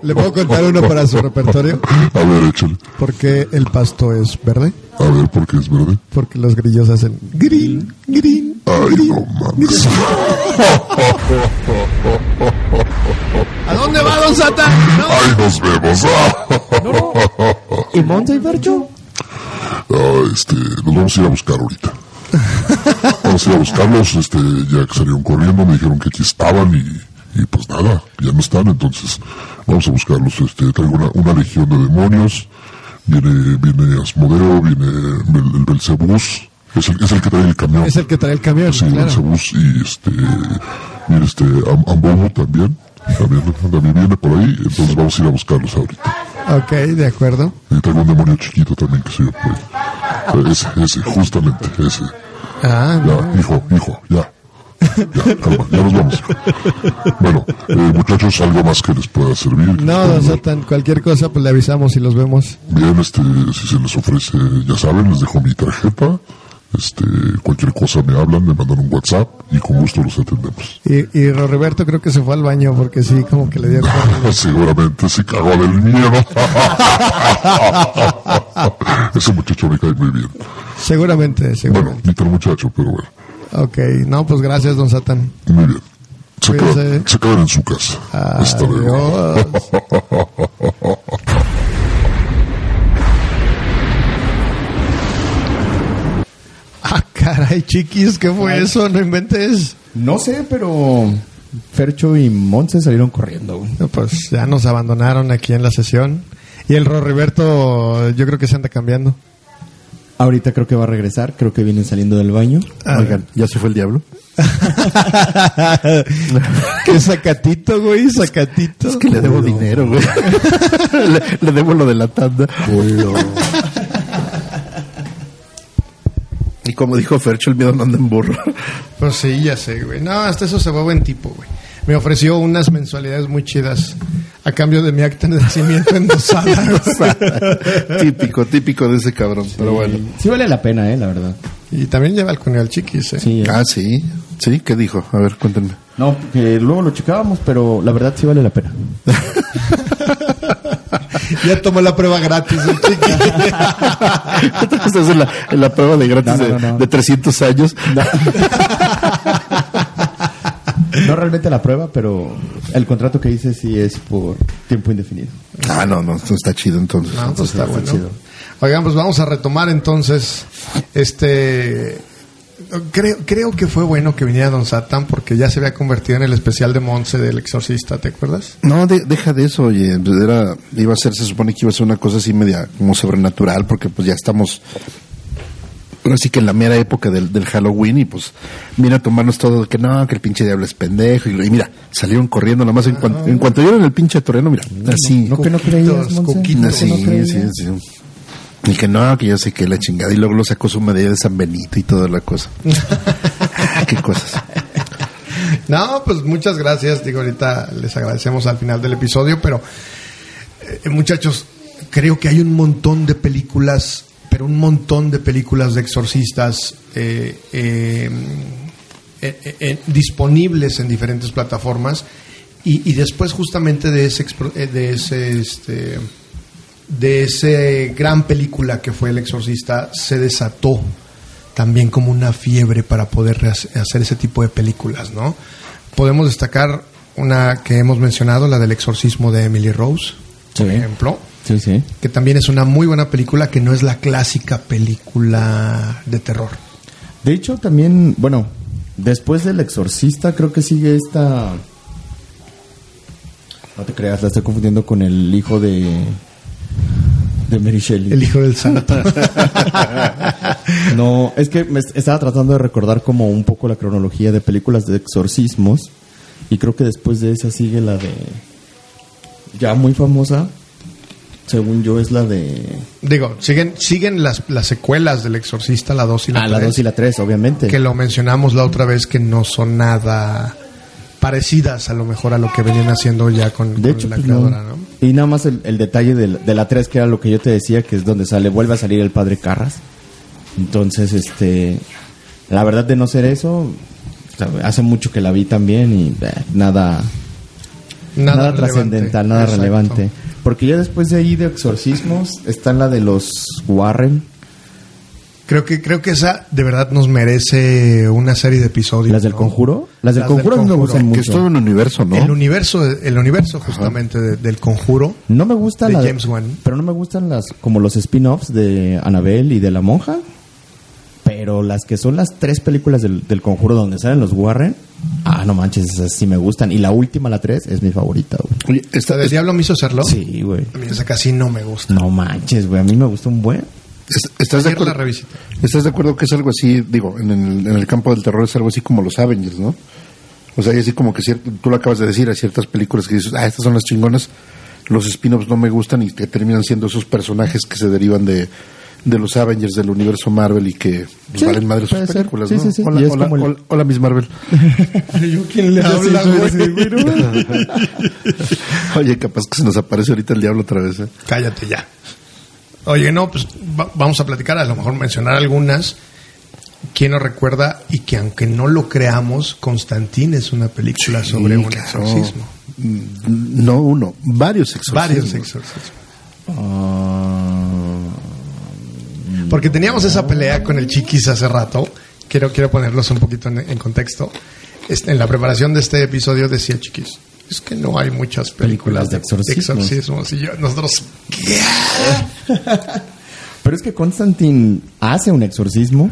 ¿Le puedo contar uno para su repertorio? A ver, échale. ¿Por qué el pasto es verde? A ver, ¿por qué es verde? Porque los grillos hacen green, green. Ay, no mames. ¿A dónde va, don Sata? No. Ay, nos vemos. ¿Y Monte y Fercho? Ah, este, los vamos a ir a buscar ahorita. Vamos a ir a buscarlos, este, ya que salieron corriendo, me dijeron que aquí estaban y, y pues nada, ya no están, entonces vamos a buscarlos. Este, traigo una, una legión de demonios, viene, viene Asmodeo, viene el Belcebús, es el, es el que trae el camión. Es el que trae el camión, Sí, claro. Belcebús y este, viene este, Am- Ambomo también, también, también viene por ahí, entonces vamos a ir a buscarlos ahorita. Ok, de acuerdo. Y tengo un demonio chiquito también que se por ahí. Ese, ese, justamente, ese. Ah, Ya, hijo, hijo, ya. Ya, calma, ya nos vamos. Bueno, eh, muchachos, algo más que les pueda servir. no, don Satan, cualquier cosa, pues le avisamos y los vemos. Bien, este, si se les ofrece, ya saben, les dejo mi tarjeta. Este, cualquier cosa me hablan, me mandan un WhatsApp y con gusto los atendemos. Y, y Roberto creo que se fue al baño porque sí, como que le dio... Seguramente se cagó del miedo. Ese muchacho me cae muy bien. Seguramente, Bueno, seguramente. ni tan muchacho, pero bueno. Ok, no, pues gracias, don Satan. Muy bien. Se quedan, se quedan en su casa. Hasta luego. Adiós. Ah, caray, chiquis, ¿qué fue eso? No inventes. No sé, pero Fercho y Monse salieron corriendo, güey. No, Pues ya nos abandonaron aquí en la sesión. Y el Roriberto, yo creo que se anda cambiando. Ahorita creo que va a regresar, creo que vienen saliendo del baño. Ah, Oigan, ¿ya se fue el diablo? Qué sacatito, güey, sacatito. Es que le debo dinero, güey. le, le debo lo de la tanda. Y como dijo Fercho, el miedo no anda en burro. Pues sí, ya sé, güey. No, hasta eso se fue buen tipo, güey. Me ofreció unas mensualidades muy chidas a cambio de mi acta de nacimiento endosada. típico, típico de ese cabrón. Pero bueno. Sí vale la pena, eh, la verdad. y también lleva el cuñado chiquis, ¿eh? Sí. eh. Ah, sí. Sí, ¿qué dijo? A ver, cuéntenme. No, que luego lo checábamos, pero la verdad sí vale la pena. Ya tomó la prueba gratis el chiquis. Estás en la, en la prueba de gratis No, no, de- no, no. De, 300 años. No realmente la prueba, pero el contrato que hice sí es por tiempo indefinido. Ah, no, no, esto está chido entonces. No, pues está está bueno. chido. Oigan, pues vamos a retomar entonces. Este. Creo, creo que fue bueno que viniera Don Satan porque ya se había convertido en el especial de Monse del Exorcista, ¿te acuerdas? No, de- deja de eso, oye. pues Era, iba a ser, se supone que iba a ser una cosa así media como sobrenatural, porque pues ya estamos. Así que en la mera época del, del Halloween, y pues mira a tomarnos todo de que no, que el pinche diablo es pendejo. Y, y mira, salieron corriendo nomás. En, cuan- en cuanto vieron el pinche toreno, mira, así. ¿No que Así, sí, sí. Y que no, que yo sé que la chingada. Y luego lo sacó su medalla de San Benito y toda la cosa. Ah, Qué cosas. No, pues muchas gracias. Digo, ahorita les agradecemos al final del episodio, pero eh, muchachos, creo que hay un montón de películas, pero un montón de películas de exorcistas eh, eh, eh, eh, disponibles en diferentes plataformas. Y, y después justamente de ese, de ese este, de ese gran película que fue El Exorcista se desató también como una fiebre para poder hacer ese tipo de películas, ¿no? Podemos destacar una que hemos mencionado, la del exorcismo de Emily Rose, por Sí. ejemplo, Sí, sí. que también es una muy buena película que no es la clásica película de terror. De hecho, también, bueno, después del exorcista, creo que sigue esta. No te creas, la estoy confundiendo con el hijo de. De Mary Shelley. El hijo del santo. No, es que me est- estaba tratando de recordar como un poco la cronología de películas de exorcismos. Y creo que después de esa sigue la de. Ya muy famosa. Según yo, es la de. Digo, siguen, siguen las, las secuelas del exorcista, la 2 y la Ah, la 3, 2 y la 3, obviamente. que lo mencionamos la otra vez que no son nada parecidas a lo mejor a lo que venían haciendo ya con, De con hecho, la pues, creadora, ¿no? Y nada más el, el detalle del- de, la 3, que era lo que yo te decía, que es donde sale, vuelve a salir el padre Carras. Entonces, este, la verdad de no ser eso, hace mucho que la vi también y eh, nada, Nada, trascendental, nada Exacto. relevante. Porque ya después de ahí de exorcismos está la de los Warren, Creo que, creo que esa de verdad nos merece una serie de episodios. ¿Las del ¿no? conjuro? Las del Las del conjuro a mí me Conjuro. gustan Que es todo mucho. un universo, ¿no? El universo, el universo justamente de- del conjuro. No me gusta de la James Wan. Pero no me gustan las como los spin-offs de Annabelle y de la monja. Pero las que son las tres películas del, del conjuro donde salen los Warren, ah, no manches, esas sí me gustan. Y la última, la tres, es mi favorita, güey. Oye, esta, ¿El diablo me hizo hacerlo? Sí, güey. A mí esa casi no me gusta. No manches, güey. A mí me gusta un buen. Es- ¿estás, de acuerdo. ¿Estás de acuerdo que es algo así, digo, en el, en el campo del terror es algo así como los Avengers, ¿no? O sea, hay así como que cierto, tú lo acabas de decir, hay ciertas películas que dices, ah, estas son las chingonas, los spin-offs no me gustan y que terminan siendo esos personajes que se derivan de, de los Avengers del universo Marvel y que pues, Sí, valen madre sus películas, Sí, ¿no? sí, sí. Hola, Y hola, el- hola, hola, Miss Marvel. ¿Yo quién le habla, güey? Oye, capaz que se nos aparece ahorita el diablo otra vez, ¿eh? Cállate ya. Oye, no, pues va- vamos a platicar, a lo mejor mencionar algunas. ¿Quién nos recuerda? Y que aunque no lo creamos, Constantín es una película sobre un claro. exorcismo. Mm, No uno, varios exorcismos. Varios exorcismos. Porque teníamos esa pelea con el Chiquis hace rato. Quiero, quiero ponerlos un poquito en, en contexto. Este, en la preparación de este episodio decía el Chiquis, es que no hay muchas películas, Películas de exorcismos. exorcismos. Y yo, nosotros, Pero es que Constantine hace un exorcismo,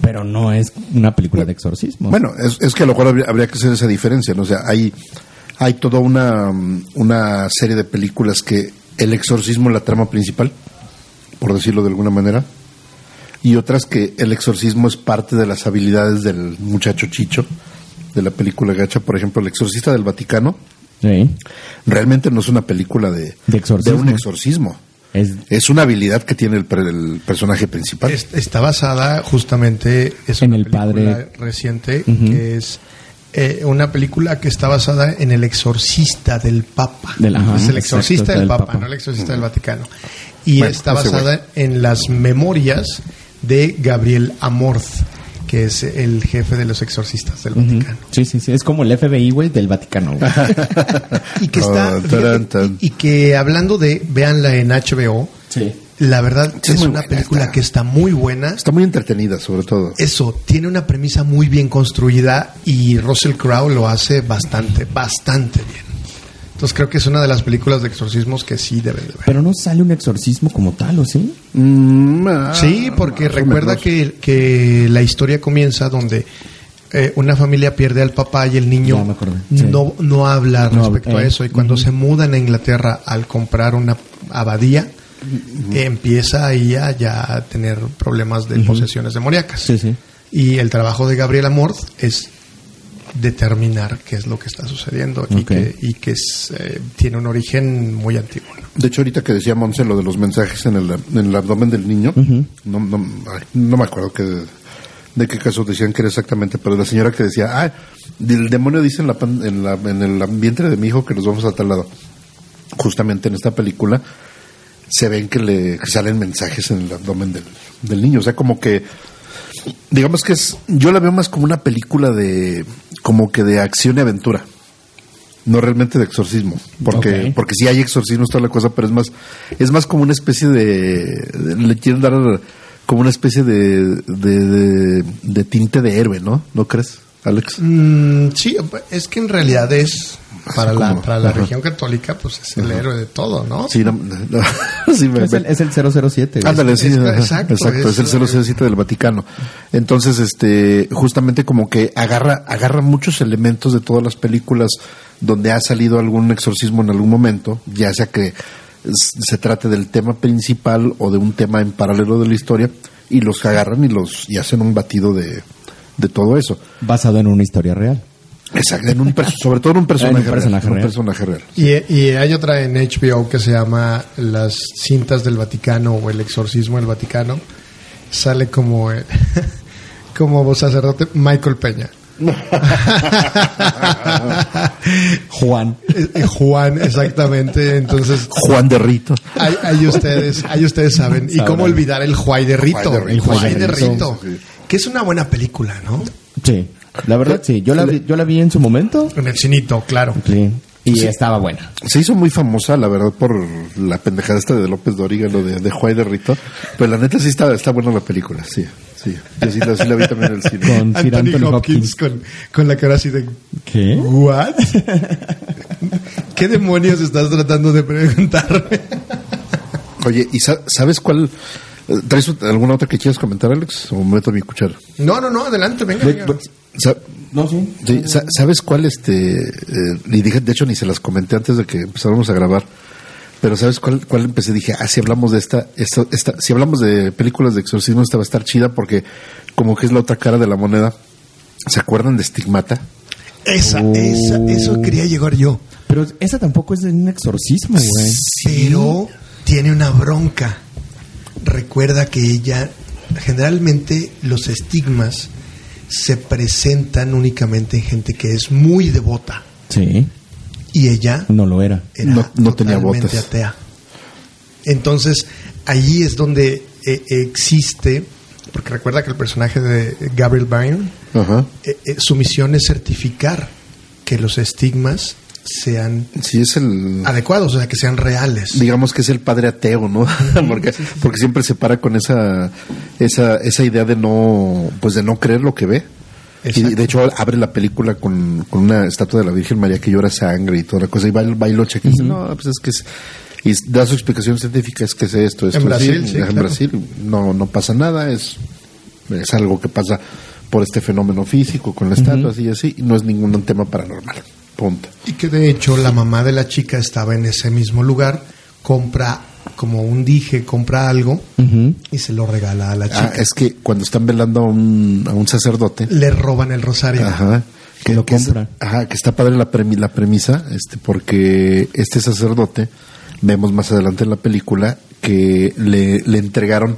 pero no es una película de exorcismo. Bueno, es, es que a lo mejor habría, habría que hacer esa diferencia, ¿no? O sea, hay, hay toda una, una serie de películas que el exorcismo es la trama principal, por decirlo de alguna manera, y otras que el exorcismo es parte de las habilidades del muchacho Chicho, de la película Gacha, por ejemplo, El exorcista del Vaticano, Sí. realmente no es una película de, De exorcismo. un exorcismo. Es, Es una habilidad que tiene el, el personaje principal. es- está basada justamente es En una el película padre. reciente Ujú. que es eh, una película que está basada en el exorcista del Papa. Del- ajá, es el exacto, exorcista del del Papa, Papa. no el exorcista del Vaticano. Y Bueno, está basada en las memorias de Gabriel Amorth, que es el jefe de los exorcistas del. Vaticano. Sí, sí, sí. Es como el FBI, güey, del Vaticano. güey. Y que está. Taran, tan. y, y que hablando de. Véanla en HBO. Sí. La verdad Sí, es una buena, película está. que está muy buena. Está muy entretenida, sobre todo. Eso, tiene una premisa muy bien construida y Russell Crowe lo hace bastante, bastante bien. Entonces creo que es una de las películas de exorcismos que sí deben de ver. Pero no sale un exorcismo como tal, ¿o sí? Mm, ah, Sí, porque recuerda que, que la historia comienza donde eh, una familia pierde al papá y el niño sí. no, no habla No respecto a eh, eso. Y cuando se mudan a Inglaterra al comprar una abadía, empieza ahí a ya a tener problemas de posesiones demoníacas. Sí, sí. Y el trabajo de Gabriel Amorth es determinar qué es lo que está sucediendo y Ok. que, y que es, eh, tiene un origen muy antiguo. ¿no? De hecho, ahorita que decía Monse lo de los mensajes en el, en el abdomen del niño, no, no, ay, no me acuerdo que, de qué caso decían que era exactamente, pero la señora que decía, ah, el demonio dice en, la, pan- en, la- en el vientre de mi hijo que nos vamos a tal lado. Justamente en esta película se ven que le que salen mensajes en el abdomen del, del niño. O sea, como que, digamos que es, yo la veo más como una película de, como que de acción y aventura. No realmente de exorcismo, porque porque sí hay exorcismos toda la cosa, pero es más es más como una especie de, de- le quieren dar como una especie de, de, de- de tinte de héroe, ¿no? ¿No crees, Alex? Mm, sí, es que en realidad es para la, como- para la región católica, pues es el héroe de todo, ¿no? Sí, no, no, sí, me- Es el, es el 007, güey. Ándale, sí, es- ajá, exacto, exacto, es, es- el 007 del Vaticano. Entonces, este, justamente como que agarra, agarra muchos elementos de todas las películas donde ha salido algún exorcismo en algún momento, ya sea que se trate del tema principal o de un tema en paralelo de la historia, y los agarran y los, y hacen un batido de, de todo eso. Basado en una historia real. Exacto, en un sobre todo en un personaje, En un personaje real, en un real. personaje real. Y, y hay otra en HBO que se llama Las cintas del Vaticano o El exorcismo del Vaticano. Sale como, eh, como sacerdote Michael Peña. Juan. Eh, eh, Juan, exactamente. Entonces, Juan de Rito. ahí, ahí ustedes, ahí ustedes saben. Y cómo olvidar el Juay de Rito. Juay de Rito. El Juay de Juay de Rito. Rito. Que es una buena película, ¿no? Sí. La verdad, sí. Yo la, vi, yo la vi en su momento. En el cinito, claro. Sí. Y estaba buena. Se hizo muy famosa, la verdad, por la pendejada esta de López Doriga, lo de, de Juárez de Rito. Pero la neta sí está, está buena la película, sí. Sí, Yo sí, la, sí la vi también en el cine. Con Sir Anthony, Anthony Hopkins, Hopkins. Con, con la cara así de... ¿Qué? ¿What? ¿Qué demonios estás tratando de preguntarme? Oye, ¿y sa- sabes cuál? eh, ¿Traes alguna otra que quieras comentar, Alex? ¿O me meto mi cuchara? No, no, no, adelante, venga. venga. No, sí. sí, sa- ¿Sabes cuál? Este, eh, y dije, de hecho, ni se las comenté antes de que empezáramos a grabar. Pero ¿sabes cuál, cuál empecé? Dije, ah, si hablamos de esta, esta, esta, si hablamos de películas de exorcismo, esta va a estar chida porque como que es la otra cara de la moneda. ¿Se acuerdan de Stigmata? Esa, esa, eso quería llegar yo. Pero esa tampoco es de un exorcismo, güey. Pero tiene una bronca. Recuerda que ella, generalmente los estigmas se presentan únicamente en gente que es muy devota. Sí, Y ella no lo era. era No- no tenía totalmente botas. atea. Entonces, allí es donde eh, existe, porque recuerda que el personaje de Gabriel Byrne, eh, eh, su misión es certificar que los estigmas sean Sí, es el... adecuados, o sea, que sean reales. digamos que es el padre ateo, ¿no? porque, porque siempre se para con esa, esa, esa idea de no, pues de no creer lo que ve. Y de hecho abre la película con, con una estatua de la Virgen María que llora sangre y toda la cosa y va, va y lo checa y dice, no, pues es que es, y da su explicación científica, es que es esto, esto, En Brasil, sí, en claro. Brasil no, no pasa nada, es, es algo que pasa por este fenómeno físico con la estatua, así y así, y no es ningún tema paranormal. Punto. Y que de hecho la mamá de la chica estaba en ese mismo lugar, compra como un dije, compra algo y se lo regala a la chica. Ah, es que cuando están velando a un, a un sacerdote, Le roban el rosario. Ajá. Que lo es- compra. ajá, que está padre la, premi- la premisa, este, porque este sacerdote, vemos más adelante en la película, que le, le entregaron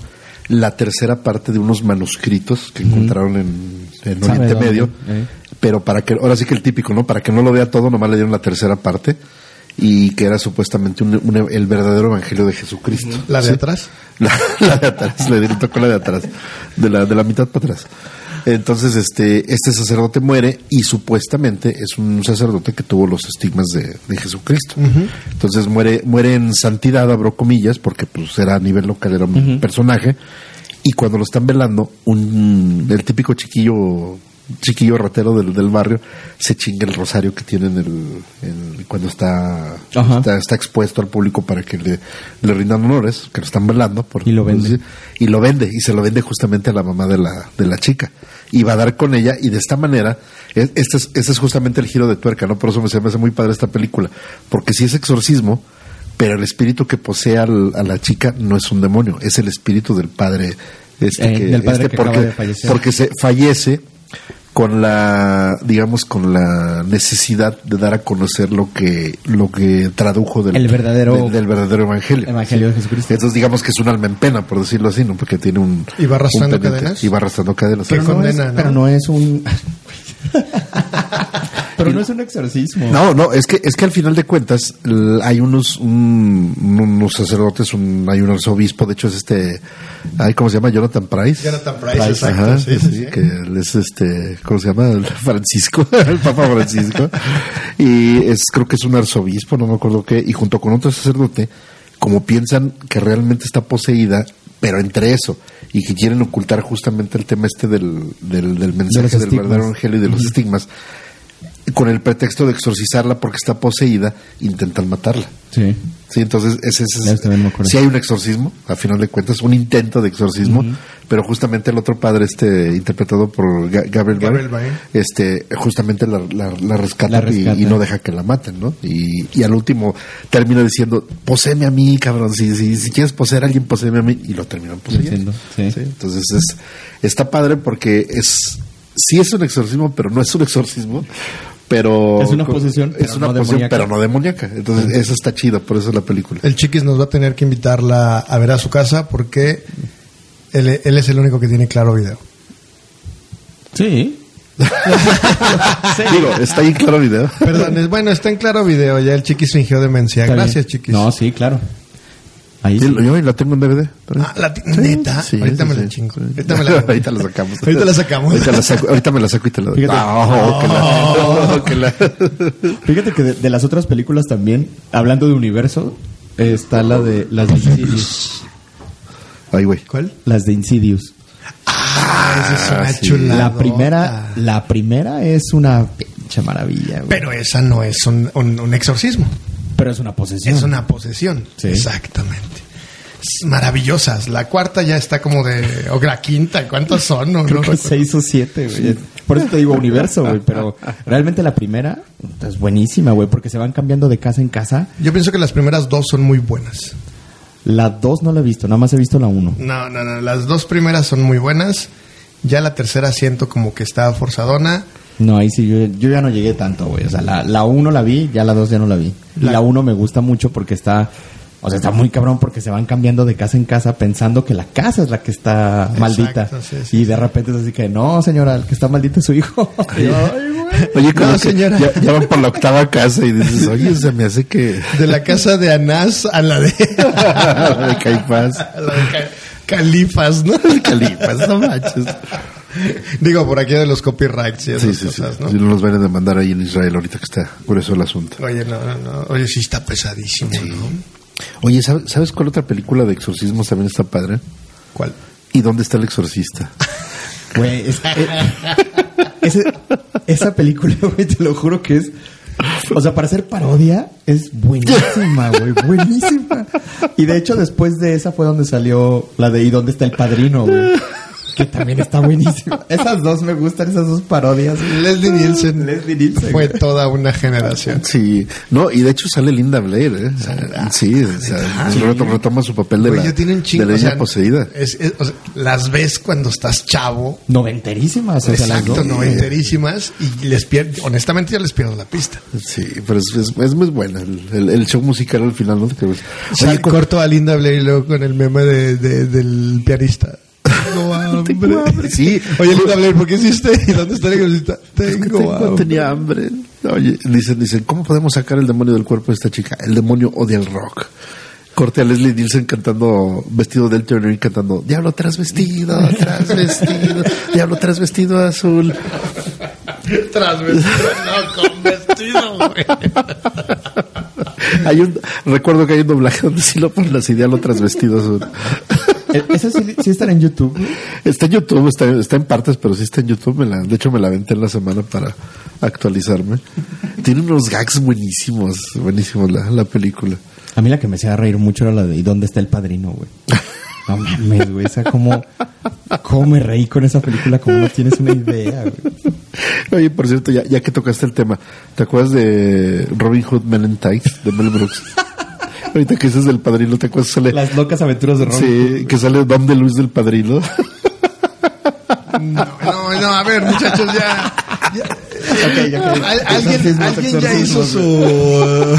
la tercera parte de unos manuscritos que encontraron en, en ¿Sabe Oriente? Medio, Eh. Pero para que, ahora sí que el típico, ¿no? Para que no lo vea todo, nomás le dieron la tercera parte y que era supuestamente un- un- el verdadero evangelio de Jesucristo. La de Sí. atrás. La, la de atrás, le tocó la de atrás, de la, de la mitad para atrás. Entonces, este, este sacerdote muere y supuestamente es un sacerdote que tuvo los estigmas de, de Jesucristo. Entonces muere, muere en santidad, abro comillas, porque pues era a nivel local, era un personaje. Y cuando lo están velando, un, el típico chiquillo, chiquillo ratero del, del barrio, se chinga el rosario que tiene en el, en- cuando está, está, está expuesto al público para que le, le rindan honores, que lo están velando. Por, Y lo vende. decir, y lo vende, y se lo vende justamente a la mamá de la, de la chica. Y va a dar con ella, y de esta manera, e- este es, este es justamente el giro de tuerca, ¿no? Por eso me, se me hace muy padre esta película. Porque si es exorcismo, pero el espíritu que posee al- a la chica no es un demonio, es el espíritu del padre. Este, Eh, que, del padre este que porque, acaba de fallecer. porque se fallece con la digamos con la necesidad de dar a conocer lo que lo que tradujo del El verdadero- del, del verdadero evangelio Evangelio de Jesucristo. entonces digamos que es un alma en pena por decirlo así no porque tiene un ¿Y va arrastrando un cadenas? y va arrastrando cadenas Pero Pero no, condena, es, ¿no? pero no es un... pero no es un exorcismo. No, no, es que es que al final de cuentas hay unos un- unos sacerdotes, un, hay un arzobispo, de hecho es este, ay, ¿cómo se llama? Jonathan Price. Jonathan Price, exacto. Ajá, sí, sí, sí. que él es este, ¿cómo se llama? El Francisco, el Papa Francisco. y es, creo que es un arzobispo, no me acuerdo qué, y junto con otro sacerdote, como piensan que realmente está poseída, pero entre eso, y que quieren ocultar justamente el tema este del, del, del mensaje del verdadero evangelio y de los estigmas, con el pretexto de exorcizarla porque está poseída, intentan matarla. Sí. Sí, entonces ese, ese- acuerdo. sí hay un exorcismo, a final de cuentas, un intento de exorcismo, pero justamente el otro padre, este interpretado por Ga- Gabriel, Gabriel este y la, la, la rescata, La rescata. Y, y no deja que la maten, ¿no? Y, y al último termina diciendo, poseeme a mí, cabrón, si, si, si quieres poseer a alguien, poseeme a mí, y lo terminan poseyendo. Diciendo, sí. Entonces es, está padre porque es, sí es un exorcismo, pero no es un exorcismo. Pero Es una posesión, es pero una no pero no demoníaca. Entonces, eso está chido, por eso es la película. El Chiquis nos va a tener que invitarla a ver a su casa porque él, él es el único que tiene claro video. Sí. Digo, está ahí claro video. Perdón, es, bueno, está en claro video. Ya el Chiquis fingió demencia. Está Gracias, bien. Chiquis. No, sí, claro. Ahí Sí, sí. yo la tengo en DVD. Ah, la neta. Sí, ahorita sí, me sí. la chingo. Ahorita me la ahorita la sacamos. Ahorita la sacamos. Ahorita, la saco- ahorita me la saco y te la doy. Fíjate. Ah, oh, que la- oh, que la- Fíjate que de, de las otras películas también, hablando de universo, está la de las de Insidious. Ay, güey. ¿Cuál? Las de Insidious. Ah, esa es una sí. chulada. La primera, la primera es una pinche maravilla, güey. Pero esa no es un, un- un exorcismo. Pero es una posesión. Es una posesión. Sí. Exactamente. Maravillosas. La cuarta ya está como de. O la quinta. ¿Cuántas son? No, Creo no que seis o siete, güey. Por eso te digo universo, güey. Pero realmente la primera es buenísima, güey, porque se van cambiando de casa en casa. Yo pienso que las primeras dos son muy buenas. La dos no la he visto, nada más he visto la uno. No, no, no. Las dos primeras son muy buenas. Ya la tercera siento como que está forzadona. No, ahí sí, yo, yo ya no llegué tanto, güey. O sea, la, la uno la vi, ya la dos ya no la vi. Y La- la uno me gusta mucho porque está... O sea, está muy cabrón porque se van cambiando de casa en casa pensando que la casa es la que está Exacto, maldita. sí, sí, y de repente es así que, no, señora, el que está maldito es su hijo. "Ay, güey". Oye, No, señora. Ya, ya van por la octava casa y dices, oye, se me hace que... De la casa de Anás a la de. de Caifás. a la de Ca- Califas, ¿no? Califas, no manches. Digo, por aquí de los copyrights y esas Sí, sí, sí. ¿no? Si no nos van a demandar ahí en Israel ahorita que está por eso el asunto. Oye, no, no, no. Oye, sí está pesadísimo, ¿no? Oye, ¿sabes, ¿sabes cuál otra película de exorcismos también está padre? ¿Cuál? ¿Y dónde está el exorcista? Güey, es- eh, ese- esa película, güey, te lo juro que es. O sea, para hacer parodia es buenísima, güey, buenísima. Y de hecho, después de esa fue donde salió la de ¿Y dónde está el padrino, güey? Que también está buenísima. Esas dos me gustan, esas dos parodias. Leslie Nielsen. Leslie Nielsen, Fue toda una generación. Sí, no, y de hecho sale Linda Blair, ¿eh? Sí, o sea, reto- retoma su papel de Oye, la, tiene un chingo. de la o sea, poseída. es- es- o sea, las ves cuando estás chavo. Noventerísimas, o las Exacto, dos. noventerísimas. Y les pierdo, honestamente, ya les pierdo la pista. Sí, pero es, es, es muy buena. El, el- el show musical al final, ¿no? Que Oye, con- corto a Linda Blair y luego con el meme de, de- del pianista. Tengo hambre. Sí. Oye, Linda Blair, ¿por qué hiciste? ¿Y dónde está el exorcista? Tengo Tengo- hambre. tenía hambre. Oye, dicen, dicen, ¿cómo podemos sacar el demonio del cuerpo de esta chica? El demonio odia el rock. Corte a Leslie Nielsen cantando, vestido del Turner cantando, Diablo trasvestido, trasvestido, Diablo trasvestido azul. Transvestido, no, con vestido, güey. Hay un, recuerdo que hay un doblaje donde sí lo ponen así, Diablo trasvestido azul. Eh, Esas sí, sí están en YouTube. Está en YouTube, está, está en partes, pero sí está en YouTube. Me la- de hecho, me la aventé en la semana para actualizarme. Tiene unos gags buenísimos, buenísimos la, la película. A mí la que me hacía reír mucho era la de ¿Y dónde está el padrino, güey? No mames, güey. O sea, cómo, cómo me reí con esa película, como no tienes una idea, güey. Oye, por cierto, ya, ya que tocaste el tema, ¿te acuerdas de Robin Hood Men in Tights de Mel Brooks? Ahorita que dices del padrino, ¿te acuerdas? Sale, Las locas aventuras de Ron. sí, que sale Don de Luis del padrino. No, no, no, a ver, muchachos, ya. ya- Ok, ok. Al- alguien alguien ya hizo su.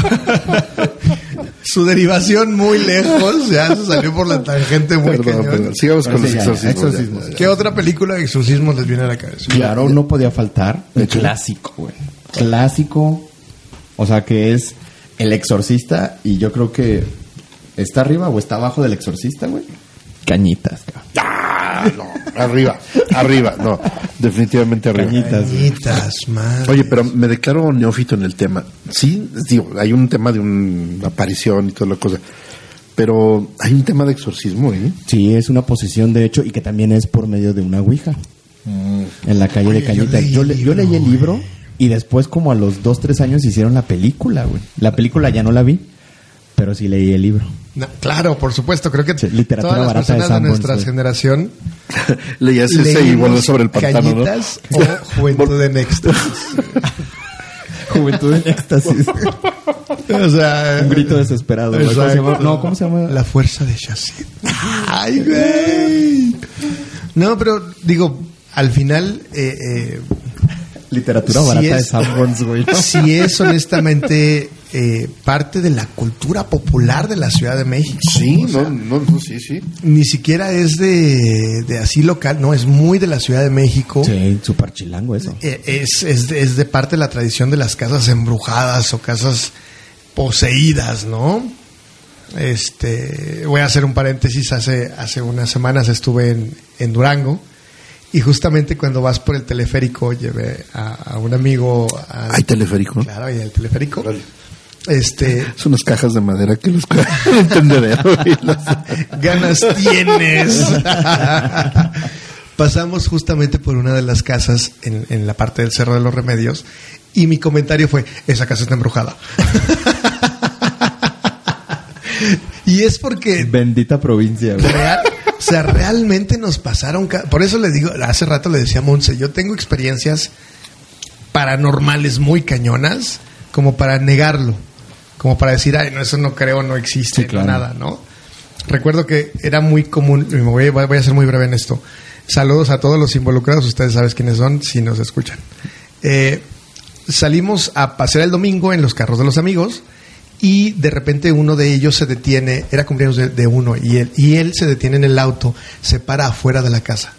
su derivación muy lejos, ya se salió por la tangente muy Perdón, cañón. perdón. Sigamos con los exorcismos. ya, exorcismos. ya, ya. ¿Qué otra película de exorcismos les viene a la cabeza? Claro, no podía faltar. Un clásico, güey. Clásico. O sea, que es El Exorcista. Y yo creo que está arriba o está abajo del Exorcista, güey. Cañitas, cabrón. Ah, no, arriba, arriba, no, definitivamente arriba. Cañitas. Cañitas, madre. Oye, pero me declaro neófito en el tema. Sí, digo, hay un tema de una aparición y toda la cosa. Pero hay un tema de exorcismo, ¿eh? Sí, es una posesión de hecho y que también es por medio de una ouija. En la calle Oye, de yo Cañitas. leí Yo, el le- yo leí el libro, libro y después como a los dos, tres años hicieron la película, güey. La película ya no la vi, pero sí leí el libro. No, claro, por supuesto, creo que Sí, literatura todas las barata de personas de, Sanborns, nuestra generación Leías ese y volver sobre el pantano, ¿no? O Juventud en Éxtasis. Juventud en éxtasis. o sea, Un grito desesperado. güey. ¿Cómo se Exacto. llama? No, ¿cómo se llama? La fuerza de Shazam. ¡Ay, güey! No, pero digo, al final, eh, eh, literatura barata de es- Sanborns, güey. ¿no? sí es honestamente eh, parte de la cultura popular de la Ciudad de México. Sí, O sea, no, no, no, sí, sí. Ni siquiera es de, de así local, no, es muy de la Ciudad de México. Sí, súper chilango eso. Eh, Es, es, de, es de parte de la tradición de las casas embrujadas o casas poseídas, ¿no? Este, voy a hacer un paréntesis. Hace, hace unas semanas estuve en, en Durango y justamente cuando vas por el teleférico llevé a, a un amigo. al- Hay teleférico. Claro, y el teleférico. Este, Son unas cajas de madera que los entenderé. ganas tienes. Pasamos justamente por una de las casas en, en la parte del Cerro de los Remedios y mi comentario fue, esa casa está embrujada. y es porque Bendita provincia, güey. O sea, realmente nos pasaron... Por eso le digo, hace rato le decía a Monse, yo tengo experiencias paranormales muy cañonas como para negarlo, como para decir, ay, no, eso no creo, no existe, Sí, claro. nada, ¿no? Recuerdo que era muy común, y voy a ser muy breve en esto. Saludos a todos los involucrados, ustedes saben quiénes son, si nos escuchan. Eh, salimos a pasear el domingo en los carros de los amigos y de repente uno de ellos se detiene, era cumpleaños de, uno, y él, y él se detiene en el auto, se para afuera de la casa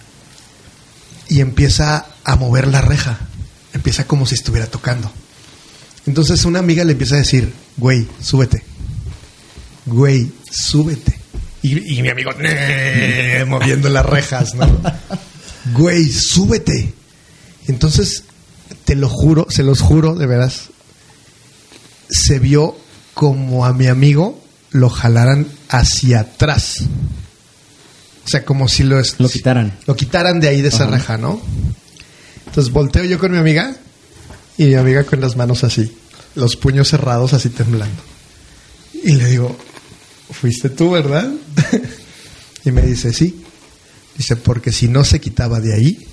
y empieza a mover la reja, empieza como si estuviera tocando. Entonces una amiga le empieza a decir, güey, súbete, güey, súbete. Y, mi amigo, moviendo las rejas, ¿no? Güey, súbete. Entonces, te lo juro, se los juro, de veras, se vio como a mi amigo lo jalaran hacia atrás. O sea, como si lo, Lo quitaran. Lo quitaran de ahí de esa Ajá. reja, ¿no? Entonces volteo yo con mi amiga y mi amiga con las manos así, los puños cerrados así temblando. Y le digo, fuiste tú, ¿verdad? y me dice, sí. Dice, porque si no se quitaba de ahí,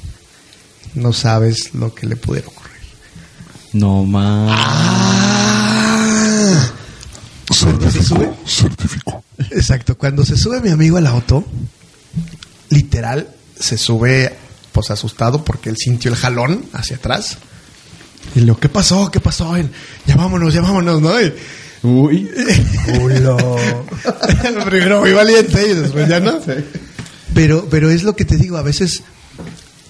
no sabes lo que le pudiera ocurrir. No más. Ah. Cuando se sube, Certificó, certificó. exacto, cuando se sube mi amigo al auto, literal, se sube pues asustado porque él sintió el jalón hacia atrás. Y le digo, ¿qué pasó? ¿Qué pasó? Y, ya vámonos, ya vámonos, ¿no? Y- Uy. Primero muy valiente y después ya no. Pero, pero es lo que te digo, a veces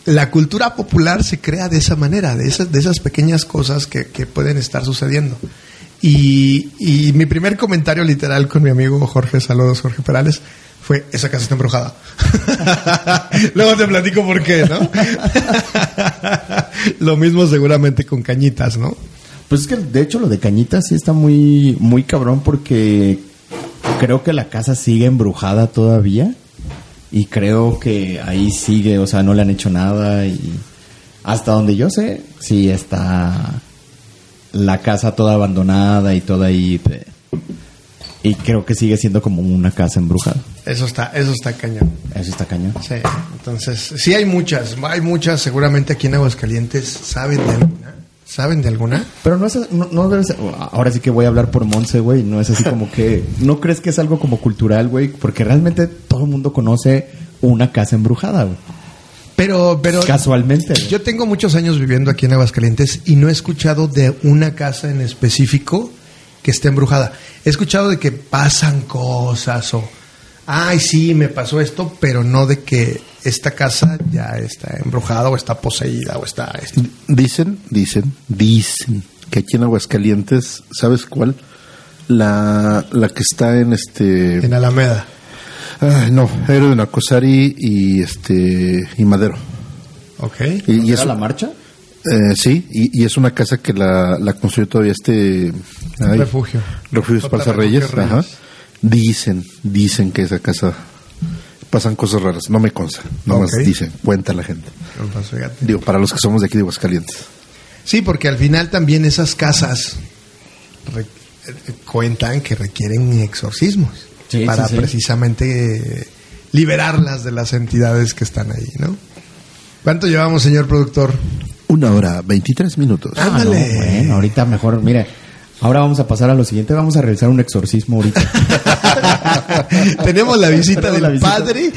la cultura popular se crea de esa manera, de esas, de esas pequeñas cosas que, que pueden estar sucediendo. Y, mi primer comentario literal con mi amigo Jorge, saludos Jorge Perales, fue, esa casa está embrujada. Luego te platico por qué, ¿no? lo mismo seguramente con cañitas, ¿no? Pues es que de hecho lo de Cañitas sí está muy, muy cabrón porque creo que la casa sigue embrujada todavía y creo que ahí sigue, o sea, no le han hecho nada y hasta donde yo sé, sí está la casa toda abandonada y toda ahí y creo que sigue siendo como una casa embrujada. Eso está, eso está cañón. Eso está cañón. Sí, entonces, sí hay muchas, hay muchas, seguramente aquí en Aguascalientes, ¿saben de alguna? ¿Saben de alguna? Pero no es, no, no debe ser- ahora sí que voy a hablar por Monse, güey, no es así como que, ¿no crees que es algo como cultural, güey? Porque realmente todo el mundo conoce una casa embrujada, güey. Pero, pero Casualmente. yo tengo muchos años viviendo aquí en Aguascalientes y no he escuchado de una casa en específico que esté embrujada. He escuchado de que pasan cosas o, ay, sí, me pasó esto, pero no de que esta casa ya está embrujada o está poseída o está... esto. Dicen, dicen, dicen que aquí en Aguascalientes, ¿sabes cuál? La, la que está en este. En Alameda. Ay, no, era de Nacosari y este y Madero. Ok. Y, y ¿Era es, la marcha? eh, sí, y, y es una casa que la, la construyó todavía este ay, Refugio. Refugio Esparza Reyes. Reyes. Ajá. Dicen, dicen que esa casa pasan cosas raras. No me consta, nomás Ok. dicen, cuenta la gente. Pues. Digo, para los que somos de aquí de Aguascalientes. Sí, porque al final también esas casas eh, cuentan que requieren exorcismos Sí, para sí, sí. precisamente eh, liberarlas de las entidades que están ahí, ¿no? ¿Cuánto llevamos, señor productor? Una hora, 23 minutos. Ah, no, bueno, ahorita mejor, mire, ahora vamos a pasar a lo siguiente, vamos a realizar un exorcismo ahorita. Tenemos la visita Tenemos del la visita. padre.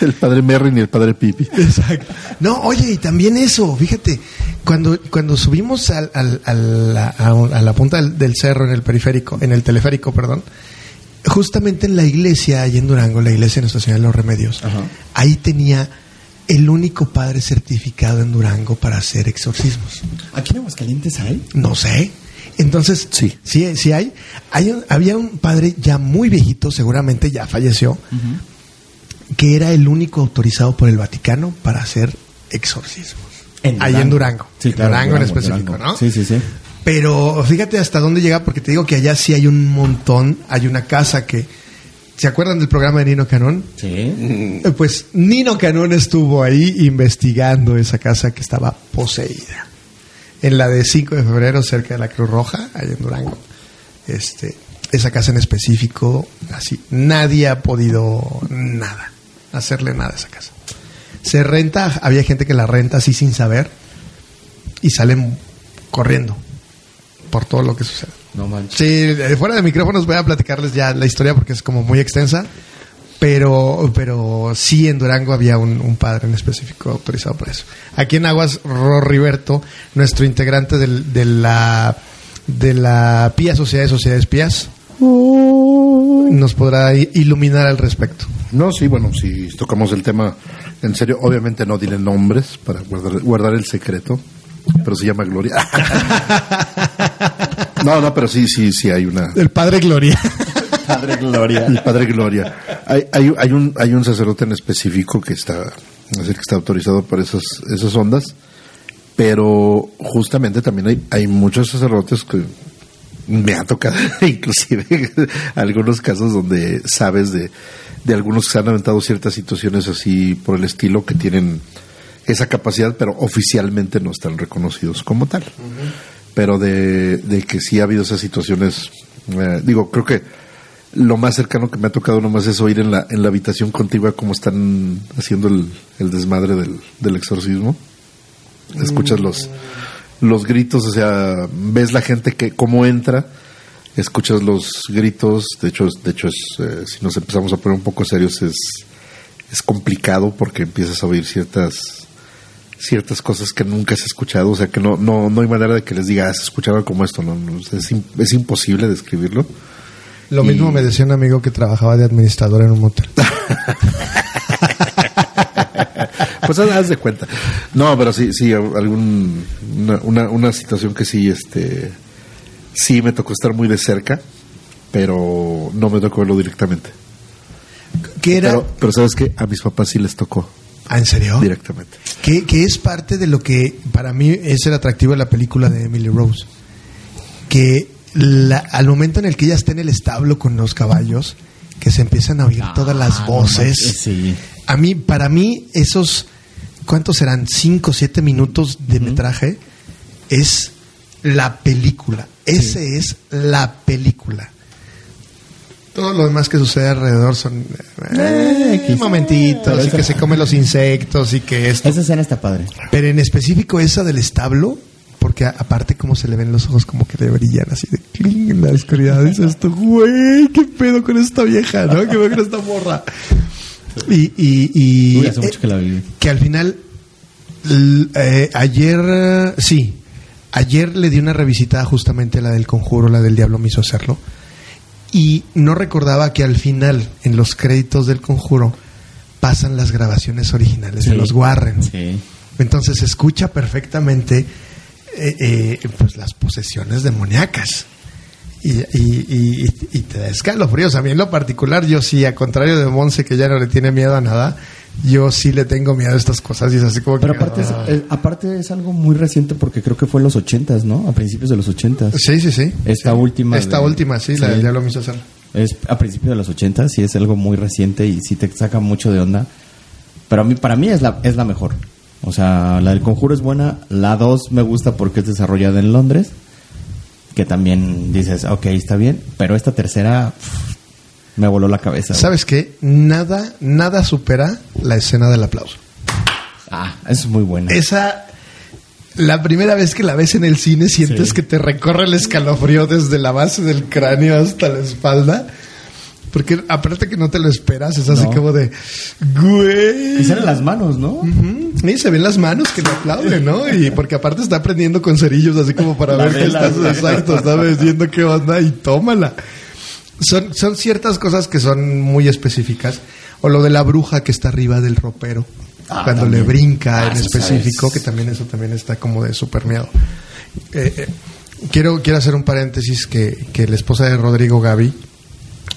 El padre Merrin y el padre Pipi. Exacto. No, oye, y también eso, fíjate, cuando, cuando subimos al, al- al- a, a la punta del, del cerro en el periférico, en el teleférico, perdón, justamente en la iglesia, allí en Durango, la iglesia de Nuestra Señora de los Remedios, Ajá. ahí tenía el único padre certificado en Durango para hacer exorcismos. ¿Aquí en Aguascalientes hay? No sé. Entonces, Sí. sí, sí hay. hay un- había un padre ya muy viejito, seguramente ya falleció, que era el único autorizado por el Vaticano para hacer exorcismos. Ahí en Durango. Sí, En claro, Durango en Durango, específico, Durango. ¿no? Sí, sí, sí. Pero fíjate hasta dónde llega, porque te digo que allá sí hay un montón. Hay una casa que. ¿Se acuerdan del programa de Nino Canón? Sí. Eh, Pues Nino Canón estuvo ahí investigando esa casa que estaba poseída. En la de 5 de febrero, cerca de la Cruz Roja, allá en Durango. Este, esa casa en específico, así, nadie ha podido nada, hacerle nada a esa casa. Se renta, había gente que la renta así sin saber y salen corriendo por todo lo que sucede. No manches. Sí, eh, fuera de micrófonos voy a platicarles ya la historia porque es como muy extensa. Pero, pero sí en Durango había un, un padre en específico autorizado para eso. Aquí en Aguas, Roriberto, nuestro integrante del- de la de la PIA Sociedad de Sociedades Pías, nos podrá iluminar al respecto. No, sí, bueno, si tocamos el tema en serio, obviamente no diré nombres para guardar, guardar el secreto, pero se llama Gloria. no, no, pero sí, sí, sí hay una. El padre Gloria. Padre Gloria. El padre Gloria. Hay, hay, hay un, hay un sacerdote en específico que está, es decir, que está autorizado para esas, esas ondas, pero justamente también hay, hay muchos sacerdotes que me ha tocado, inclusive, algunos casos donde sabes de, de algunos que se han aventado ciertas situaciones así por el estilo que tienen esa capacidad, pero oficialmente no están reconocidos como tal. Pero de, de que sí ha habido esas situaciones, eh, digo, creo que lo más cercano que me ha tocado nomás es oír en la, en la habitación contigua cómo están haciendo el, el desmadre del, del exorcismo. Escuchas los, los gritos, o sea, ves la gente que cómo entra, escuchas los gritos, de hecho, de hecho es, eh, si nos empezamos a poner un poco serios es, es complicado porque empiezas a oír ciertas ciertas cosas que nunca has escuchado, o sea que no, no, no hay manera de que les diga, has escuchado como esto, no, no, es, im- es imposible describirlo. Lo Y- mismo me decía un amigo que trabajaba de administrador en un motel. Pues haz haz de cuenta. No, pero sí, sí, algún, una, una, una situación que sí, este, sí me tocó estar muy de cerca, pero no me tocó verlo directamente. ¿Qué era? Pero, pero sabes que a mis papás sí les tocó Ah, ¿En serio? directamente. que, que es parte de lo que para mí es el atractivo de la película de Emily Rose. Que la- al momento en el que ella está en el establo con los caballos, que se empiezan a oír todas las Ah, no voces. sí. A mí, para mí, esos, ¿cuántos serán? ¿Cinco o siete minutos de metraje? Es la película. Ese es la película. Todo lo demás que sucede alrededor son eh, X. momentitos y que se comen los insectos y que esto. Esa escena está padre. Pero en específico esa del establo, porque a- aparte como se le ven los ojos como que le brillan así de cling en la oscuridad. Dices esto, güey, qué pedo con esta vieja, ¿no? Qué pedo con esta morra. Y, y, y Uy, hace mucho eh, que la vi. que al final, eh, ayer, eh, sí, ayer le di una revisitada justamente la del conjuro, la del diablo me hizo hacerlo. Y no recordaba que al final, en los créditos del conjuro, pasan las grabaciones originales de los Warren. Sí. Entonces escucha perfectamente eh, eh, pues las posesiones demoníacas. Y, y, y, y te da escalofríos. A mí en lo particular, yo sí, a contrario de Monse, que ya no le tiene miedo a nada, yo sí le tengo miedo a estas cosas y es así como Pero que... aparte es, ah. aparte es algo muy reciente porque creo que fue en los ochentas, ¿no? A principios de los ochentas. Sí, sí, sí. Esta Sí. última Esta de- última, sí, la sí. del diablo me hizo hacer. Es a principios de los ochentas y es algo muy reciente y sí te saca mucho de onda. Pero a mí, para mí es la, es la mejor. O sea, la del conjuro es buena. La 2 me gusta porque es desarrollada en Londres. Que también dices, ok, está bien. Pero esta tercera pff, me voló la cabeza. güey. ¿Sabes qué? Nada, nada supera la escena del aplauso. Ah, es muy buena. Esa, la primera vez que la ves en el cine, sientes Sí. que te recorre el escalofrío desde la base del cráneo hasta la espalda. Porque aparte que no te lo esperas, es así No. como de, güey. Y salen las manos, ¿no? Ujú. Y se ven las manos que le aplauden, ¿no? Y porque aparte está prendiendo con cerillos así como para La ver que vela, estás exacto, sabes viendo qué onda y tómala. Son, son ciertas cosas que son muy específicas. O lo de la bruja que está arriba del ropero. Ah, cuando también. le brinca Ah, en específico, sabes. que también eso también está como de super miedo. Eh, eh, quiero, quiero hacer un paréntesis que, que la esposa de Rodrigo Gaby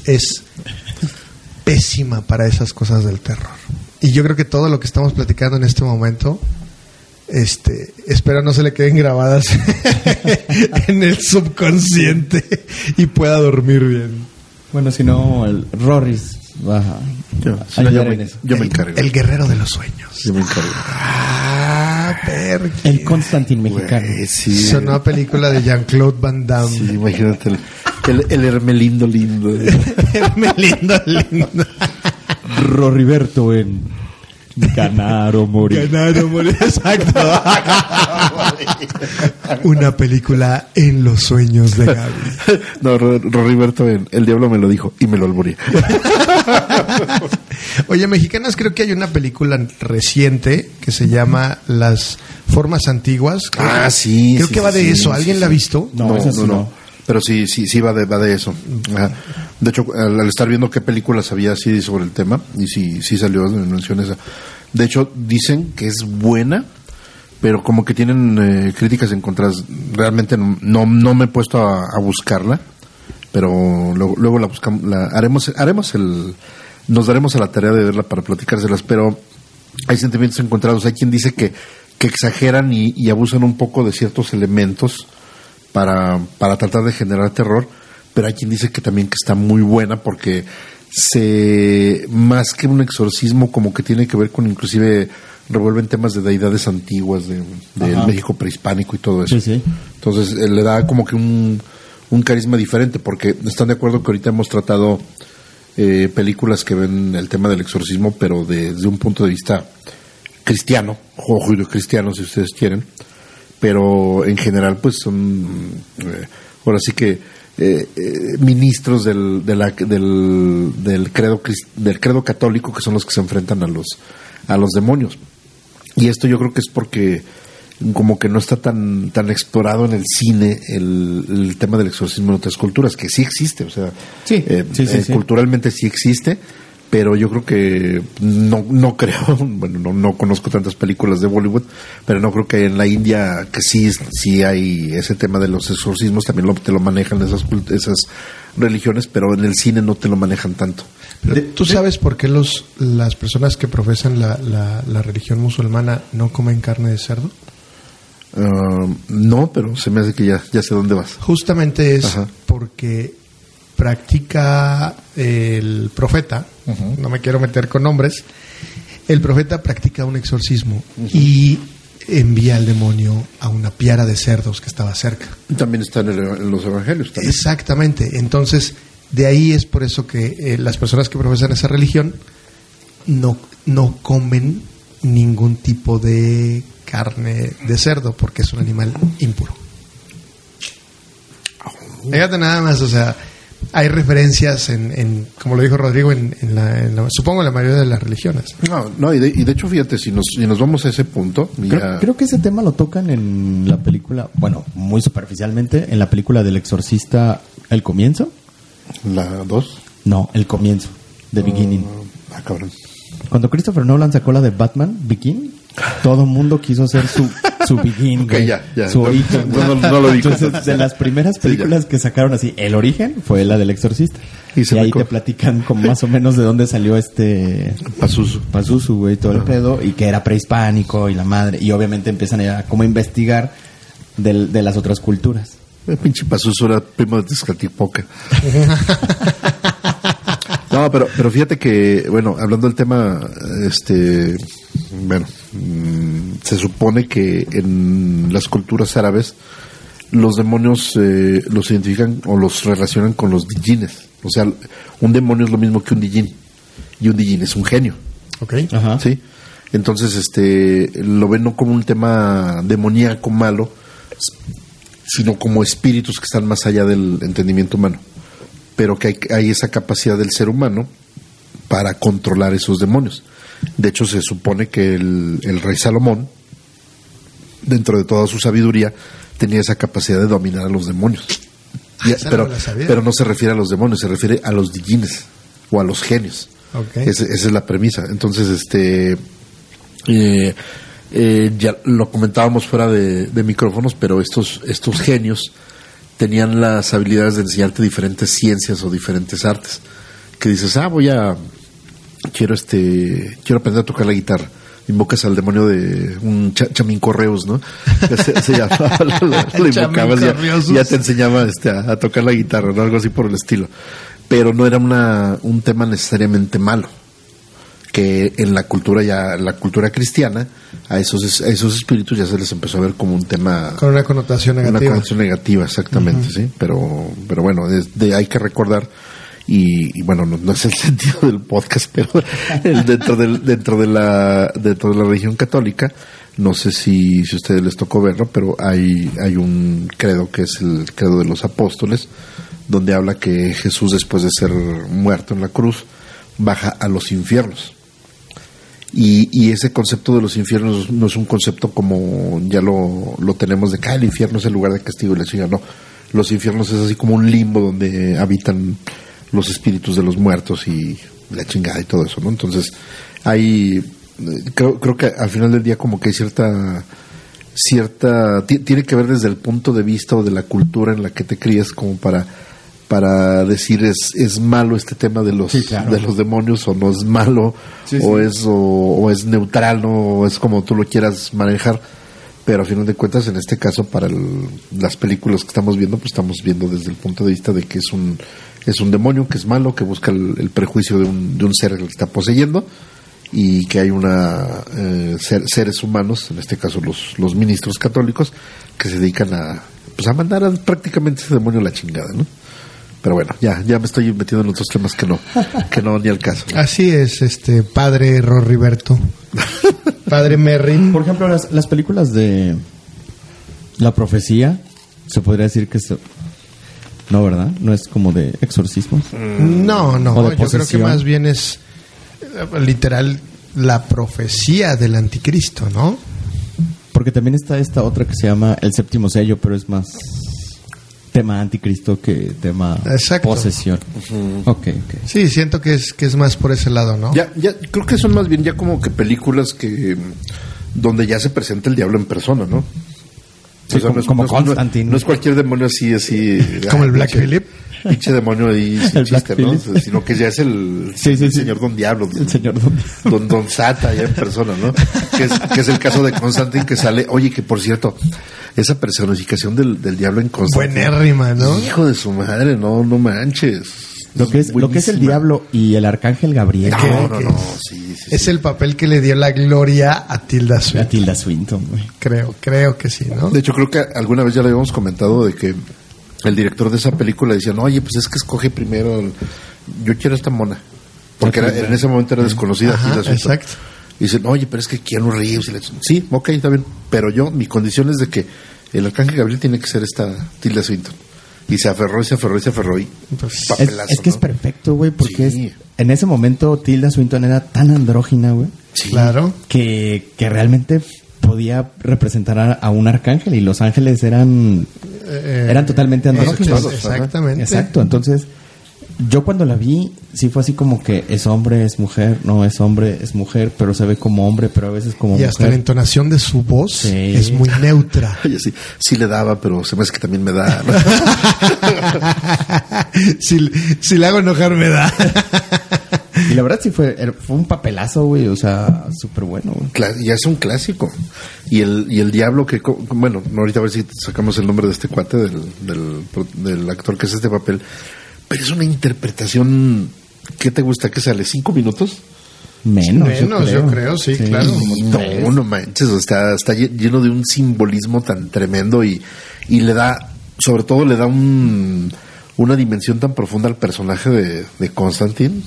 es pésima para esas cosas del terror. Y yo creo que todo lo que estamos platicando en este momento, este, espero no se le queden grabadas en el subconsciente y pueda dormir bien. Bueno, si no, el Rorris va a Yo, si no, yo ayudar me, El- encargo. El guerrero de los sueños. Yo me encargo. Ah, Perky. El Constantin mexicano. Sí. Sonó película de Jean-Claude Van Damme. Sí, imagínate el, el, el Hermelindo lindo. lindo, lindo. Roriberto en Ganar o Morir. Ganar o morir. Exacto. Una película en los sueños de Gaby. No, Ro- Roriberto, en El Diablo me lo dijo y me lo alburí. Oye, mexicanas, creo que hay una película reciente que se llama Las Formas Antiguas. Creo Ah, que- sí, Creo sí, que va de sí, eso. ¿Alguien sí. la ha visto? No, esa sí no. Pero sí, sí, sí va de, va de eso. Ajá. De hecho, al, al estar viendo qué películas había así sobre el tema, y sí, sí salió en mención esa. De hecho, dicen que es buena, pero como que tienen eh, críticas encontradas. Realmente no, no, no me he puesto a, a buscarla, pero luego, luego la buscamos, la haremos, haremos el, nos daremos a la tarea de verla para platicárselas, pero hay sentimientos encontrados. Hay quien dice que, que exageran y, y abusan un poco de ciertos elementos para, para tratar de generar terror, pero hay quien dice que también que está muy buena porque se más que un exorcismo como que tiene que ver con inclusive revuelven temas de deidades antiguas de, del Ajá. México prehispánico y todo eso. Sí, sí. Entonces eh, le da como que un, un carisma diferente porque están de acuerdo que ahorita hemos tratado eh, películas que ven el tema del exorcismo pero desde un punto de vista cristiano o cristiano si ustedes quieren pero en general pues son eh, ahora sí que eh, eh, ministros del, de la- del, del credo del credo católico que son los que se enfrentan a los a los demonios y esto yo creo que es porque como que no está tan tan explorado en el cine el, el tema del exorcismo en otras culturas que sí existe o sea Sí, eh, sí, sí, sí. culturalmente sí existe pero yo creo que no, no creo, bueno, no, no conozco tantas películas de Bollywood, pero no creo que en la India, que sí, sí hay ese tema de los exorcismos, también lo, te lo manejan esas, esas religiones, pero en el cine no te lo manejan tanto. Pero, ¿Tú sabes por qué los, las personas que profesan la, la- la religión musulmana no comen carne de cerdo? Ah, no, pero se me hace que ya, ya sé dónde vas. Justamente es Ajá. porque practica el profeta, no me quiero meter con nombres, el profeta practica un exorcismo y envía al demonio a una piara de cerdos que estaba cerca. También está en, el- en los evangelios. También. Exactamente. Entonces, de ahí es por eso que eh, las personas que profesan esa religión no, no comen ningún tipo de carne de cerdo porque es un animal impuro. Fíjate nada más, o sea, hay referencias en, en como lo dijo Rodrigo, en, en la, en la- supongo en la mayoría de las religiones. No, no y, de, y de hecho, fíjate, si nos, si nos vamos a ese punto, Creo, ya- creo que ese tema lo tocan en la película, bueno, muy superficialmente, en la película del exorcista El Comienzo. la dos. No, El Comienzo, de Beginning. Ah, cabrón. Cuando Christopher Nolan sacó la de Batman, Beginning, todo el mundo quiso ser su, su Begin, Ok, güey, ya, ya. su origen. no, no, no lo. Entonces, de las primeras Sí, películas que sacaron así, el origen fue la del exorcista. Y ahí te platican como más o menos de dónde salió este Pazuzu. Pazuzu, güey, todo el pedo, y que era prehispánico y la madre. Y obviamente empiezan a como investigar del- de las otras culturas. El pinche Pazuzu era primo de Tezcatlipoca. No, pero, pero fíjate que, bueno, hablando del tema, este, bueno, mm, se supone que en las culturas árabes los demonios eh, los identifican o los relacionan con los dijines. O sea, un demonio es lo mismo que un dijin. Y un dijin es un genio. ¿Ok? Ajá. ¿sí? Entonces, este, lo ven no como un tema demoníaco malo, sino como espíritus que están más allá del entendimiento humano. Pero que hay, hay esa capacidad del ser humano para controlar esos demonios. De hecho, se supone que el, el rey Salomón, dentro de toda su sabiduría, tenía esa capacidad de dominar a los demonios. Ah, esa no pero, pero no se refiere a los demonios, se refiere a los dijines o a los genios. Esa es la premisa. Entonces, este. eh, eh, ya lo comentábamos fuera de, de micrófonos, pero estos, estos genios tenían las habilidades de enseñarte diferentes ciencias o diferentes artes. Que dices, ah, voy a, quiero este, quiero aprender a tocar la guitarra. Invocas al demonio de un cha- chamín correos, ¿no? Se, se llamaba, lo, lo invocabas, ya, te enseñaba este, a, a tocar la guitarra, ¿no? Algo así por el estilo. Pero no era una, un tema necesariamente malo que en la cultura ya la cultura cristiana a esos a esos espíritus ya se les empezó a ver como un tema Con una connotación una negativa. connotación negativa exactamente sí pero pero bueno de- hay que recordar y, y bueno no, es el sentido del podcast pero el dentro del dentro de la dentro de la religión católica no sé si si a ustedes les tocó verlo pero hay hay un credo que es el credo de los apóstoles donde habla que Jesús después de ser muerto en la cruz baja a los infiernos y, y ese concepto de los infiernos no es un concepto como ya lo, lo tenemos de que ah, el infierno es el lugar de castigo y la chingada. No, los infiernos es así como un limbo donde habitan los espíritus de los muertos y la chingada y todo eso, ¿no? Entonces, hay, eh, creo, creo que al final del día como que hay cierta, cierta, ti- tiene que ver desde el punto de vista o de la cultura en la que te crías como para para decir es, es malo este tema de los Sí, claro. de los demonios o no es malo Sí, o sí. es o, o es neutral no o es como tú lo quieras manejar pero a final de cuentas en este caso para el- las películas que estamos viendo pues estamos viendo desde el punto de vista de que es un es un demonio que es malo que busca el, el prejuicio de un, de un ser que está poseyendo y que hay una eh, ser- seres humanos en este caso los los ministros católicos que se dedican a pues a mandar a prácticamente ese demonio a la chingada no pero bueno, ya, ya me estoy metiendo en otros temas que no, que no ni al caso. Así es, este padre Roriberto. padre Merrin. Por ejemplo, las, las películas de la profecía, se podría decir que se- no, ¿verdad? No es como de exorcismos. No, no, O de yo creo que más bien es eh, literal la profecía del anticristo, ¿no? Porque también está esta otra que se llama El séptimo sello, pero es más tema anticristo que tema Exacto. posesión. Ok, ok. Sí, siento que es que es más por ese lado, ¿no? Ya, ya, creo que son más bien ya como que películas que mm, donde ya se presenta el diablo en persona, ¿no? Sí, como- como Constantine. No, es cualquier demonio así, así. Como ah, el Black Phillip. Pinche demonio ahí sin El Black chiste, ¿no? Phillip. Sino que ya es el, Sí, sí, el sí. señor Don Diablo. El señor Don Don, Don Sata ya en persona, ¿no? Que es, que es el caso de Constantine que sale. Oye, que por cierto, esa personificación del, del diablo en Constantine. Buenérrima, ¿no? Hijo de su madre, no, no manches. Lo que es, lo que es el diablo y el arcángel Gabriel. No, no, no, sí, sí, Es sí. el papel que le dio la gloria a Tilda Swinton. Tilda Swinton, güey. Creo, creo que sí, ¿no? De hecho, creo que alguna vez ya le habíamos comentado de que el director de esa película decía, no, oye, pues es que escoge primero, el- yo quiero esta mona. Porque era- en ese momento era desconocida. Ajá, Tilda Swinton. exacto. Y dicen, oye, pero es que Keanu Reeves. y le- Sí, ok, está bien. Pero yo, mi condición es de que el arcángel Gabriel tiene que ser esta Tilda Swinton. Y se aferró y se aferró y se aferró y Pues, Es, papelazo, es que es perfecto, güey, porque Sí. es, en ese momento Tilda Swinton era tan andrógina, güey, Sí. Claro. que, que realmente podía representar a, a un arcángel y los ángeles eran, Eh, eran totalmente ajá. Exactamente. Exacto, entonces yo cuando la vi sí fue así como que es hombre, es mujer, no es hombre, es mujer, pero se ve como hombre, pero a veces como Y hasta la mujer. entonación de su voz Sí. es muy neutra. Oye, sí, sí le daba, pero se me hace que también me da. ¿no? si, si le hago enojar me da. Y la verdad sí fue, era- fue un papelazo, güey, o sea, súper bueno, güey. Ya es un clásico. Y el, y el diablo que, co- bueno, no, ahorita a ver si sacamos el nombre de este cuate, del, del, del actor que hace este papel, pero es una interpretación, ¿qué te gusta? que sale? ¿Cinco minutos? Menos, Menos, yo creo, sí, claro. No, no manches, está lle- lleno de un simbolismo tan tremendo y, y le da, sobre todo le da un, una dimensión tan profunda al personaje de, de Constantine.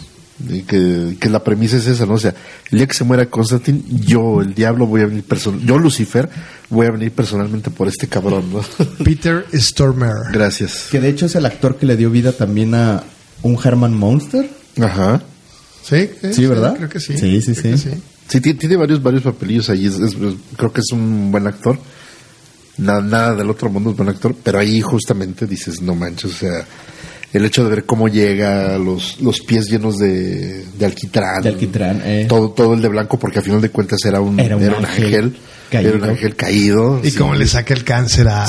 Y Que, que la premisa es esa, ¿no? O sea, el día que se muera Constantine, yo, el diablo, voy a venir person yo, Lucifer, voy a venir personalmente por este cabrón, ¿no? Peter Stormer. Gracias. Que de hecho es el actor que le dio vida también a un Herman Monster. Ajá. ¿Sí? Sí, ¿verdad? Creo que sí. Sí, sí, Creo sí. Sí, ti- tiene varios, varios papelillos ahí. es- es- es- creo que es un buen actor. Nada, nada del otro mundo es buen actor. Pero ahí justamente dices, no manches, o sea, el hecho de ver cómo llega, los, los pies llenos de, de alquitrán. De alquitrán, eh. Todo, todo el de blanco, porque a final de cuentas era un, Era un ángel ángel. caído. Era un ángel caído. Y sí. cómo le saca el cáncer a,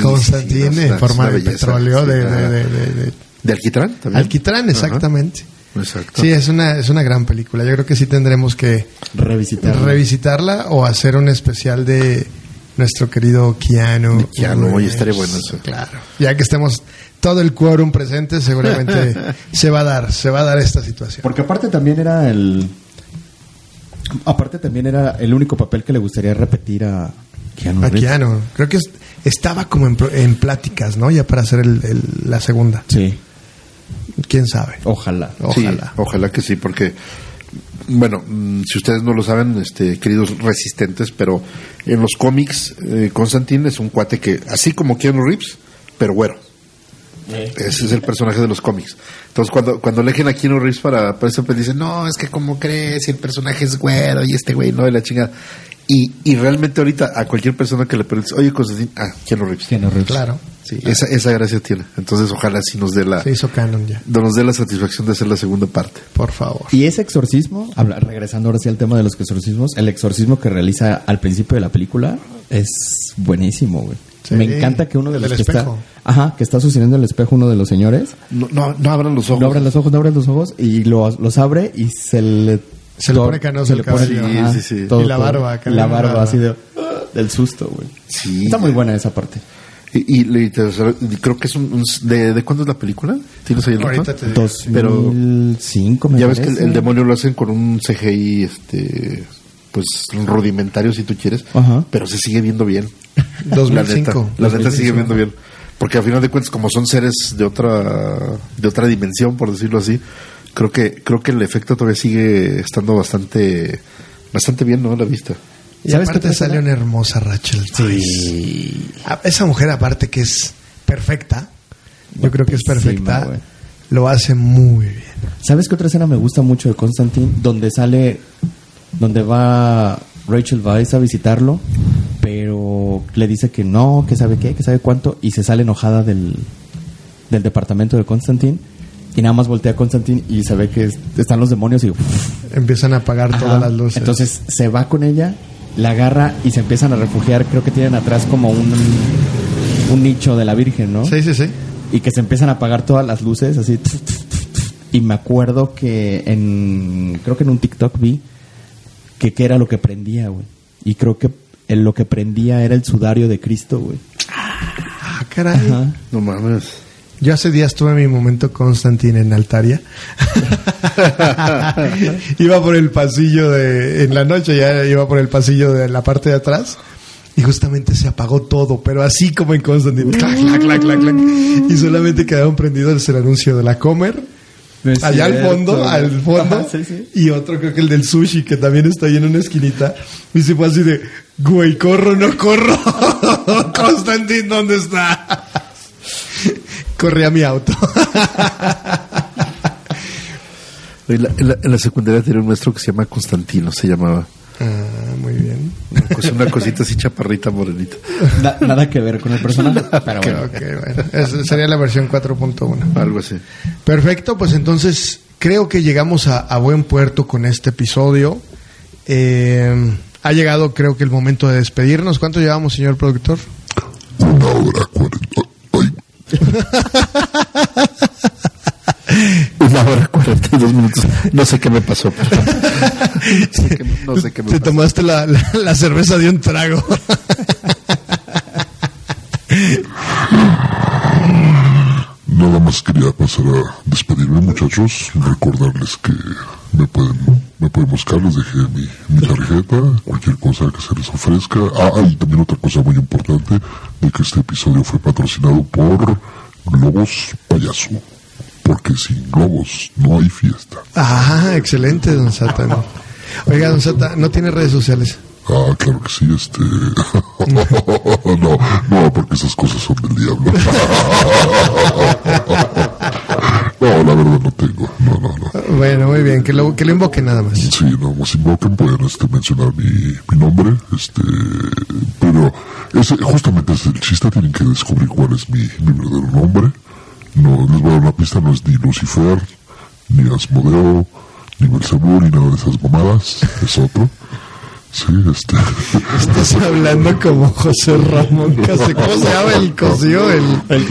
Constantine sí, no, en forma de belleza, petróleo, sí, de, de- ajá. de- de- de- ¿De alquitrán también? alquitrán, exactamente. Exacto. Sí, es una, es una gran película. Yo creo que sí tendremos que Revisitar. revisitarla o hacer un especial de nuestro querido Keanu. De Keanu, Reeves. estaría bueno eso. Claro. Ya que estemos todo el quórum presente, seguramente se va a dar, se va a dar esta situación. Porque aparte también era el. Aparte también era el único papel que le gustaría repetir a Keanu A. Keanu. Creo que es- estaba como en, pro- en pláticas, ¿no? Ya para hacer el- el- la segunda. Sí, ¿Quién sabe? ojalá. Ojalá. Sí, ojalá que sí, porque, bueno, mm, si ustedes no lo saben, este, queridos resistentes, pero en los cómics, eh, Constantine es un cuate que, así como Keanu Reeves, pero güero. Ese es el personaje de los cómics. Entonces, cuando, cuando eligen a Keanu Reeves para, para ese, pues dicen, no, es que como crees, el personaje es güero y este güey no, de la chingada. Y, y realmente ahorita a cualquier persona que le preguntes, oye, Constantine, ah, Keanu Reeves. Keanu Reeves. Claro. Sí, esa, esa gracia tiene. Entonces, ojalá sí nos dé la, Se hizo canon ya. nos dé la satisfacción de hacer la segunda parte. Por favor. Y ese exorcismo, habla- regresando ahora sí al tema de los exorcismos, el exorcismo que realiza al principio de la película es buenísimo, güey. Sí, Me encanta que uno de los del que espejo. está, ajá, que está sucediendo el espejo uno de los señores, No, no, no abran los ojos. no abre los ojos, no abre los ojos y lo- los abre y se le Se le pone canoso se el le pone- cabello. ajá, Sí, sí, sí. todo- Y la todo. barba, acá la barba barba. así de del susto, güey. Sí. Está muy buena esa parte. Y, y le- te- creo que es un... un- ¿de, de cuándo es la película? ¿Tienes ahí el? Ahorita te digo. 2005 me Ya ves que el, parece. el demonio lo hacen con un CGI, este... Pues rudimentario si tú quieres, Ajá. pero se sigue viendo bien. 2005. La neta, la neta sigue viendo bien. Porque a final de cuentas, como son seres de otra, de otra dimensión, por decirlo así, creo que, creo que el efecto todavía sigue estando bastante, bastante bien, ¿no? A la vista. Y ¿Sabes aparte otra sale una hermosa Rachel. Weisz. Ah, Esa mujer aparte que es perfecta, yo creo que es perfecta, lo hace muy bien. ¿Sabes qué otra escena me gusta mucho de Constantine? Donde sale, donde va Rachel Weisz a visitarlo, pero le dice que no, que sabe qué, que sabe cuánto, y se sale enojada del, del departamento de Constantine, y nada más voltea a Constantine y se ve que es- están los demonios y... Empiezan a apagar ajá. todas las luces. Entonces se va con ella, la agarra y se empiezan a refugiar, creo que tienen atrás como un, un nicho de la Virgen, ¿no? sí, sí, sí. y que se empiezan a apagar todas las luces así y me acuerdo que en creo que en un TikTok vi que qué era lo que prendía güey y creo que lo que prendía era el sudario de Cristo güey Ah, caray. Ajá. No mames. Yo hace días tuve mi momento Constantine en Altaria. iba por el pasillo de. En la noche ya iba por el pasillo de la parte de atrás. Y justamente se apagó todo, pero así como en Constantine. Clac, clac, clac, clac, clac. Y solamente quedaron prendidos el anuncio de la Comer. es allá al fondo, al fondo. Ajá, sí, sí. Y otro, creo que el del sushi, que también está ahí en una esquinita. Y se fue así de, güey, corro, no corro. Constantine, ¿dónde está? Corrí a mi auto. En la, en la- en la secundaria tenía un maestro que se llama Constantino, se llamaba. ah, muy bien. Una, cosita así chaparrita, morenita. Na- nada que ver con el personaje pero bueno esa sería la versión 4.1. Algo así. Perfecto, pues entonces creo que llegamos a, a buen puerto con este episodio. Eh, ha llegado, creo que el momento de despedirnos. ¿Cuánto llevamos, señor productor? Una hora cuarenta. Una hora cuarenta y dos minutos. No sé qué me pasó. pero- no sé qué, no sé qué me Te pasó. tomaste la, la- la cerveza de un trago. Nada más quería pasar a despedirme, muchachos. Recordarles que me pueden, me pueden buscar, les dejé mi, mi tarjeta, cualquier cosa que se les ofrezca. Ah, y también otra cosa muy importante, de que este episodio fue patrocinado por Globos Payaso. Porque sin globos no hay fiesta. Ah, excelente, don Satan. Oiga, don Satan, ¿no tiene redes sociales? Ah, claro que sí, este... no, no, porque esas cosas son del diablo. no, la verdad no tengo. No, no, no. Bueno, muy bien, que lo, que lo invoque nada más. Sí, no, pues invoquen, pueden este, mencionar mi, mi nombre, este, pero ese, justamente es el chiste, tienen que descubrir cuál es mi, mi verdadero nombre. no les voy a dar una pista, no es ni Lucifer, ni Asmodeo, ni Belzebú, ni nada de esas mamadas, es otro. Sí, este. Estás hablando como José Ramón Case. ¿Cómo se llama el cosío? El,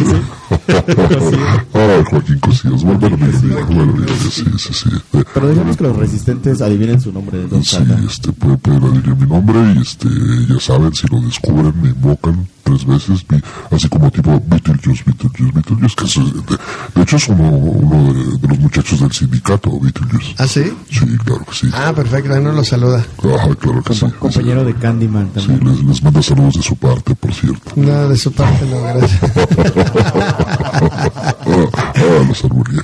Ah, Joaquín Cosillas. Bueno, bueno, sí, sí, sí. Pero digamos que los resistentes adivinen su nombre Don Sí, Santa. este, puede, pueden adivinar mi nombre y este, ya saben, si lo descubren, me invocan tres veces, así como tipo Beetlejuice, Beetlejuice, Beetlejuice, que es, de, de hecho es uno, uno de, de los muchachos del sindicato, Beetlejuice. ¿Ah, sí? Sí, claro que sí. Ah, perfecto. Ahí nos lo saluda. Ah, claro que sí. Como compañero de Candyman Sí, también. les, les manda saludos de su parte, por cierto. Nada de su parte, no, gracias. Ah, ah, los.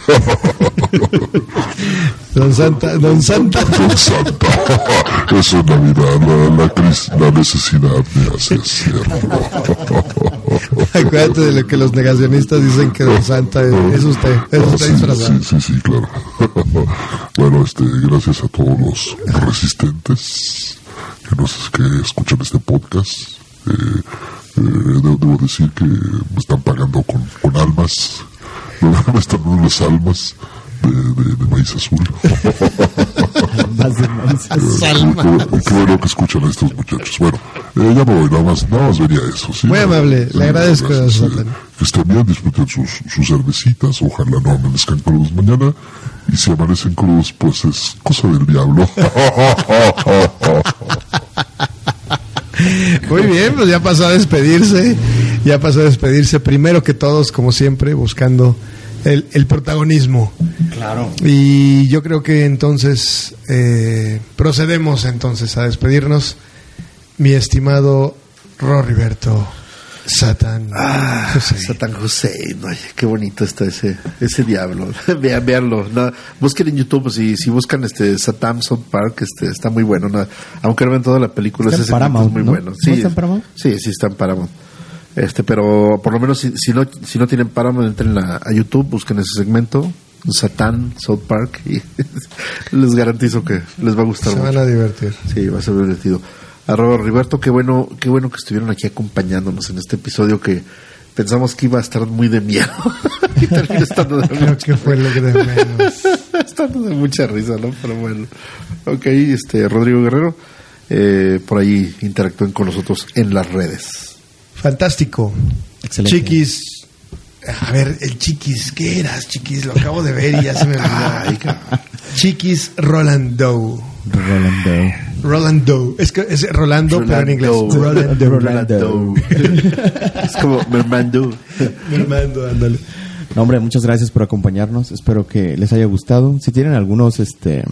Don Santa, Don Santa. Santa. Eso es Navidad, la, la, la necesidad me hace hacerlo. Acuérdate de lo que los negacionistas dicen que Don Santa es, es usted. Es Ah, usted sí, disfrazado. sí, sí, sí, claro. bueno, este, gracias a todos los resistentes que nos que escuchan este podcast. Eh, eh, debo, debo decir que me están pagando con, con almas. Me están dando las almas de, de, de maíz azul. De maíz. Qué, qué- qué bueno que escuchan a estos muchachos. Bueno, eh, ya me voy, nada más, nada más venía eso. ¿sí? Muy amable, le agradezco, gracias, eh, que estén bien, disfruten sus, sus cervecitas, ojalá no amanezcan crudos mañana. Y si amanecen crudos, pues es cosa del diablo. Muy bien, pues ya pasó a despedirse. Ya pasó a despedirse primero que todos, como siempre, buscando el, el protagonismo. Claro. Y yo creo que entonces eh, procedemos entonces a despedirnos. Mi estimado Roriberto Satán. Ah, Hussein. Satan Hussein, oye, qué bonito está ese, ese diablo. Vean, veanlo. No, busquen en YouTube, si, si buscan este Satan South Park, este está muy bueno. no, aunque no ven toda la película, Está en ese segmento Paramount, es muy ¿no? bueno. ¿No está en Paramount? Sí, sí está en Paramount. Este, pero por lo menos si, si no si no tienen Paramount, entren a, a YouTube, busquen ese segmento, Satan South Park, y les garantizo que les va a gustar Se mucho. van a divertir. Sí, va a ser divertido. Arroba Riberto, qué bueno, qué bueno que estuvieron aquí acompañándonos en este episodio que pensamos que iba a estar muy de miedo. y terminó estando de, Creo mucha, que fue lo que de menos. estando de mucha risa, ¿no? Pero bueno. Ok, este, Rodrigo Guerrero, eh, por ahí interactúen con nosotros en las redes. Fantástico. Excelente. Chiquis. A ver, el Chiquis, ¿qué eras, Chiquis? Lo acabo de ver y ya se me olvidó. Chiquis Rolando. Rolando. Rolando. Es que es Rolando, pero en inglés. Rolando. Rolando. es como Mermando. Mi hermano, ándale. No, hombre, muchas gracias por acompañarnos. Espero que les haya gustado. Si tienen algunos este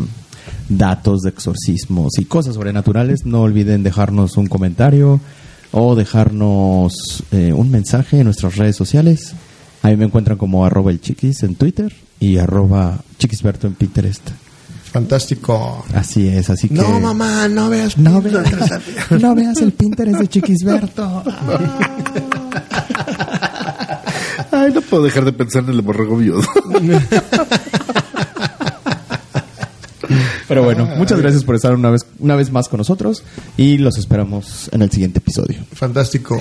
datos de exorcismos y cosas sobrenaturales, no olviden dejarnos un comentario o dejarnos eh, un mensaje en nuestras redes sociales. Ahí me encuentran como arroba el chiquis en Twitter y arroba chiquisberto en Pinterest. Fantástico. Así es, así que... No, mamá, no veas. No veas, no veas el Pinterest de Chiquisberto. Ay, no puedo dejar de pensar en el borrego viudo. Pero bueno, muchas gracias por estar una vez, una vez más con nosotros y los esperamos en el siguiente episodio. Fantástico.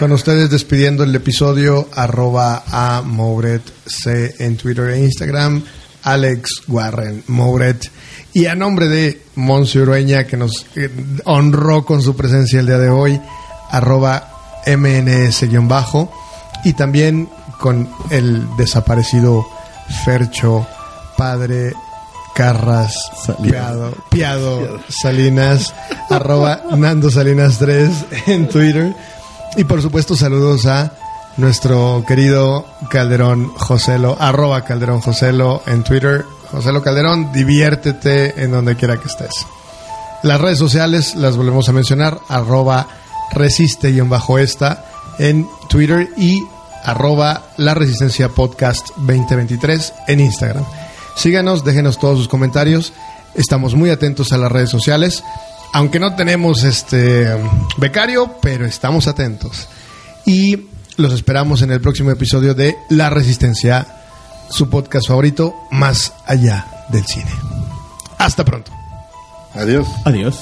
Con ustedes despidiendo el episodio, arroba a Mouret C en Twitter e Instagram, Alex Warren Mouret. Y a nombre de Monse Urueña, que nos eh, honró con su presencia el día de hoy, arroba MNS-bajo. Y también con el desaparecido Fercho, padre Carras. Piado, Piado Salinas, arroba Nando Salinas 3 en Twitter. Y por supuesto saludos a nuestro querido Calderón Joselo, arroba Calderón Joselo en Twitter. Joselo Calderón, diviértete en donde quiera que estés. Las redes sociales las volvemos a mencionar, arroba resiste-esta en Twitter y arroba la resistencia podcast 2023 en Instagram. Síganos, déjenos todos sus comentarios. Estamos muy atentos a las redes sociales. Aunque no tenemos este becario, pero estamos atentos. Y los esperamos en el próximo episodio de La Resistencia, su podcast favorito, más allá del cine. Hasta pronto. Adiós. Adiós.